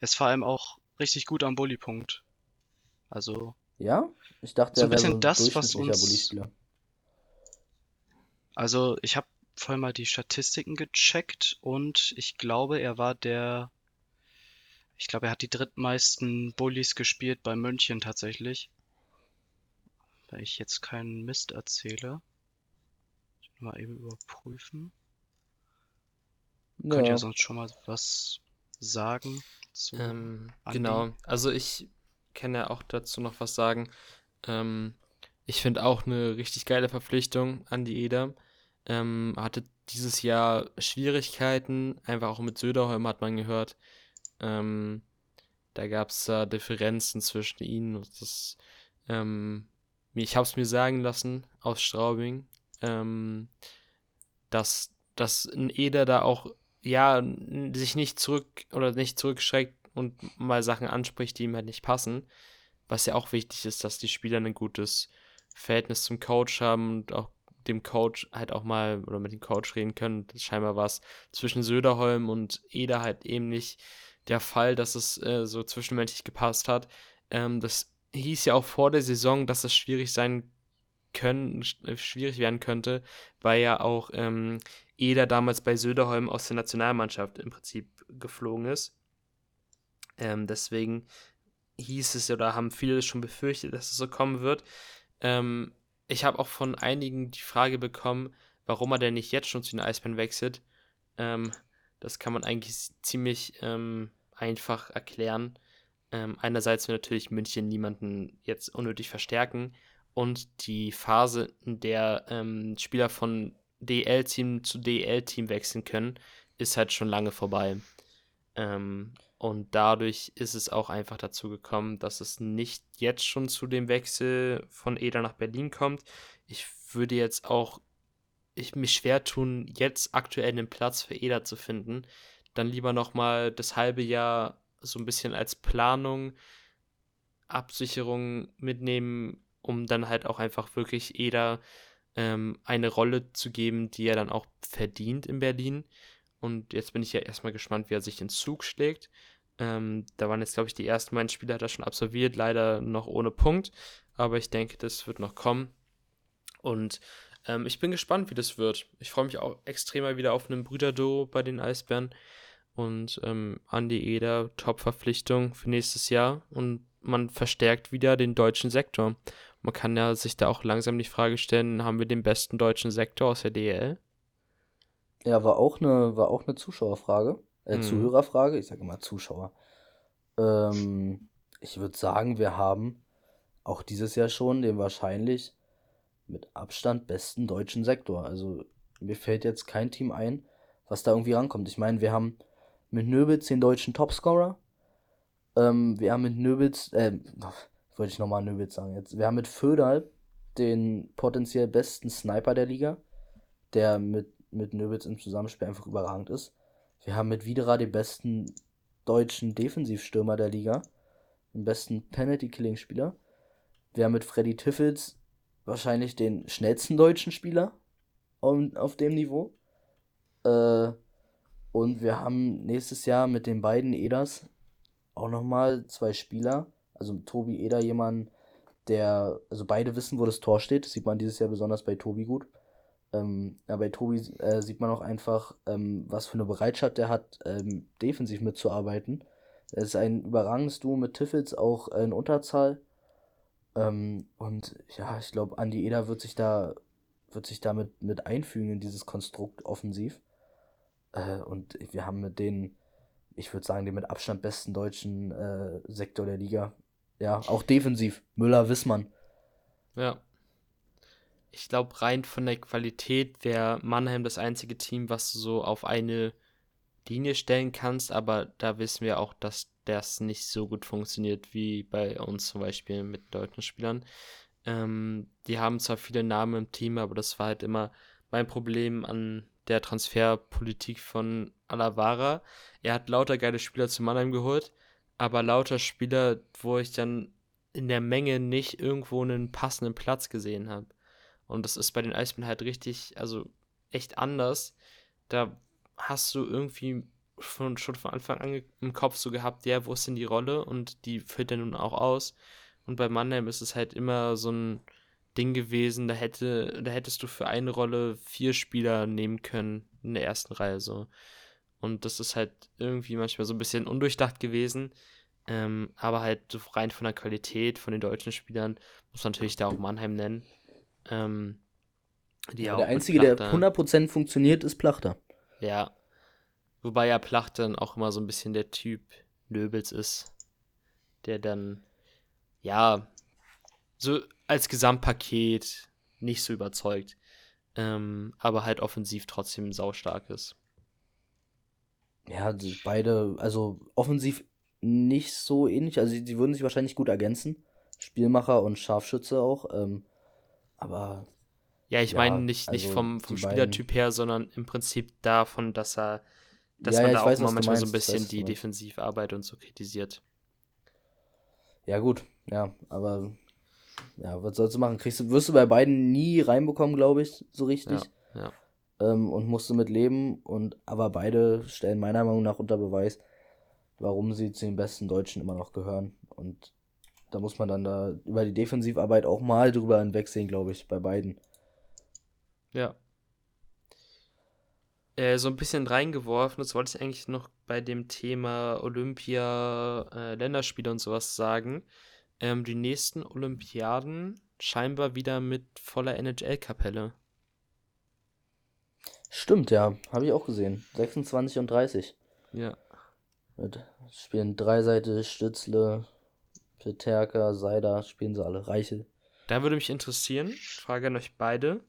ist vor allem auch richtig gut am Bully-Punkt. Also. Ja? Ich dachte, so ein bisschen so ein das, was uns. Also, ich habe vorhin mal die Statistiken gecheckt und ich glaube, er war der. Ich glaube, er hat die drittmeisten Bullies gespielt bei München tatsächlich. Wenn ich jetzt keinen Mist erzähle. Ich mal eben überprüfen. Ja. Könnt ihr sonst schon mal was sagen? Ähm, genau, also ich kann ja auch dazu noch was sagen. Ähm, ich finde auch eine richtig geile Verpflichtung an die Eder. Ähm, hatte dieses Jahr Schwierigkeiten, einfach auch mit Söderholm hat man gehört. Ähm, da gab es da Differenzen zwischen ihnen. Und das, ähm, ich habe es mir sagen lassen aus Straubing, ähm, dass, dass ein Eder da auch ja sich nicht zurück oder nicht zurückschreckt und mal Sachen anspricht, die ihm halt nicht passen. Was ja auch wichtig ist, dass die Spieler ein gutes Verhältnis zum Coach haben und auch dem Coach halt auch mal oder mit dem Coach reden können. Scheinbar war es zwischen Söderholm und Eder halt eben nicht der Fall, dass es äh, so zwischenmenschlich gepasst hat. Ähm, das hieß ja auch vor der Saison, dass es schwierig sein können, äh, schwierig werden könnte, weil ja auch ähm, Eder damals bei Söderholm aus der Nationalmannschaft im Prinzip geflogen ist. Ähm, deswegen hieß es oder haben viele schon befürchtet, dass es so kommen wird. Ähm, ich habe auch von einigen die Frage bekommen, warum er denn nicht jetzt schon zu den Eisbären wechselt. Ähm, das kann man eigentlich ziemlich ähm, einfach erklären. Ähm, einerseits will natürlich München niemanden jetzt unnötig verstärken und die Phase, in der ähm, Spieler von DL-Team zu DL-Team wechseln können, ist halt schon lange vorbei. Ähm, und dadurch ist es auch einfach dazu gekommen, dass es nicht jetzt schon zu dem Wechsel von Eder nach Berlin kommt. Ich würde jetzt auch ich mich schwer tun, jetzt aktuell einen Platz für Eder zu finden. Dann lieber nochmal das halbe Jahr so ein bisschen als Planung, Absicherung mitnehmen, um dann halt auch einfach wirklich Eder ähm, eine Rolle zu geben, die er dann auch verdient in Berlin. Und jetzt bin ich ja erstmal gespannt, wie er sich den Zug schlägt. Ähm, da waren jetzt, glaube ich, die ersten beiden Spiele hat er schon absolviert, leider noch ohne Punkt. Aber ich denke, das wird noch kommen. Und ähm, ich bin gespannt, wie das wird. Ich freue mich auch extrem mal wieder auf einen Brüderdo bei den Eisbären. Und ähm, Andi Eder, Top-Verpflichtung für nächstes Jahr. Und man verstärkt wieder den deutschen Sektor. Man kann ja sich da auch langsam die Frage stellen, haben wir den besten deutschen Sektor aus der DL? Ja, war auch eine, war auch eine Zuschauerfrage, äh, hm. Zuhörerfrage, ich sage immer Zuschauer. Ähm, ich würde sagen, wir haben auch dieses Jahr schon den wahrscheinlich mit Abstand besten deutschen Sektor. Also mir fällt jetzt kein Team ein, was da irgendwie rankommt. Ich meine, wir haben mit Nöbitz den deutschen Topscorer. Ähm, wir haben mit Nöbitz, äh, wollte ich nochmal Nöbitz sagen jetzt. Wir haben mit Föderl den potenziell besten Sniper der Liga, der mit mit Nöbitz im Zusammenspiel einfach überragend ist. Wir haben mit Widerer den besten deutschen Defensivstürmer der Liga, den besten Penalty-Killing-Spieler. Wir haben mit Freddy Tiffels wahrscheinlich den schnellsten deutschen Spieler auf dem Niveau. Äh, und wir haben nächstes Jahr mit den beiden Eders auch nochmal zwei Spieler, also Tobi Eder jemanden, der, also beide wissen, wo das Tor steht. Das sieht man dieses Jahr besonders bei Tobi gut. Ähm, ja, bei Tobi äh, sieht man auch einfach, ähm, was für eine Bereitschaft er hat, ähm, defensiv mitzuarbeiten. Er ist ein überragendes Duo mit Tiffels, auch in Unterzahl. Ähm, und ja, ich glaube, Andi Eder wird sich da, wird sich damit mit einfügen in dieses Konstrukt offensiv. Äh, und wir haben mit den, ich würde sagen, den mit Abstand besten deutschen äh, Sektor der Liga. Ja, auch defensiv. Müller, Wissmann. Ja. Ich glaube, rein von der Qualität wäre Mannheim das einzige Team, was du so auf eine Linie stellen kannst, aber da wissen wir auch, dass das nicht so gut funktioniert wie bei uns zum Beispiel mit deutschen Spielern. Ähm, die haben zwar viele Namen im Team, aber das war halt immer mein Problem an der Transferpolitik von Alavara. Er hat lauter geile Spieler zu Mannheim geholt, aber lauter Spieler, wo ich dann in der Menge nicht irgendwo einen passenden Platz gesehen habe. Und das ist bei den Eisbären halt richtig, also echt anders. Da hast du irgendwie von, schon von Anfang an im Kopf so gehabt, ja, wo ist denn die Rolle? Und die füllt er nun auch aus. Und bei Mannheim ist es halt immer so ein Ding gewesen, da hätte, da hättest du für eine Rolle vier Spieler nehmen können in der ersten Reihe so. Und das ist halt irgendwie manchmal so ein bisschen undurchdacht gewesen. Ähm, aber halt so rein von der Qualität von den deutschen Spielern muss man natürlich da auch Mannheim nennen. Ähm, ja, der einzige, der 100% funktioniert, ist Plachter. Ja, Wobei ja Plach dann auch immer so ein bisschen der Typ Nöbels ist, der dann, ja, so als Gesamtpaket nicht so überzeugt, ähm, aber halt offensiv trotzdem saustark ist. Ja, beide, also offensiv nicht so ähnlich, also sie, würden sich wahrscheinlich gut ergänzen. Spielmacher und Scharfschütze auch, ähm, aber. Ja, ich ja, meine nicht, also nicht vom, vom Spielertyp beiden... her, sondern im Prinzip davon, dass er dass ja, man ja, da auch weiß, mal manchmal so ein bisschen die Defensivarbeit und so kritisiert. Ja, gut, ja, aber ja, was sollst du machen? Kriegst du, wirst du bei beiden nie reinbekommen, glaube ich, so richtig. Ja, ja. Ähm, und musst du mit leben. Und, aber beide stellen meiner Meinung nach unter Beweis, warum sie zu den besten Deutschen immer noch gehören. Und da muss man dann da über die Defensivarbeit auch mal drüber hinwegsehen, glaube ich, bei beiden. Ja, äh, so ein bisschen reingeworfen. Das wollte ich eigentlich noch bei dem Thema Olympia, äh, Länderspiele und sowas sagen. Ähm, die nächsten Olympiaden scheinbar wieder mit voller NHL-Kapelle. Stimmt, ja. Habe ich auch gesehen. 26 und 30. Ja. Mit spielen Dreiseite, Stützle, Peterka, Seider, spielen sie alle. Reichel. Da würde mich interessieren, Frage an euch beide.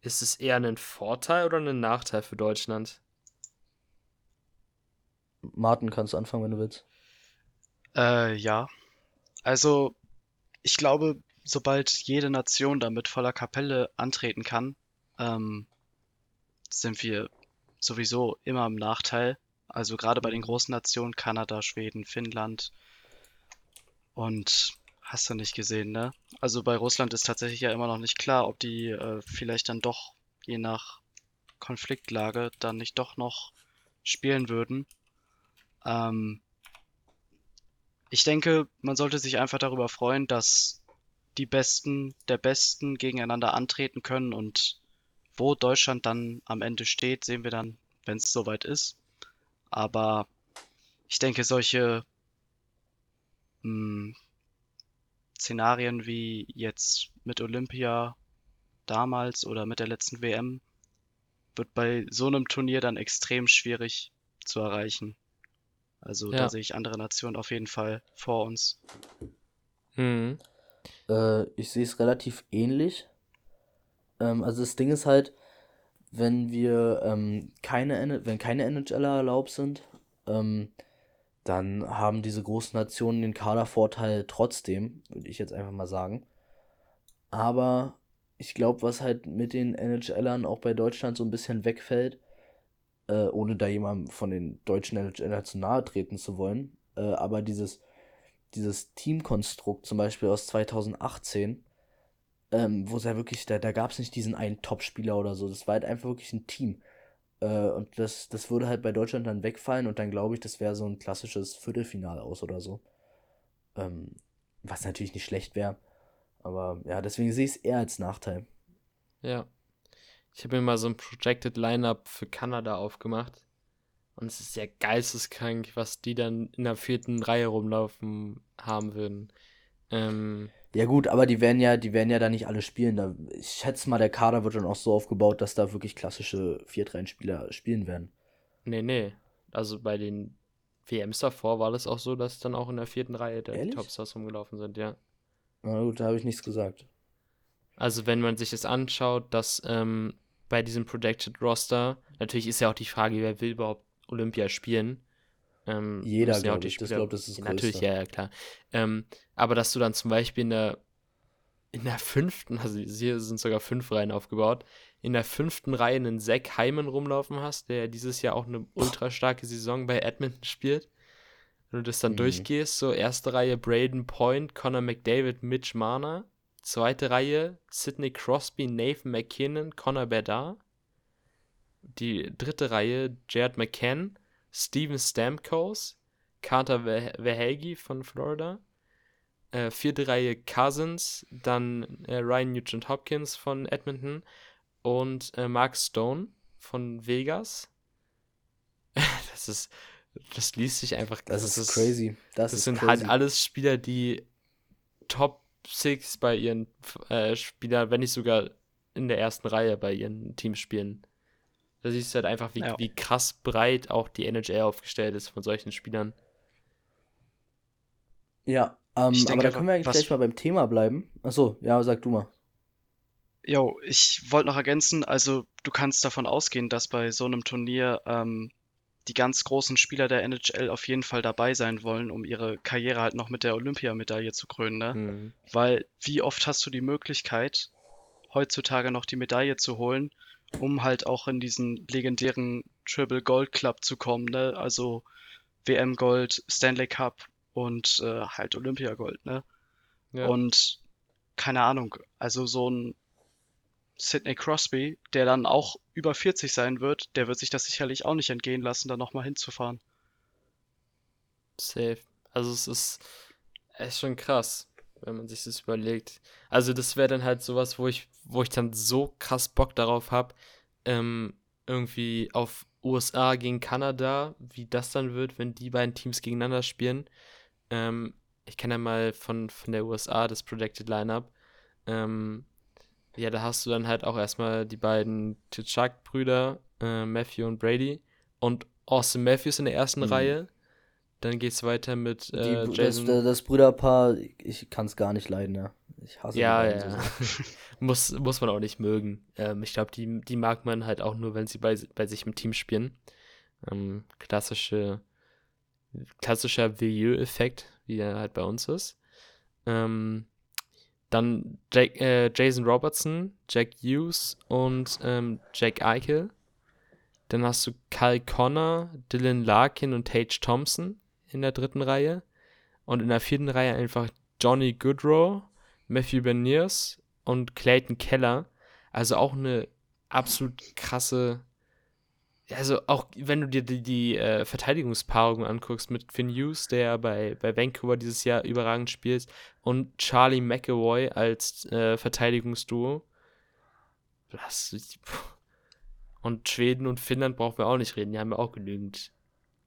Ist es eher ein Vorteil oder ein Nachteil für Deutschland? Martin, kannst du anfangen, wenn du willst. Äh, ja. Also, ich glaube, sobald jede Nation da mit voller Kapelle antreten kann, ähm, sind wir sowieso immer im Nachteil. Also gerade bei den großen Nationen, Kanada, Schweden, Finnland und Hast du nicht gesehen, ne? Also bei Russland ist tatsächlich ja immer noch nicht klar, ob die äh, vielleicht dann doch, je nach Konfliktlage, dann nicht doch noch spielen würden. Ähm, ich denke, man sollte sich einfach darüber freuen, dass die Besten der Besten gegeneinander antreten können und wo Deutschland dann am Ende steht, sehen wir dann, wenn es soweit ist. Aber ich denke, solche mh, hm, Szenarien wie jetzt mit Olympia damals oder mit der letzten WM wird bei so einem Turnier dann extrem schwierig zu erreichen. Also ja. da sehe ich andere Nationen auf jeden Fall vor uns. Mhm. Äh, ich sehe es relativ ähnlich. Ähm, also das Ding ist halt, wenn wir ähm, keine, wenn keine NHLer erlaubt sind, ähm, dann haben diese großen Nationen den Kadervorteil trotzdem, würde ich jetzt einfach mal sagen. Aber ich glaube, was halt mit den NHLern auch bei Deutschland so ein bisschen wegfällt, äh, ohne da jemandem von den deutschen NHLern zu nahe treten zu wollen, äh, aber dieses, dieses Teamkonstrukt zum Beispiel aus 2018, ähm, wo es ja wirklich, da, da gab es nicht diesen einen Topspieler oder so, das war halt einfach wirklich ein Team. Äh, und das, das würde halt bei Deutschland dann wegfallen und dann glaube ich, das wäre so ein klassisches Viertelfinale aus oder so. Ähm, was natürlich nicht schlecht wäre. Aber ja, deswegen sehe ich es eher als Nachteil. Ja. Ich habe mir mal so ein Projected Lineup für Kanada aufgemacht. Und es ist ja geisteskrank, was die dann in der vierten Reihe rumlaufen haben würden. Ähm, ja gut, aber die werden ja, die werden ja da nicht alle spielen. Da, ich schätze mal, der Kader wird dann auch so aufgebaut, dass da wirklich klassische Viertreihenspieler spielen werden. Nee, nee. Also bei den WMs davor war das auch so, dass dann auch in der vierten Reihe der Ehrlich? Topstars rumgelaufen sind, ja. Na gut, da habe ich nichts gesagt. Also wenn man sich das anschaut, dass ähm, bei diesem Projected Roster, natürlich ist ja auch die Frage, wer will überhaupt Olympia spielen. Ähm, Jeder, müssen ja auch glaub die ich. Das Spieler- glaub, das ist das Natürlich, Größte. ja, ja, klar. Ähm, aber dass du dann zum Beispiel in der, in der fünften, also hier sind sogar fünf Reihen aufgebaut, in der fünften Reihe einen Zack Hyman rumlaufen hast, der dieses Jahr auch eine ultra starke Saison bei Edmonton spielt. Wenn du das dann Mhm. durchgehst, so erste Reihe Braden Point, Connor McDavid, Mitch Marner. Zweite Reihe Sidney Crosby, Nathan McKinnon, Connor Bedard. Die dritte Reihe Jared McCann, Steven Stamkos, Carter Ver- Verhage von Florida. Äh, vierte Reihe Cousins, dann äh, Ryan Nugent Hopkins von Edmonton und äh, Mark Stone von Vegas. [laughs] das ist, das liest sich einfach. Das, ist crazy. Das, Das, ist sind crazy. halt alles Spieler, die Top 6 bei ihren äh, Spielern, wenn nicht sogar in der ersten Reihe bei ihren Teams spielen. Da siehst du halt einfach, wie, Ja. wie krass breit auch die NHL aufgestellt ist von solchen Spielern. Ja, ähm, Ich aber denke da können wir eigentlich gleich mal beim Thema bleiben. Achso, ja, sag du mal. Jo, ich wollte noch ergänzen, also du kannst davon ausgehen, dass bei so einem Turnier ähm, die ganz großen Spieler der NHL auf jeden Fall dabei sein wollen, um ihre Karriere halt noch mit der Olympiamedaille zu krönen, ne? Hm. Weil wie oft hast du die Möglichkeit, heutzutage noch die Medaille zu holen, um halt auch in diesen legendären Triple Gold Club zu kommen, ne? Also WM Gold, Stanley Cup und äh, halt Olympia Gold, ne? Ja. Und keine Ahnung, also so ein Sidney Crosby, der dann auch über 40 sein wird, der wird sich das sicherlich auch nicht entgehen lassen, da nochmal hinzufahren. Safe. Also es ist echt schon krass, wenn man sich das überlegt. Also das wäre dann halt sowas, wo ich, wo ich dann so krass Bock darauf habe, ähm, irgendwie auf USA gegen Kanada, wie das dann wird, wenn die beiden Teams gegeneinander spielen. Ähm, ich kann ja mal von, von der USA das Projected Lineup. Ähm, ja, da hast du dann halt auch erstmal die beiden T'Chak-Brüder, äh, Matthew und Brady und Austin Matthews in der ersten Mhm. Reihe. Dann geht's weiter mit Die, äh, das, Jason. das Brüderpaar, ich kann es gar nicht leiden, ja. Ich hasse die ja, ja. so [laughs] muss, muss man auch nicht mögen. Ähm, ich glaube, die, die mag man halt auch nur, wenn sie bei, bei sich im Team spielen. Ähm, klassische, klassischer Vieux-Effekt, wie er halt bei uns ist. Ähm, dann Jack, äh, Jason Robertson, Jack Hughes und ähm, Jack Eichel. Dann hast du Kyle Connor, Dylan Larkin und Tage Thompson in der dritten Reihe. Und in der vierten Reihe einfach Johnny Goodrow, Matthew Berniers und Clayton Keller. Also auch eine absolut krasse. Also auch wenn du dir die, die äh, Verteidigungspaarung anguckst mit Finn Hughes, der bei, bei Vancouver dieses Jahr überragend spielt, und Charlie McAvoy als äh, Verteidigungsduo. Das, und Schweden und Finnland brauchen wir auch nicht reden, die haben ja auch genügend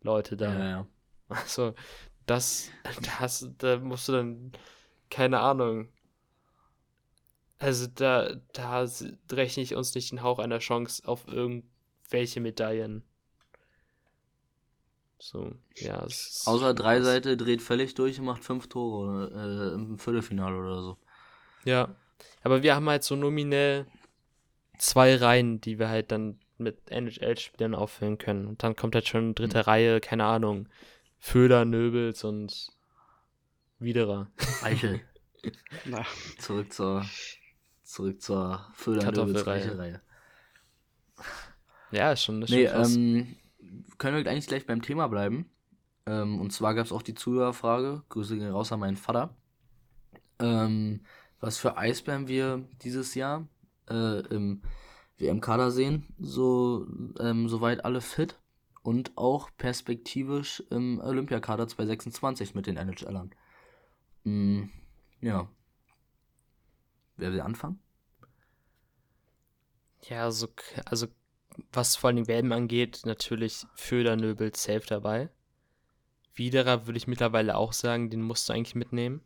Leute da. Ja, ja. Also, das, das, da musst du dann, keine Ahnung. Also, da, da rechne ich uns nicht den Hauch einer Chance auf irgendwelche Medaillen. So, ja. Es Außer schon drei krass. Seite dreht völlig durch und macht fünf Tore äh, im Viertelfinale oder so. Ja. Aber wir haben halt so nominell zwei Reihen, die wir halt dann mit NHL-Spielern auffüllen können. Und dann kommt halt schon dritte Reihe, keine Ahnung. Föder, Nöbels und Widerer. Eichel. [laughs] Na, zurück zur zurück zur Föder Kartoffelreihe. Reihe. Ja, ist schon, ist schon Nee, krass. ähm, können wir eigentlich gleich beim Thema bleiben. Ähm, und zwar gab es auch die Zuhörerfrage, Grüße gehen raus an meinen Vater. Ähm, was für Eisbären wir dieses Jahr äh, im WM-Kader sehen, so ähm, soweit alle fit und auch perspektivisch im Olympiakader 2026 mit den NHLern. Mm, Ja. Wer will anfangen? Ja, also, k- also was vor allem die WM angeht, natürlich Föder, Nöbel, safe dabei. Widerer würde ich mittlerweile auch sagen, den musst du eigentlich mitnehmen.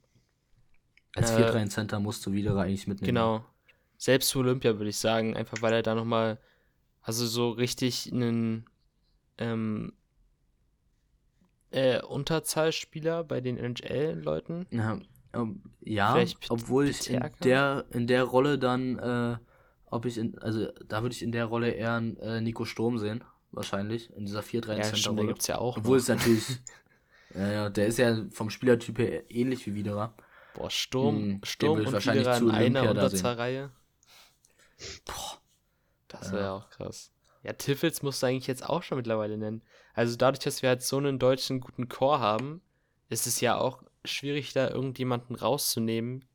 Als Äh, 4-3 Center musst du wieder eigentlich mitnehmen. Genau. Selbst zu Olympia würde ich sagen, einfach weil er da nochmal, also so richtig einen ähm, äh, Unterzahlspieler bei den NHL-Leuten. Ja, ähm, ja obwohl ich in der, in der Rolle dann, äh, ob ich in, also da würde ich in der Rolle eher einen, äh, Nico Sturm sehen, wahrscheinlich, in dieser 4-3 Ja, Center stimmt, da Rolle. gibt es ja auch. Obwohl noch. es natürlich, [laughs] ja, ja, der ist ja vom Spielertyp her ähnlich wie Widerer. Boah, Sturm, Hm, Sturm und wahrscheinlich Widerer zu in einer. Unterzahlreihe. Boah. Das wäre ja auch krass. Ja, Tiffels musst du eigentlich jetzt auch schon mittlerweile nennen. Also dadurch, dass wir halt so einen deutschen guten Chor haben, ist es ja auch schwierig, da irgendjemanden rauszunehmen.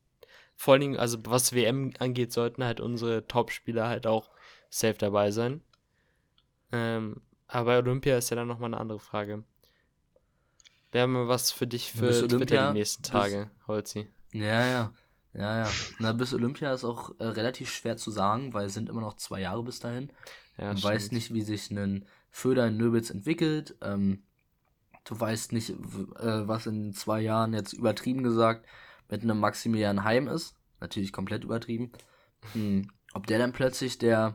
Vor allen Dingen, also was WM angeht, sollten halt unsere Top-Spieler halt auch safe dabei sein. Ähm, aber bei Olympia ist ja dann nochmal eine andere Frage. Wir haben was für dich für bis Twitter Olympia- die nächsten bis- Tage, Holzi. Ja, ja. Ja, ja. Na, bis Olympia ist auch äh, relativ schwer zu sagen, weil es sind immer noch zwei Jahre bis dahin. Ja, du weißt nicht, wie sich ein Föder in Nöbels entwickelt. Ähm, du weißt nicht, äh, was in zwei Jahren jetzt übertrieben gesagt mit einem Maximilian Heim ist. Natürlich komplett übertrieben. [laughs] Hm, ob der dann plötzlich der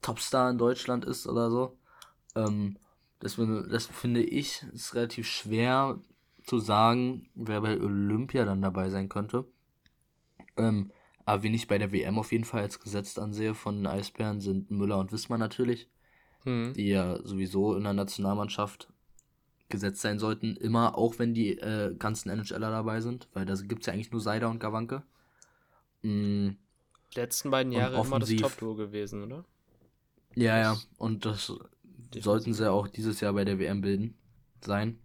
Topstar in Deutschland ist oder so. Ähm, das, finde- das finde ich ist relativ schwer zu sagen, wer bei Olympia dann dabei sein könnte. Ähm, aber wen ich bei der WM auf jeden Fall als gesetzt ansehe von den Eisbären sind Müller und Wismar natürlich, Hm. die ja sowieso in der Nationalmannschaft gesetzt sein sollten. Immer, auch wenn die äh, ganzen NHLer dabei sind, weil da gibt es ja eigentlich nur Seider und Gawanke. Mm, Die letzten beiden Jahre immer das. Top-Duo gewesen, oder? ja, ja, und das sollten sie auch dieses Jahr bei der WM bilden sein.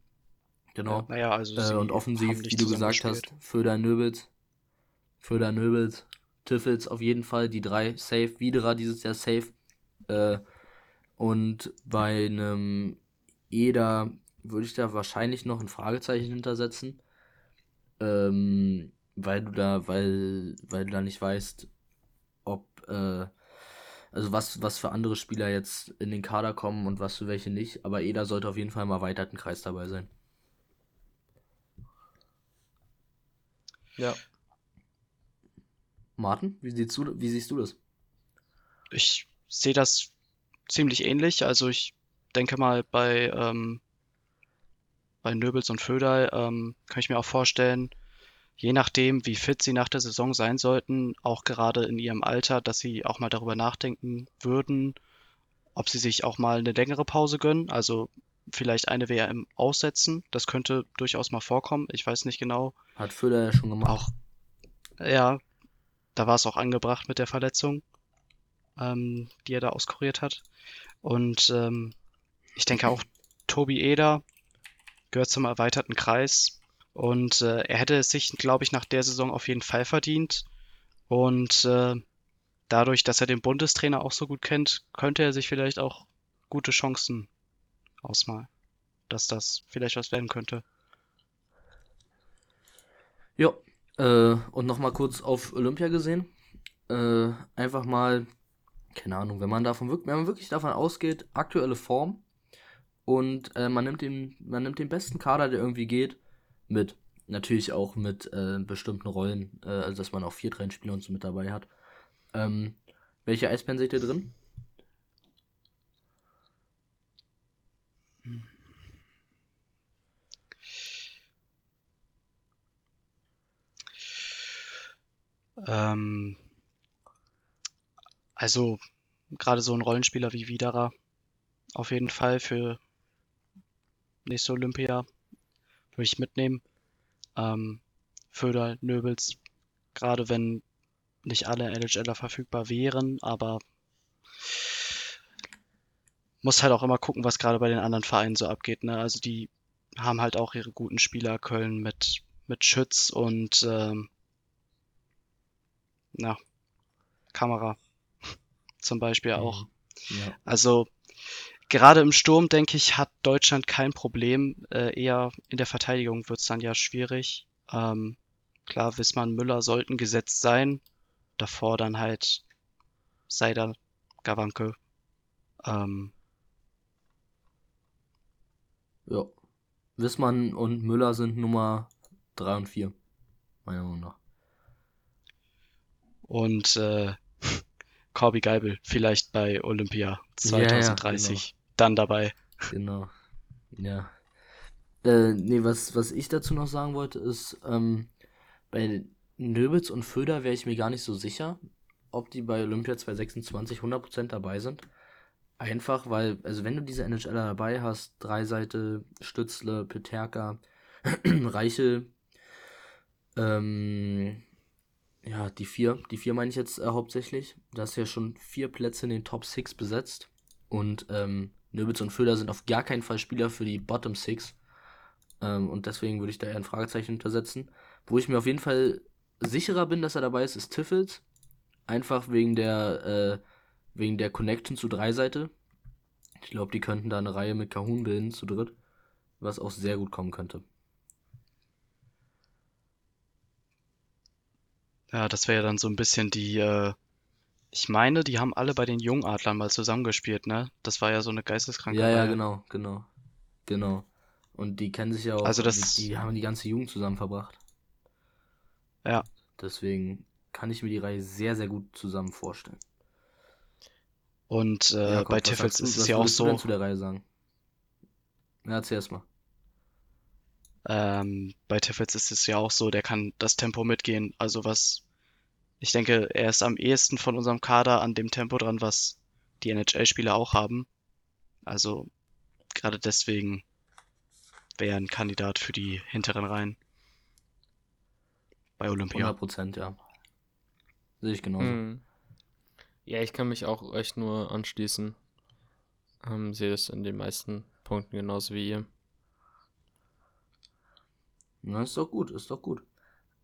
Genau. Naja, also Äh, und offensiv, wie du gesagt hast. Föder Nöbels, Föder Nöbels, Tiffels auf jeden Fall, die drei safe, Widerer dieses Jahr safe. Äh, und bei einem Eder würde ich da wahrscheinlich noch ein Fragezeichen hintersetzen. Ähm, weil du da, weil, weil du da nicht weißt, ob, äh, also was, was für andere Spieler jetzt in den Kader kommen und was für welche nicht. Aber Eder sollte auf jeden Fall im erweiterten Kreis dabei sein. Ja. Martin, wie siehst du, wie siehst du das? Ich sehe das ziemlich ähnlich. Also ich denke mal, bei, ähm, bei Nöbels und Föderl ähm, kann ich mir auch vorstellen, je nachdem, wie fit sie nach der Saison sein sollten, auch gerade in ihrem Alter, dass sie auch mal darüber nachdenken würden, ob sie sich auch mal eine längere Pause gönnen. Also vielleicht eine WM aussetzen. Das könnte durchaus mal vorkommen. Ich weiß nicht genau. Hat Föder ja schon gemacht. Auch, ja, da war es auch angebracht mit der Verletzung, ähm, die er da auskuriert hat. Und ähm, ich denke auch, Tobi Eder gehört zum erweiterten Kreis. Und äh, er hätte es sich, glaube ich, nach der Saison auf jeden Fall verdient. Und äh, dadurch, dass er den Bundestrainer auch so gut kennt, könnte er sich vielleicht auch gute Chancen ausmalen, dass das vielleicht was werden könnte. Ja, äh, und nochmal kurz auf Olympia gesehen. Äh, einfach mal, keine Ahnung, wenn man davon wirklich, wenn man wirklich davon ausgeht, aktuelle Form und äh, man nimmt den, man nimmt den besten Kader, der irgendwie geht, mit. Natürlich auch mit äh, bestimmten Rollen, äh, also dass man auch vier Trainerspieler und so mit dabei hat. Ähm, welche Eisbären seht ihr drin? Ähm, also gerade so ein Rollenspieler wie Widerer auf jeden Fall für nächste Olympia würde ich mitnehmen. Ähm, Föder, Nöbels, gerade wenn nicht alle NHLer verfügbar wären, aber muss halt auch immer gucken, was gerade bei den anderen Vereinen so abgeht. Ne? Also die haben halt auch ihre guten Spieler, Köln mit, mit Schütz und ähm, na, Kamera [laughs] zum Beispiel auch. Ja. Also gerade im Sturm, denke ich, hat Deutschland kein Problem. Äh, eher in der Verteidigung wird es dann ja schwierig. Ähm, Klar, Wissmann, Müller sollten gesetzt sein. Davor dann halt Seider, Gawanke. Ähm, Ja. Wissmann und Müller sind Nummer 3 und 4. Meiner Meinung nach. und äh, [laughs] Corby Geibel vielleicht bei Olympia Ja, ja, 2030 dann dabei. Genau. Ja. Äh, nee, was, was ich dazu noch sagen wollte, ist, ähm, bei Nöbitz und Föder wäre ich mir gar nicht so sicher, ob die bei Olympia 2026 100% dabei sind. Einfach, weil, also wenn du diese NHLer dabei hast, Dreiseite, Stützle, Peterka, [clears throat] Reichel, ähm, ja, die vier, die vier meine ich jetzt äh, hauptsächlich. Da ist ja schon vier Plätze in den Top 6 besetzt. Und ähm, Nöbitz und Föder sind auf gar keinen Fall Spieler für die Bottom 6. Ähm, und deswegen würde ich da eher ein Fragezeichen hintersetzen. Wo ich mir auf jeden Fall sicherer bin, dass er dabei ist, ist Tiffels. Einfach wegen der, äh, wegen der Connection zu Dreiseite. Ich glaube, die könnten da eine Reihe mit Kahun bilden, zu dritt. Was auch sehr gut kommen könnte. Ja, das wäre ja dann so ein bisschen die, äh, ich meine, die haben alle bei den Jungadlern mal zusammengespielt, ne? Das war ja so eine geisteskranke Ja, ja, Reihe. genau, genau. Genau. Und die kennen sich ja auch, Also das- die, die haben die ganze Jugend zusammen verbracht. Ja. Deswegen kann ich mir die Reihe sehr, sehr gut zusammen vorstellen. Und äh, Jakob, bei was Tiffels ist es was ja auch so, zu der Reihe sagen? Ja, erzähl erst mal. ähm, bei Tiffels ist es ja auch so, der kann das Tempo mitgehen. Also was, ich denke, er ist am ehesten von unserem Kader an dem Tempo dran, was die NHL-Spieler auch haben. Also gerade deswegen wäre er ein Kandidat für die hinteren Reihen bei Olympia. 100 Prozent, ja. Sehe ich genauso. Mhm. Ja, ich kann mich auch euch nur anschließen. Ähm, sehe das in den meisten Punkten genauso wie ihr. Na, ist doch gut, ist doch gut.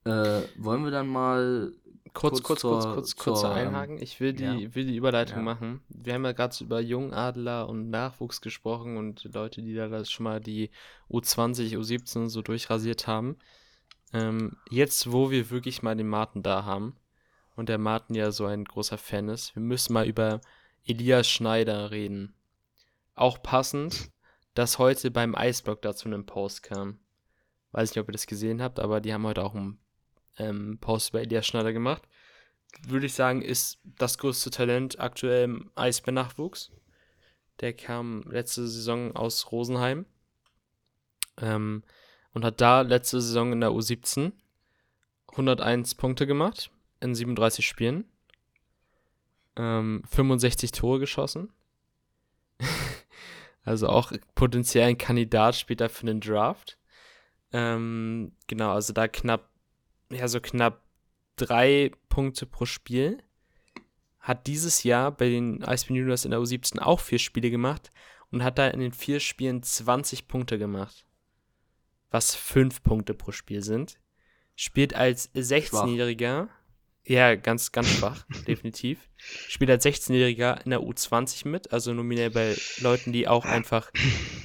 Äh, wollen wir dann mal Kurz, Kurz kurz, kurz, zur- kurz, kurz zur, einhaken. Ich will die, ja. will die Überleitung Ja. machen. Wir haben ja gerade über Jungadler und Nachwuchs gesprochen und Leute, die da das schon mal die U20, U17 so durchrasiert haben. Ähm, jetzt, wo wir wirklich mal den Martin da haben und der Martin ja so ein großer Fan ist, wir müssen mal über Elias Schneider reden. Auch passend, dass heute beim Eisblock dazu ein Post kam. Weiß nicht, ob ihr das gesehen habt, aber die haben heute auch einen ähm, Post über Elias Schneider gemacht. Würde ich sagen, ist das größte Talent aktuell im Eisbär-Nachwuchs. Der kam letzte Saison aus Rosenheim ähm, und hat da letzte Saison in der U17 101 Punkte gemacht in 37 Spielen. Ähm, 65 Tore geschossen. [laughs] also auch potenziell ein Kandidat später für den Draft. Ähm, genau, also da knapp, ja, so knapp drei Punkte pro Spiel. Hat dieses Jahr bei den Eisbären Juniors in der U17 auch vier Spiele gemacht und hat da in den vier Spielen 20 Punkte gemacht. Was fünf Punkte pro Spiel sind. Spielt als 16-Jähriger. Ja, ganz, ganz schwach, [laughs] definitiv. Spielt als 16-Jähriger in der U20 mit, also nominell bei Leuten, die auch [laughs] einfach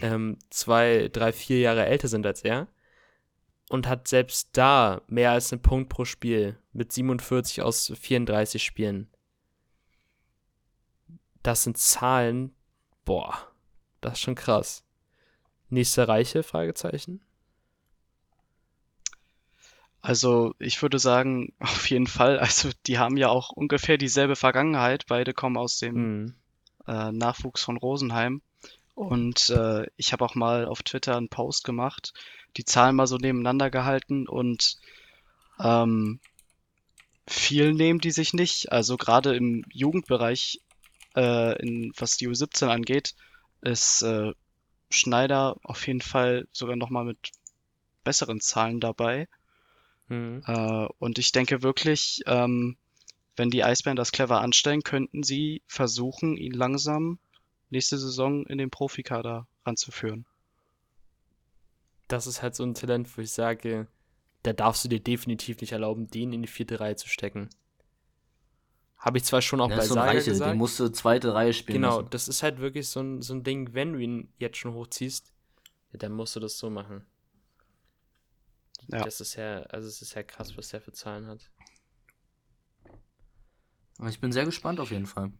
ähm, zwei, drei, vier Jahre älter sind als er. Und hat selbst da mehr als einen Punkt pro Spiel mit 47 aus 34 Spielen. Das sind Zahlen, boah, das ist schon krass. Nächste Reiche? Fragezeichen. Also ich würde sagen, [laughs] auf jeden Fall. Also die haben ja auch ungefähr dieselbe Vergangenheit. Beide kommen aus dem Hm. äh, Nachwuchs von Rosenheim. Und äh, ich habe auch mal auf Twitter einen Post gemacht, die Zahlen mal so nebeneinander gehalten und ähm, viel nehmen die sich nicht. Also gerade im Jugendbereich, äh, in, was die U17 angeht, ist äh, Schneider auf jeden Fall sogar nochmal mit besseren Zahlen dabei. Hm. Äh, und ich denke wirklich, ähm, wenn die Eisbären das clever anstellen, könnten sie versuchen, ihn langsam nächste Saison in den Profikader ranzuführen. Das ist halt so ein Talent, wo ich sage, da darfst du dir definitiv nicht erlauben, den in die vierte Reihe zu stecken. Habe ich zwar schon auch Ja, bei ist so Saga Reichel, gesagt. den musste zweite Reihe spielen Genau, lassen. das ist halt wirklich so ein, so ein Ding, wenn du ihn jetzt schon hochziehst, ja, dann musst du das so machen. Ja. Das ist ja, also es ist ja krass, was der für Zahlen hat. Ich bin sehr gespannt auf jeden Fall.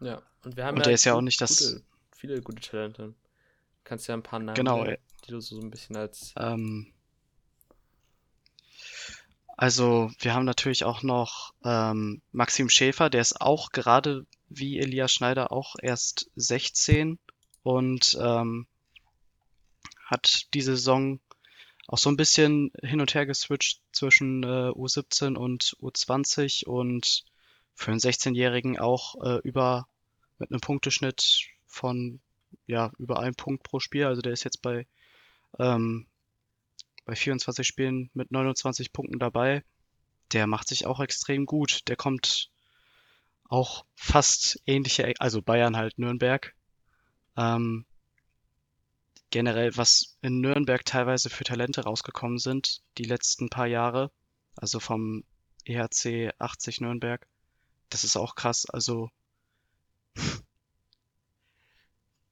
Ja, und wir haben und ja der ist ja auch nicht das. Viele gute Talente. Du kannst ja ein paar Namen, genau, nennen, die du so ein bisschen als. Ähm, also, wir haben natürlich auch noch ähm, Maxim Schäfer, der ist auch gerade wie Elias Schneider auch erst 16 und ähm, hat diese Saison auch so ein bisschen hin und her geswitcht zwischen äh, U17 und U20 und für einen 16-Jährigen auch äh, über mit einem Punkteschnitt von ja über einem Punkt pro Spiel. Also der ist jetzt bei ähm, bei 24 Spielen mit 29 Punkten dabei. Der macht sich auch extrem gut. Der kommt auch fast ähnliche, also Bayern halt Nürnberg. Ähm, generell, was in Nürnberg teilweise für Talente rausgekommen sind, die letzten paar Jahre, also vom EHC 80 Nürnberg, das ist auch krass. Also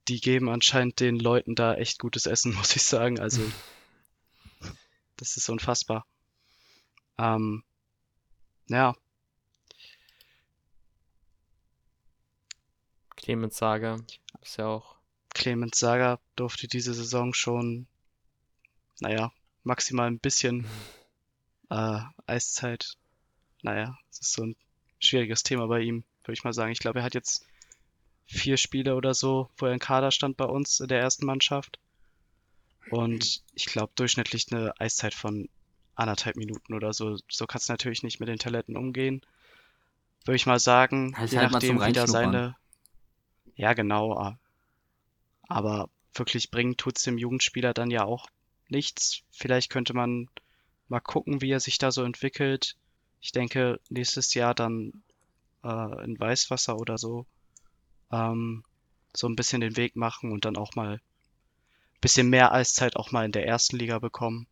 die geben anscheinend den Leuten da echt gutes Essen, [laughs] muss ich sagen. Also das ist unfassbar. Ähm, ja. Clemens Sager ist ja auch. Clemens Sager durfte diese Saison schon, naja, maximal ein bisschen [laughs] äh, Eiszeit. Naja, es ist so ein schwieriges Thema bei ihm, würde ich mal sagen. Ich glaube, er hat jetzt vier Spiele oder so, wo er im Kader stand bei uns in der ersten Mannschaft. Und ich glaube, durchschnittlich eine Eiszeit von anderthalb Minuten oder so. So kannst du natürlich nicht mit den Talenten umgehen. Würde ich mal sagen, Heißt je halt nachdem, zum wie da Reinschnuppern. seine. Ja, genau. Aber wirklich bringen tut's dem Jugendspieler dann ja auch nichts. Vielleicht könnte man mal gucken, wie er sich da so entwickelt. Ich denke, nächstes Jahr dann äh, in Weißwasser oder so ähm, so ein bisschen den Weg machen und dann auch mal ein bisschen mehr Eiszeit auch mal in der ersten Liga bekommen.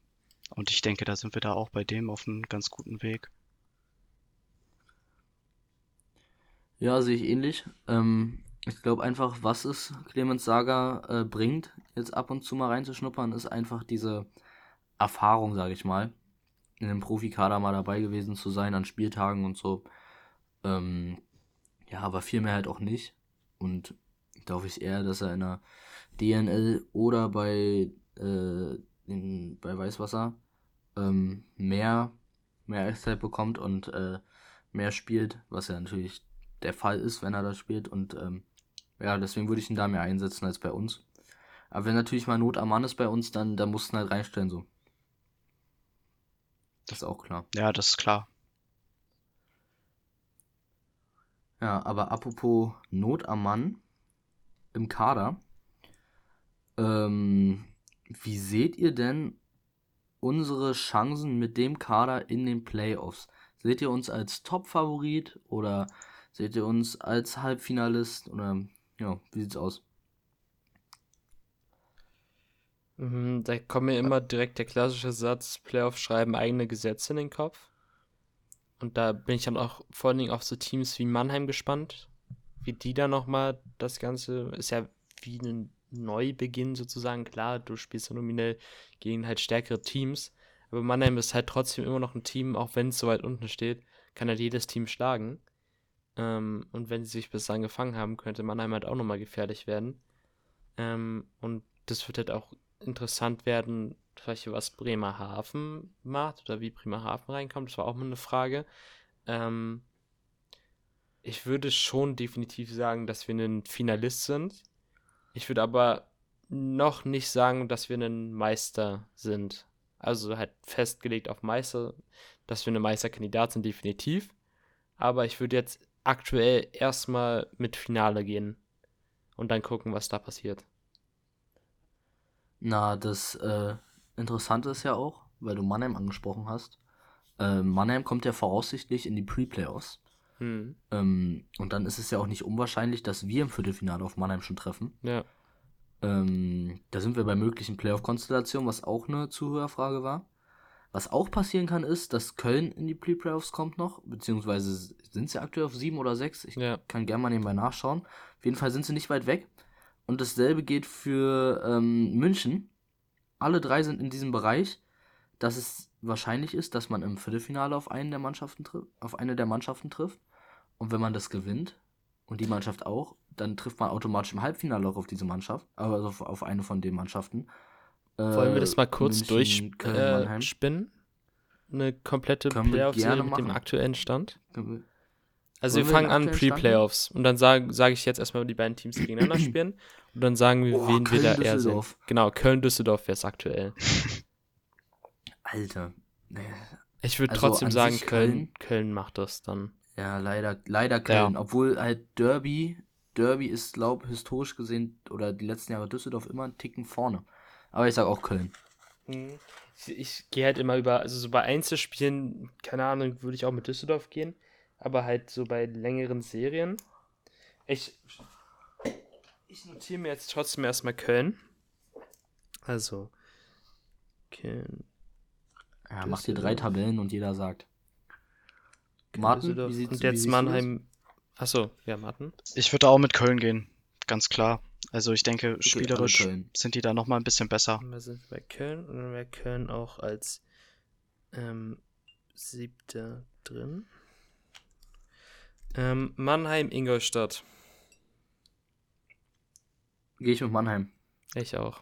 Und ich denke, da sind wir da auch bei dem auf einem ganz guten Weg. Ja, sehe ich ähnlich. Ähm, ich glaube einfach, was es Clemens Saga äh, bringt, jetzt ab und zu mal reinzuschnuppern, ist einfach diese Erfahrung, sage ich mal, in einem Profikader mal dabei gewesen zu sein an Spieltagen und so. Ähm, ja, aber viel mehr halt auch nicht. Und da hoffe ich eher, dass er in der DNL oder bei, äh, in, bei Weißwasser ähm, mehr, mehr Eiszeit bekommt und äh, mehr spielt, was ja natürlich der Fall ist, wenn er das spielt. Und ähm, ja, deswegen würde ich ihn da mehr einsetzen als bei uns. Aber wenn natürlich mal Not am Mann ist bei uns, dann, dann musst ihn halt reinstellen so. Das ist auch klar. Ja, das ist klar. Ja, aber apropos Not am Mann im Kader. Ähm, wie seht ihr denn unsere Chancen mit dem Kader in den Playoffs? Seht ihr uns als Top-Favorit oder seht ihr uns als Halbfinalist? Oder ja, wie sieht's aus? Mhm, Da kommt mir immer direkt der klassische Satz, Playoff schreiben eigene Gesetze in den Kopf. Und da bin ich dann auch vor allen Dingen auf so Teams wie Mannheim gespannt, wie die da nochmal das Ganze, ist ja wie ein Neubeginn sozusagen, klar, du spielst ja nominell gegen halt stärkere Teams, aber Mannheim ist halt trotzdem immer noch ein Team, auch wenn es so weit unten steht, kann halt jedes Team schlagen. Ähm, und wenn sie sich bis dahin gefangen haben, könnte Mannheim halt auch nochmal gefährlich werden. Ähm, und das wird halt auch interessant werden, vielleicht was Bremerhaven macht oder wie Bremerhaven reinkommt. Das war auch mal eine Frage. Ähm, ich würde schon definitiv sagen, dass wir ein Finalist sind. Ich würde aber noch nicht sagen, dass wir ein Meister sind. Also halt festgelegt auf Meister, dass wir eine Meisterkandidat sind, definitiv. Aber ich würde jetzt aktuell erstmal mit Finale gehen und dann gucken, was da passiert. Na, das äh, Interessante ist ja auch, weil du Mannheim angesprochen hast. Äh, Mannheim kommt ja voraussichtlich in die Pre-Playoffs. Hm. Ähm, und dann ist es ja auch nicht unwahrscheinlich, dass wir im Viertelfinale auf Mannheim schon treffen. Ja. Ähm, da sind wir bei möglichen Playoff-Konstellationen, was auch eine Zuhörerfrage war. Was auch passieren kann, ist, dass Köln in die Pre-Playoffs kommt noch, beziehungsweise sind sie aktuell auf sieben oder sechs. Ich Ja. kann gerne mal nebenbei nachschauen. Auf jeden Fall sind sie nicht weit weg. Und dasselbe geht für ähm, München. Alle drei sind in diesem Bereich. dass es wahrscheinlich ist, dass man im Viertelfinale auf einen der Mannschaften trifft, auf eine der Mannschaften trifft. Und wenn man das gewinnt und die Mannschaft auch, dann trifft man automatisch im Halbfinale auch auf diese Mannschaft, also auf, auf eine von den Mannschaften. Wollen wir das mal Äh, kurz München, Köln, durchspinnen? Äh? Eine komplette Playoff-Serie mit dem machen. aktuellen Stand? Können Also Wollen wir fangen an Pre-Playoffs und dann sage sag ich jetzt erstmal die beiden Teams, die gegeneinander [clears throat] spielen und dann sagen wir, Oh, wen wir da eher sehen. Genau, Köln-Düsseldorf wäre es aktuell. [laughs] Alter. Ich würde Also trotzdem sagen, Köln, Köln- Köln macht das dann. Ja, leider, leider Köln. Obwohl halt Derby, Derby ist, glaube historisch gesehen, oder die letzten Jahre Düsseldorf immer einen Ticken vorne. Aber ich sag auch Köln. Ich, ich gehe halt immer über, also so bei Einzelspielen, keine Ahnung, würde ich auch mit Düsseldorf gehen, aber halt so bei längeren Serien. Ich, ich notiere mir jetzt trotzdem erstmal Köln. Also, Köln. Ja, macht ihr drei. Tabellen und jeder sagt. Martin, wie sieht's Und wie jetzt du Mannheim. Achso, ja, Martin. Ich würde auch mit Köln gehen, ganz klar. Also ich denke, also spielerisch Köln. sind die da nochmal ein bisschen besser. Wir sind bei Köln und dann wäre Köln auch als ähm, siebter drin. Ähm, Mannheim, Ingolstadt. Gehe ich mit Mannheim. Ich auch.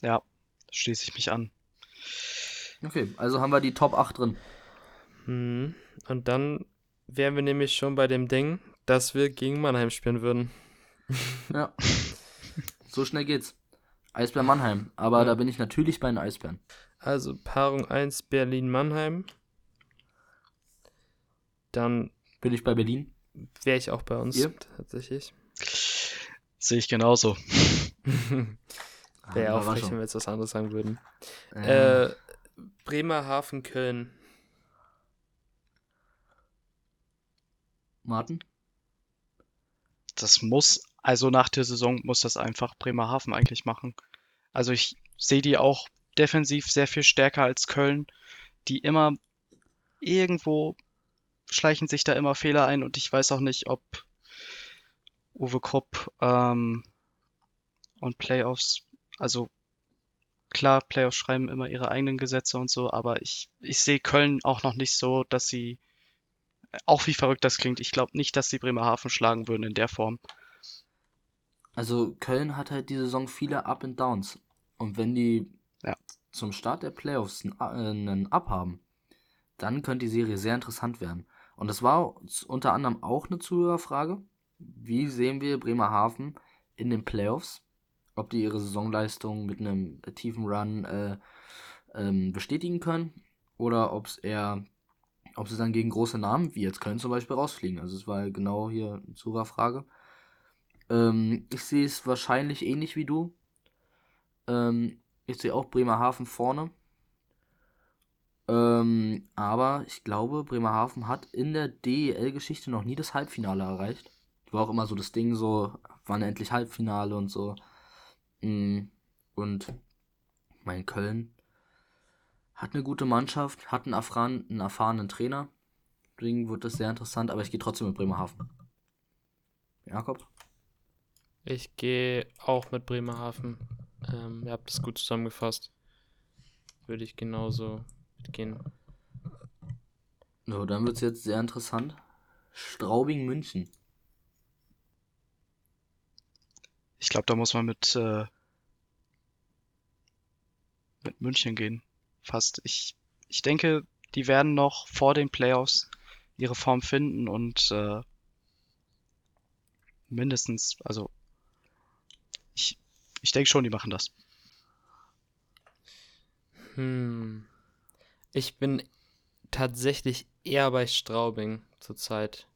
Ja, schließe ich mich an. Okay, also haben wir die Top 8 drin. Mhm. Und dann wären wir nämlich schon bei dem Ding, dass wir gegen Mannheim spielen würden. [laughs] Ja. so schnell geht's. Eisbär Mannheim. Aber Ja. da bin ich natürlich bei den Eisbären. Also Paarung 1 Berlin-Mannheim. Dann Bin ich bei Berlin? wäre ich auch bei uns Ihr? tatsächlich. Sehe ich genauso. [laughs] wäre auch Ah, frech, wenn wir jetzt was anderes sagen würden. Äh, Äh, Bremerhaven, Köln. Martin? Das muss, also nach der Saison muss das einfach Bremerhaven eigentlich machen. Also ich sehe die auch defensiv sehr viel stärker als Köln, die immer irgendwo schleichen sich da immer Fehler ein und ich weiß auch nicht, ob Uwe Krupp ähm, und Playoffs, also klar, Playoffs schreiben immer ihre eigenen Gesetze und so, aber ich, ich sehe Köln auch noch nicht so, dass sie, auch wie verrückt das klingt, ich glaube nicht, dass sie Bremerhaven schlagen würden in der Form. Also Köln hat halt die Saison viele Up and Downs. Und wenn die Ja. zum Start der Playoffs einen, äh, Up haben, dann könnte die Serie sehr interessant werden. Und das war unter anderem auch eine Zuhörerfrage. Wie sehen wir Bremerhaven in den Playoffs? Ob die ihre Saisonleistung mit einem tiefen Run äh, ähm, bestätigen können oder ob es eher, ob sie dann gegen große Namen, wie jetzt Köln zum Beispiel, rausfliegen. Also es war genau hier eine Zuhörerfrage. Ähm, ich sehe es wahrscheinlich ähnlich wie du. Ähm, ich sehe auch Bremerhaven vorne. Ähm, aber ich glaube, Bremerhaven hat in der DEL-Geschichte noch nie das Halbfinale erreicht. War auch immer so das Ding, so, wann endlich Halbfinale und so. Mm, Und mein Köln hat eine gute Mannschaft, hat einen, erfahren, einen erfahrenen Trainer. Deswegen wird das sehr interessant, aber ich gehe trotzdem mit Bremerhaven. Jakob? Ich gehe auch mit Bremerhaven. Ähm, ihr habt es gut zusammengefasst. Würde ich genauso mitgehen. So, dann wird es jetzt sehr interessant. Straubing München. Ich glaube, da muss man mit, äh, mit München gehen. Fast. Ich, ich denke, die werden noch vor den Playoffs ihre Form finden und äh, mindestens, also ich, ich denke schon, die machen das. Hm. Ich bin tatsächlich eher bei Straubing zurzeit.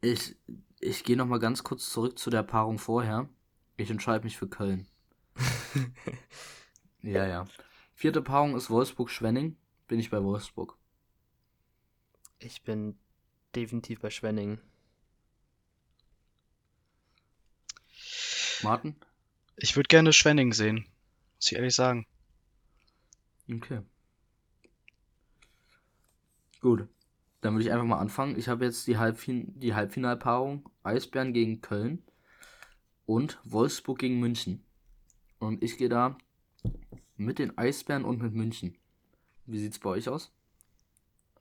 Ich, ich gehe nochmal ganz kurz zurück zu der Paarung vorher. Ich entscheide mich für Köln. [laughs] ja, ja. Vierte Paarung ist Wolfsburg-Schwenning. Bin ich bei Wolfsburg. Ich bin definitiv bei Schwenning. Martin? Ich würde gerne Schwenning sehen, muss ich ehrlich sagen. Okay. Gut. Dann würde ich einfach mal anfangen. Ich habe jetzt die, Halbfin die Halbfinalpaarung Eisbären gegen Köln und Wolfsburg gegen München. Und ich gehe da mit den Eisbären und mit München. Wie sieht's bei euch aus?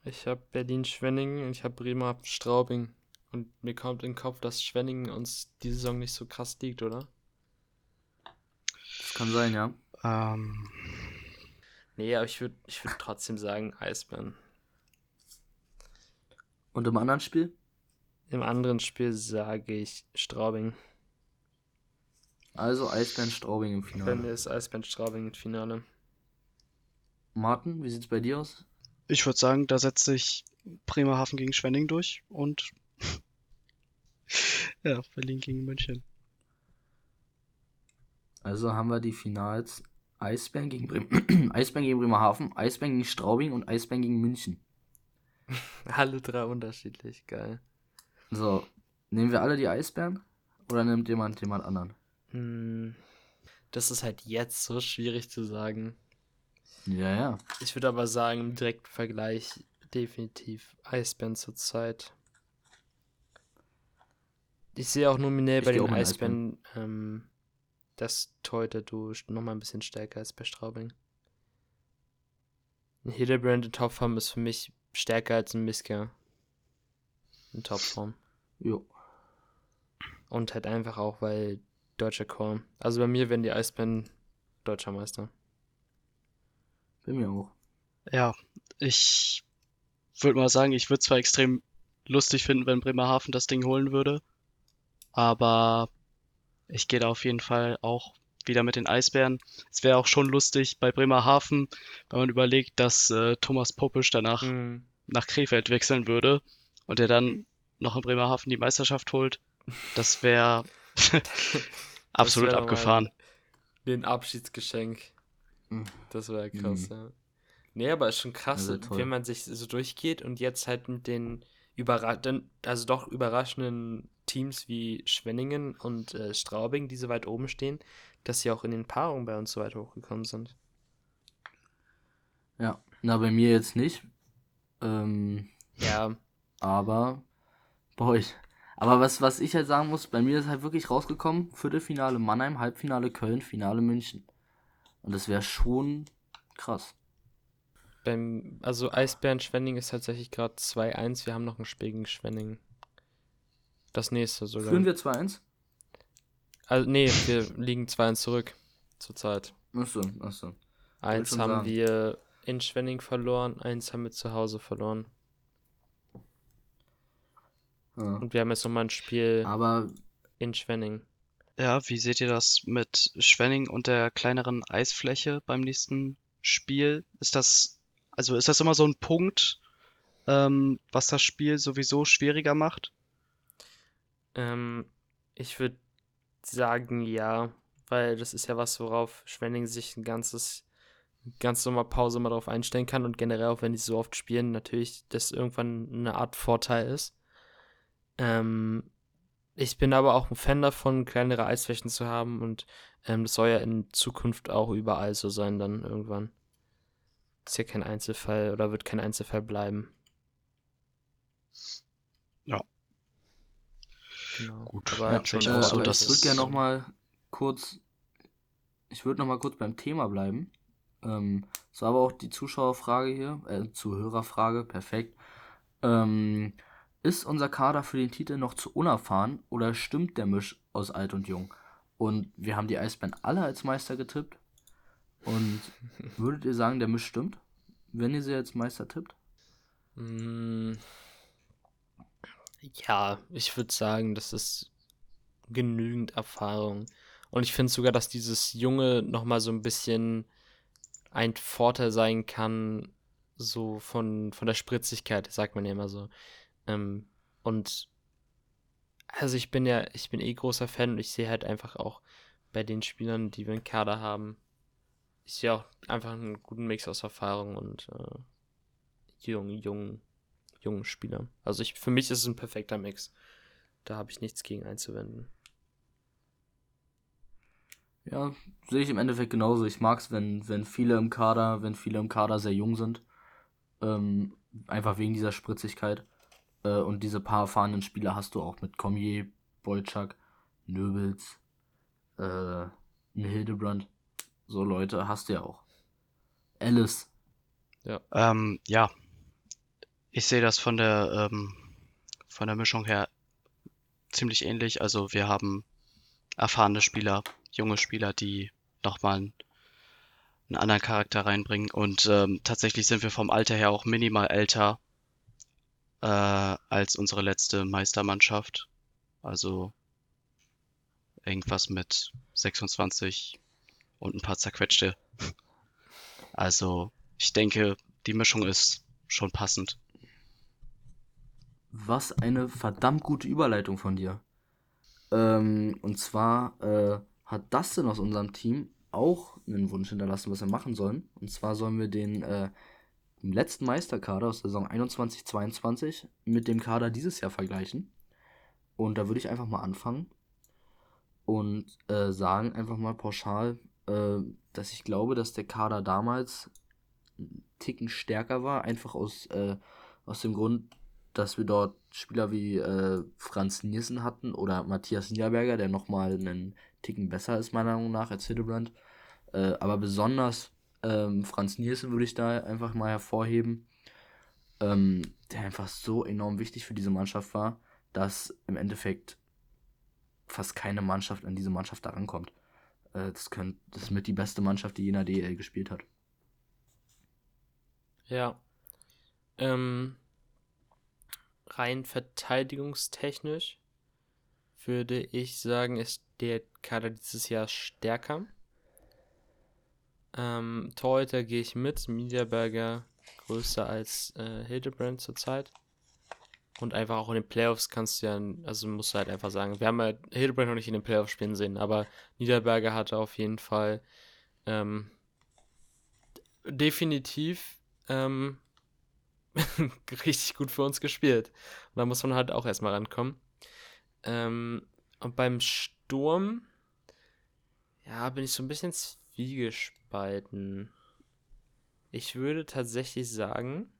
Ich habe Berlin-Schwenningen und ich habe Bremer-Straubing. Und mir kommt in den Kopf, dass Schwenningen uns die Saison nicht so krass liegt, oder? Das kann sein, ja. Ähm, Nee, aber ich würde ich würd trotzdem sagen Eisbären. Und im anderen Spiel? Im anderen Spiel sage ich Straubing. Also Eisbären Straubing im Finale. mir ist Eisbären Straubing im Finale. Martin, wie sieht's bei dir aus? ich würde sagen, da setzt sich Bremerhaven gegen Schwenning durch und [laughs] ja, Berlin gegen München. Also haben wir die Finals Eisbären gegen, Bremen [clears throat] Eisbären gegen Bremerhaven, Eisbären gegen Straubing und Eisbären gegen München. [laughs] Alle drei unterschiedlich, geil. So, nehmen wir alle die Eisbären? Oder nimmt jemand jemand anderen? Hm, das ist halt jetzt so schwierig zu sagen. Ja, ja. Ich würde aber sagen, im direkten Vergleich definitiv Eisbären zurzeit. Ich sehe auch nominell Ich bei den mit Eisbären, ähm, dass Teute du nochmal ein bisschen stärker ist bei Straubing. Ein Hildebrand in Topform ist für mich stärker als ein Miska in Topform. Jo. Und halt einfach auch, weil deutscher Chor. Also bei mir werden die Eisbären deutscher Meister. Bei mir auch. Ja, ich würde mal sagen, ich würde zwar extrem lustig finden, wenn Bremerhaven das Ding holen würde, aber ich gehe da auf jeden Fall auch wieder mit den Eisbären. Es wäre auch schon lustig bei Bremerhaven, wenn man überlegt, dass äh, Thomas Popisch danach Mhm. nach Krefeld wechseln würde und er dann noch in Bremerhaven die Meisterschaft holt. Das wäre [laughs] absolut wär abgefahren. Ein Abschiedsgeschenk. Mhm. Das wäre krass, Mhm. ja. Nee, aber ist schon krass, toll. wenn man sich so durchgeht und jetzt halt mit den überra dann- also doch überraschenden Teams wie Schwenningen und äh, Straubing, die so weit oben stehen, dass sie auch in den Paarungen bei uns so weit hochgekommen sind. Ja. Na, bei mir jetzt nicht. Ähm, Ja, aber bei euch. Aber was, was ich halt sagen muss, bei mir ist halt wirklich rausgekommen, Viertelfinale Mannheim, Halbfinale Köln, Finale München. Und das wäre schon krass. Beim, also Eisbären Schwenning ist tatsächlich gerade 2-1. Wir haben noch ein Spiel gegen Schwenning. Das nächste sogar. Führen wir 2-1? Also, nee, wir liegen 2-1 zurück. Zurzeit. Achso, achso. Eins haben sagen. wir in Schwenning verloren, eins haben wir zu Hause verloren. Ja. Und wir haben jetzt nochmal ein Spiel Aber in Schwenning. Ja, wie seht ihr das mit Schwenning und der kleineren Eisfläche beim nächsten Spiel? Ist das, also ist das immer so ein Punkt, ähm, was das Spiel sowieso schwieriger macht? Ähm, ich würde sagen, ja, weil das ist ja was, worauf Schwenning sich ein ganzes, ganz Sommerpause mal drauf einstellen kann und generell auch wenn die so oft spielen, natürlich das irgendwann eine Art Vorteil ist. Ähm, ich bin aber auch ein Fan davon, kleinere Eisflächen zu haben und ähm, das soll ja in Zukunft auch überall so sein dann irgendwann. Ist ja kein Einzelfall oder wird kein Einzelfall bleiben. Ja. Genau. Gut, aber ja, schon ich Äh, auch so, ich würde es- gerne noch mal kurz, ich würde noch mal kurz beim Thema bleiben. Ähm, das war aber auch die Zuschauerfrage hier, äh, Zuhörerfrage, perfekt. Ähm, ist unser Kader für den Titel noch zu unerfahren oder stimmt der Misch aus alt und jung? Und wir haben die Eisbären alle als Meister getippt. Und würdet ihr sagen, der Misch stimmt, wenn ihr sie als Meister tippt? Mm, Ja, ich würde sagen, das ist genügend Erfahrung. Und ich finde sogar, dass dieses Junge nochmal so ein bisschen ein Vorteil sein kann, so von, von der Spritzigkeit, sagt man ja immer so. Ähm, und also ich bin ja, ich bin eh großer Fan und ich sehe halt einfach auch bei den Spielern, die wir im Kader haben, ich sehe auch einfach einen guten Mix aus Erfahrung und äh, jungen, jungen, jungen Spielern. Also ich, für mich ist es ein perfekter Mix. Da habe ich nichts gegen einzuwenden. Ja, sehe ich im Endeffekt genauso. Ich mag es, wenn, wenn viele im Kader, wenn viele im Kader sehr jung sind. Ähm, einfach wegen dieser Spritzigkeit. Äh, und diese paar erfahrenen Spieler hast du auch mit Cormier, Bolczak, Nöbels, äh, ein Hildebrand. So Leute hast du ja auch. Alice. Ja. Ähm, ja, ich sehe das von der, ähm, von der Mischung her ziemlich ähnlich. Also wir haben erfahrene Spieler, junge Spieler, die nochmal einen, einen anderen Charakter reinbringen. Und ähm, tatsächlich sind wir vom Alter her auch minimal älter äh, als unsere letzte Meistermannschaft. Also irgendwas mit 26 und ein paar zerquetschte. Also ich denke, die Mischung ist schon passend. Was eine verdammt gute Überleitung von dir. Ähm, und zwar äh, hat Dustin aus unserem Team auch einen Wunsch hinterlassen, was wir machen sollen. Und zwar sollen wir den äh, letzten Meisterkader aus der Saison 21-22 mit dem Kader dieses Jahr vergleichen. Und da würde ich einfach mal anfangen und äh, sagen einfach mal pauschal, äh, dass ich glaube, dass der Kader damals einen Ticken stärker war, einfach aus, äh, aus dem Grund, dass wir dort Spieler wie äh, Franz Nielsen hatten oder Matthias Niederberger, der nochmal einen Ticken besser ist, meiner Meinung nach, als Hildebrand. Äh, aber besonders ähm, Franz Nielsen würde ich da einfach mal hervorheben, ähm, der einfach so enorm wichtig für diese Mannschaft war, dass im Endeffekt fast keine Mannschaft an diese Mannschaft da rankommt. Äh, das, könnt, das ist mit die beste Mannschaft, die jener DL gespielt hat. Ja. Ähm, rein verteidigungstechnisch würde ich sagen, ist der Kader dieses Jahr stärker. Ähm, Torhüter gehe ich mit. Niederberger größer als äh, Hildebrand zurzeit. Und einfach auch in den Playoffs kannst du ja, also musst du halt einfach sagen, wir haben ja Hildebrand noch nicht in den Playoffs spielen sehen, aber Niederberger hatte auf jeden Fall ähm, definitiv ähm, [laughs] richtig gut für uns gespielt. Und da muss man halt auch erstmal rankommen. Ähm, und beim Sturm, ja, bin ich so ein bisschen zwiegespalten. Ich würde tatsächlich sagen,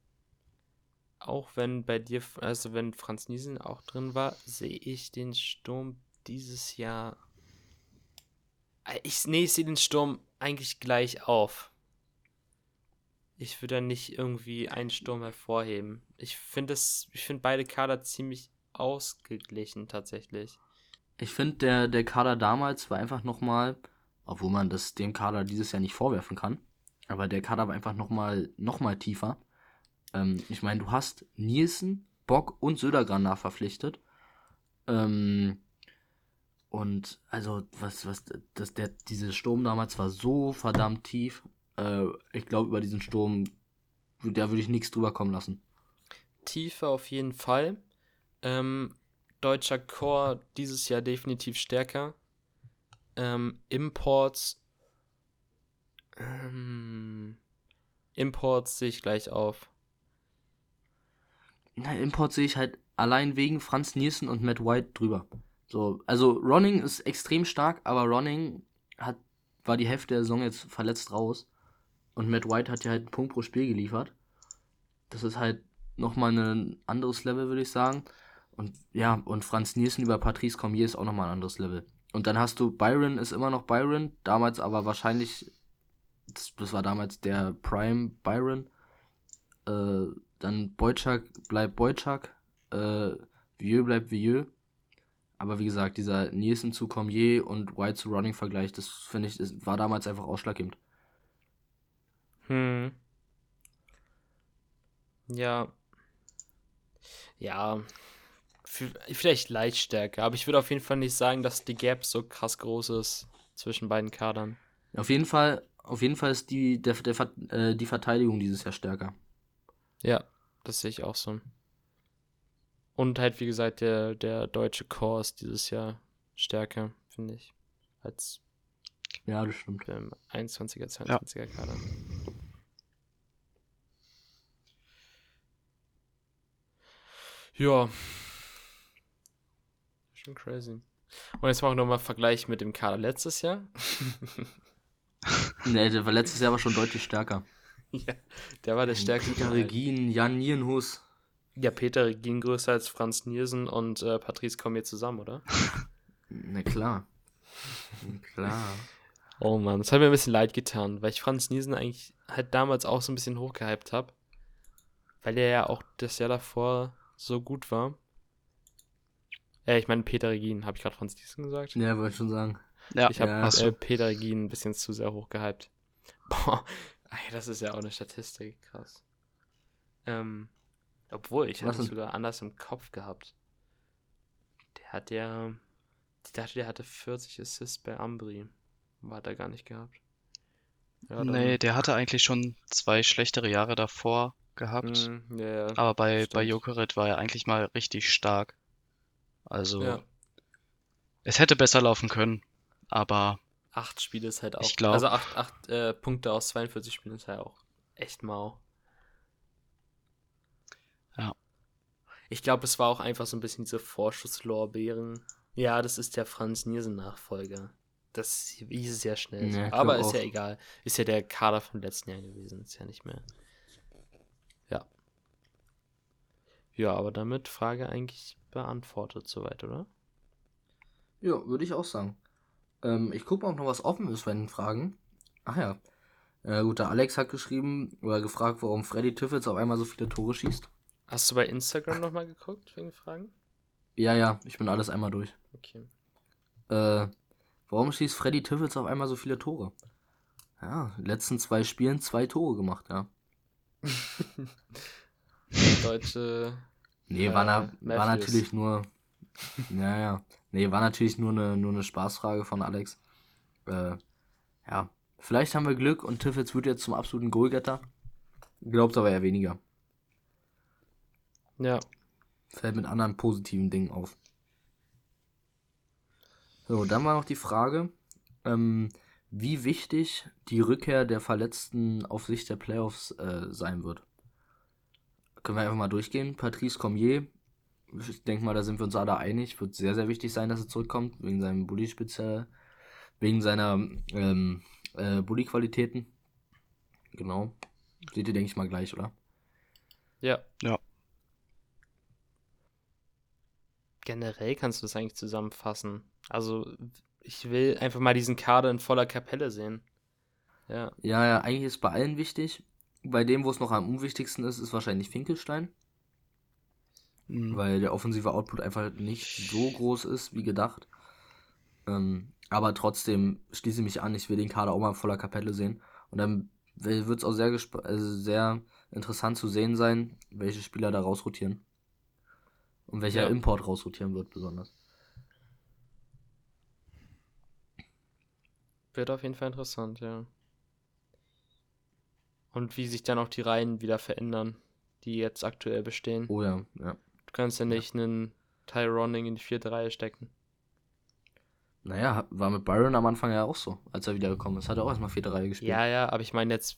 auch wenn bei dir, also wenn Franz Niesen auch drin war, sehe ich den Sturm dieses Jahr. Äh, ich, nee, ich sehe den Sturm eigentlich gleich auf. Ich würde da nicht irgendwie einen Sturm hervorheben. Ich finde finde beide Kader ziemlich ausgeglichen tatsächlich. Ich finde, der, der Kader damals war einfach nochmal, obwohl man das dem Kader dieses Jahr nicht vorwerfen kann, aber der Kader war einfach nochmal noch tiefer. Ähm, ich meine, du hast Nielsen, Bock und Södergran nachverpflichtet. Ähm, und also, was, was, das, der, dieser Sturm damals war so verdammt tief. Äh, ich glaube, über diesen Sturm, da würde ich nichts drüber kommen lassen. Tiefe auf jeden Fall. Ähm, deutscher Core dieses Jahr definitiv stärker. Ähm, Imports. Ähm, Imports sehe ich gleich auf. Na, Import sehe ich halt allein wegen Franz Nielsen und Matt White drüber. So, also Ronning ist extrem stark, aber Ronning hat, war die Hälfte der Saison jetzt verletzt raus. Und Matt White hat ja halt einen Punkt pro Spiel geliefert. Das ist halt nochmal ein anderes Level, würde ich sagen. Und ja, und Franz Nielsen über Patrice Cormier ist auch nochmal ein anderes Level. Und dann hast du Byron ist immer noch Byron, damals aber wahrscheinlich, das, das war damals der Prime Byron. Äh, dann Boyczak bleibt Boyczak, äh, Vieux bleibt Vieux. Aber wie gesagt, dieser Nielsen zu Cormier und White zu Running Vergleich, das finde ich, das war damals einfach ausschlaggebend. Hm. Ja. Ja. Vielleicht leicht stärker, aber ich würde auf jeden Fall nicht sagen, dass die Gap so krass groß ist zwischen beiden Kadern. Auf jeden Fall, auf jeden Fall ist die, der, der, äh, die Verteidigung dieses Jahr stärker. Ja, das sehe ich auch so. Und halt, wie gesagt, der, der deutsche Chor ist dieses Jahr stärker, finde ich, als ja, das stimmt. im 21er, 22er ja. Kader. Ja. Schon crazy. Und jetzt machen wir nochmal Vergleich mit dem Kader letztes Jahr. [laughs] nee, der war letztes Jahr aber schon deutlich stärker. [laughs] Ja, der war der stärkste. Peter Regin, Jan Nierenhus. Ja, Peter Regin größer als Franz Nielsen und äh, Patrice kommen hier zusammen, oder? [laughs] Na klar. klar. Oh Mann, das hat mir ein bisschen leid getan, weil ich Franz Niesen eigentlich halt damals auch so ein bisschen hochgehypt habe. Weil er ja auch das Jahr davor so gut war. Äh, ich meine Peter Regin, habe ich gerade Franz Niesen gesagt? Ja, wollte schon sagen. Ja, Ich habe Ja. äh. Peter Regin ein bisschen zu sehr hochgehypt. Boah, ey, das ist ja auch eine Statistik, krass. Ähm, obwohl, ich Was hatte es sogar anders im Kopf gehabt. Der hat ja, ich dachte, der hatte 40 Assists bei Ambri. War er gar nicht gehabt. Ja, Nee, der hatte eigentlich schon zwei schlechtere Jahre davor gehabt. Mm, ja. Aber bei, bei. Jokerit war er eigentlich mal richtig stark. Also, ja. es hätte besser laufen können, aber Acht Spiele ist halt auch. Ich glaub- Also acht, acht äh, Punkte aus 42 Spielen ist halt auch echt mau. Ja. Ich glaube, es war auch einfach so ein bisschen diese Vorschusslorbeeren. Ja, das ist der Franz Nielsen-Nachfolger. Das hieß es ja schnell. Ja, Aber ist auch. ja egal. Ist ja der Kader vom letzten Jahr gewesen. Ist ja nicht mehr. Ja. Ja, aber damit Frage eigentlich beantwortet soweit, oder? Ja, würde ich auch sagen. Ähm, ich gucke mal, ob noch was offen ist bei den Fragen. Ach ja. Äh, gut, der Alex hat geschrieben oder gefragt, warum Freddy Tiffels auf einmal so viele Tore schießt. Hast du bei Instagram nochmal geguckt wegen Fragen? Ja, ja, ich bin alles einmal durch. Okay. Äh, warum schießt Freddy Tiffels auf einmal so viele Tore? Ja, in den letzten zwei Spielen zwei Tore gemacht, ja. [laughs] Deutsche. Nee, Äh, war, na, war natürlich nur. Ja, ja. Nee, war natürlich nur eine, nur eine Spaßfrage von Alex. Äh, ja. Vielleicht haben wir Glück und Tiffels wird jetzt zum absoluten Goalgetter. Glaubt aber eher weniger. Ja. Fällt mit anderen positiven Dingen auf. So, dann war noch die Frage, ähm, wie wichtig die Rückkehr der Verletzten auf Sicht der Playoffs äh, sein wird. Können wir einfach mal durchgehen. Patrice Cormier, ich denke mal, da sind wir uns alle einig, wird sehr, sehr wichtig sein, dass er zurückkommt, wegen seinem Bully speziell, wegen seiner ähm, äh, Bully-Qualitäten. Genau. Seht ihr, denke ich mal, gleich, oder? Ja. Ja. Generell kannst du das eigentlich zusammenfassen. Also, ich will einfach mal diesen Kader in voller Kapelle sehen. Ja. Ja, ja, eigentlich ist bei allen wichtig. Bei dem, wo es noch am unwichtigsten ist, ist wahrscheinlich Finkelstein, Mhm. weil der offensive Output einfach nicht so groß ist wie gedacht. Ähm, aber trotzdem schließe ich mich an, ich will den Kader auch mal voller Kapelle sehen. Und dann wird es auch sehr, also sehr interessant zu sehen sein, welche Spieler da rausrotieren. Und welcher Ja. Import rausrotieren wird, besonders. Wird auf jeden Fall interessant, ja. Und wie sich dann auch die Reihen wieder verändern, die jetzt aktuell bestehen. Oh ja, ja. Du kannst ja nicht einen Tyroning in die vierte Reihe stecken. Naja, war mit Byron am Anfang ja auch so, als er wiedergekommen ist. Hat er auch erstmal vierte Reihe gespielt. Ja, ja, aber ich meine jetzt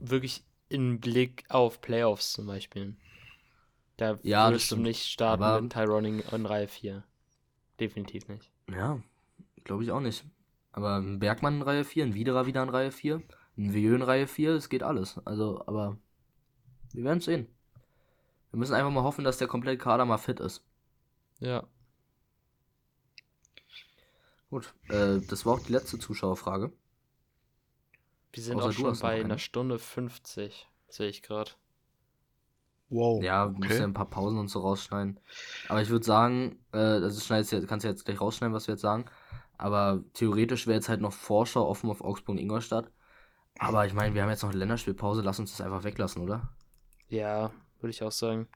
wirklich im Blick auf Playoffs zum Beispiel. Da Ja, würdest du nicht starten Aber- mit Tyroning in Reihe 4. Definitiv nicht. Ja, glaube ich auch nicht. Aber ein Bergmann in Reihe 4, ein Widerer wieder in Reihe 4, ein Vieux in Reihe 4, es geht alles. Also, aber wir werden sehen. Wir müssen einfach mal hoffen, dass der komplette Kader mal fit ist. Ja. Gut, äh, das war auch die letzte Zuschauerfrage. Wir sind Außer auch schon bei eine. einer Stunde 50, sehe ich gerade. Wow. Ja, wir müssen ja okay. ein paar Pausen und so rausschneiden. Aber ich würde sagen, äh, das schneidest du, kannst du jetzt gleich rausschneiden, was wir jetzt sagen. Aber theoretisch wäre jetzt halt noch Vorschau offen auf Augsburg und Ingolstadt. Aber ich meine, wir haben jetzt noch eine Länderspielpause, lass uns das einfach weglassen, oder? Ja, würde ich auch sagen.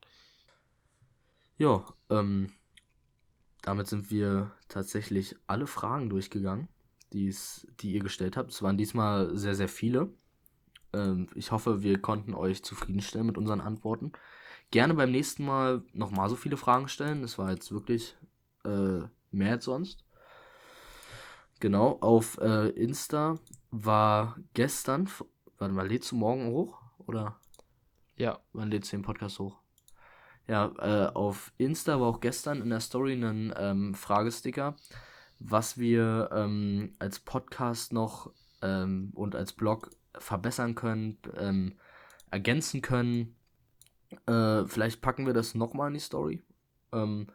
Ja, ähm, damit sind wir tatsächlich alle Fragen durchgegangen, die's, die ihr gestellt habt. Es waren diesmal sehr, sehr viele. Ähm, ich hoffe, wir konnten euch zufriedenstellen mit unseren Antworten. Gerne beim nächsten Mal nochmal so viele Fragen stellen. Das war jetzt wirklich äh, mehr als sonst. Genau, auf äh, Insta war gestern, warte mal, lädst du morgen hoch? Oder? Ja, Wann lädst du den Podcast hoch? Ja, äh, auf Insta war auch gestern in der Story ein ähm, Fragesticker, was wir ähm, als Podcast noch ähm, und als Blog verbessern können, ähm, ergänzen können. Äh, vielleicht packen wir das nochmal in die Story. Ähm,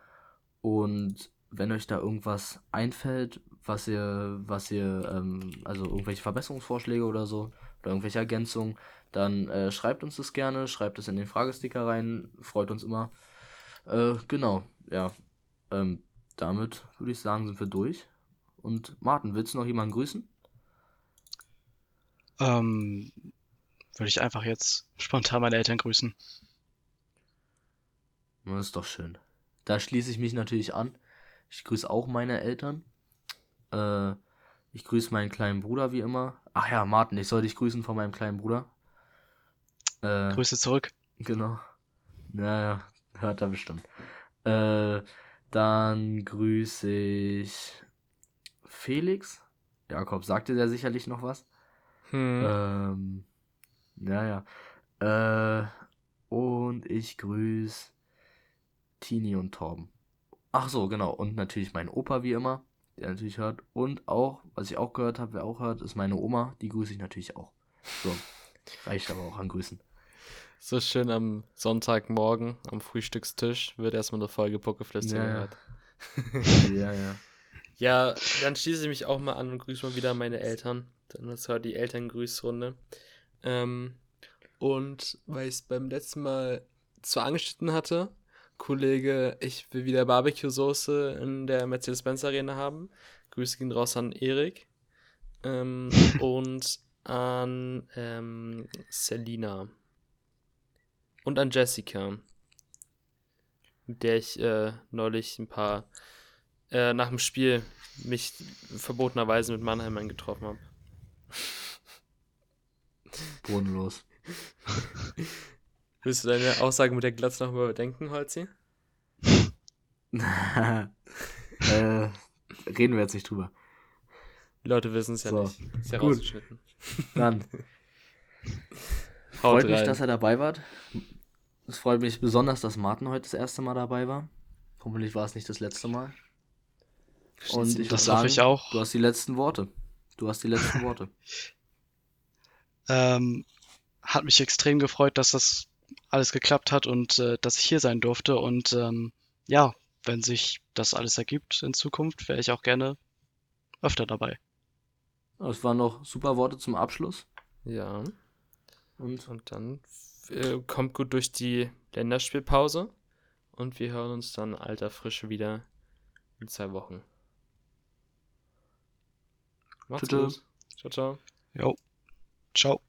und wenn euch da irgendwas einfällt, was ihr, was ihr, ähm, also irgendwelche Verbesserungsvorschläge oder so, oder irgendwelche Ergänzungen, dann äh, schreibt uns das gerne, schreibt es in den Fragesticker rein, freut uns immer. Äh, genau, ja. Ähm, damit würde ich sagen, sind wir durch. Und Martin, willst du noch jemanden grüßen? Ähm, würde ich einfach jetzt spontan meine Eltern grüßen. Das ist doch schön. Da schließe ich mich natürlich an. Ich grüße auch meine Eltern. Äh, ich grüße meinen kleinen Bruder wie immer. Ach ja, Martin, ich soll dich grüßen von meinem kleinen Bruder. Äh, Grüße zurück. Genau. Naja, hört er bestimmt. Äh, dann grüße ich Felix. Jakob sagte der sicherlich noch was. Hm. Ähm, ja, ja. Äh, und ich grüße Tini und Torben. Ach so, genau. Und natürlich mein Opa, wie immer, der natürlich hört. Und auch, was ich auch gehört habe, wer auch hört, ist meine Oma. Die grüße ich natürlich auch. So, reicht aber auch an Grüßen. So schön am Sonntagmorgen am Frühstückstisch wird erstmal eine Folge Pokeflüster ja, gehört. [laughs] [laughs] ja, ja. Ja, dann schließe ich mich auch mal an und grüße mal wieder meine Eltern. Dann ist heute die Elterngrüßrunde. Ähm, und weil ich es beim letzten Mal zwar angeschnitten hatte, Kollege, ich will wieder Barbecue-Soße in der Mercedes-Benz Arena haben. Grüße gehen raus an Erik. Ähm, [laughs] und an ähm, Selina. Und an Jessica. Mit der ich äh, neulich ein paar äh, nach dem Spiel mich verbotenerweise mit Mannheim getroffen habe. [laughs] Bodenlos. [laughs] Willst du deine Aussage mit der Glatze noch überdenken, Holzi? [laughs] äh, reden wir jetzt nicht drüber. Die Leute wissen es ja so. nicht. Ist ja Gut. rausgeschnitten. Dann. Freut rein. mich, dass er dabei war. Es freut mich besonders, dass Martin heute das erste Mal dabei war. Hoffentlich war es nicht das letzte Mal. Und ich das hoffe ich auch. Du hast die letzten Worte. Du hast die letzten Worte. [laughs] ähm, hat mich extrem gefreut, dass das alles geklappt hat und äh, dass ich hier sein durfte. Und ähm, ja, wenn sich das alles ergibt in Zukunft, wäre ich auch gerne öfter dabei. Es waren noch super Worte zum Abschluss. Ja. Und, und dann äh, kommt gut durch die Länderspielpause und wir hören uns dann alter Frische wieder in zwei Wochen. Macht's gut. Ciao, ciao. Jo. Ciao.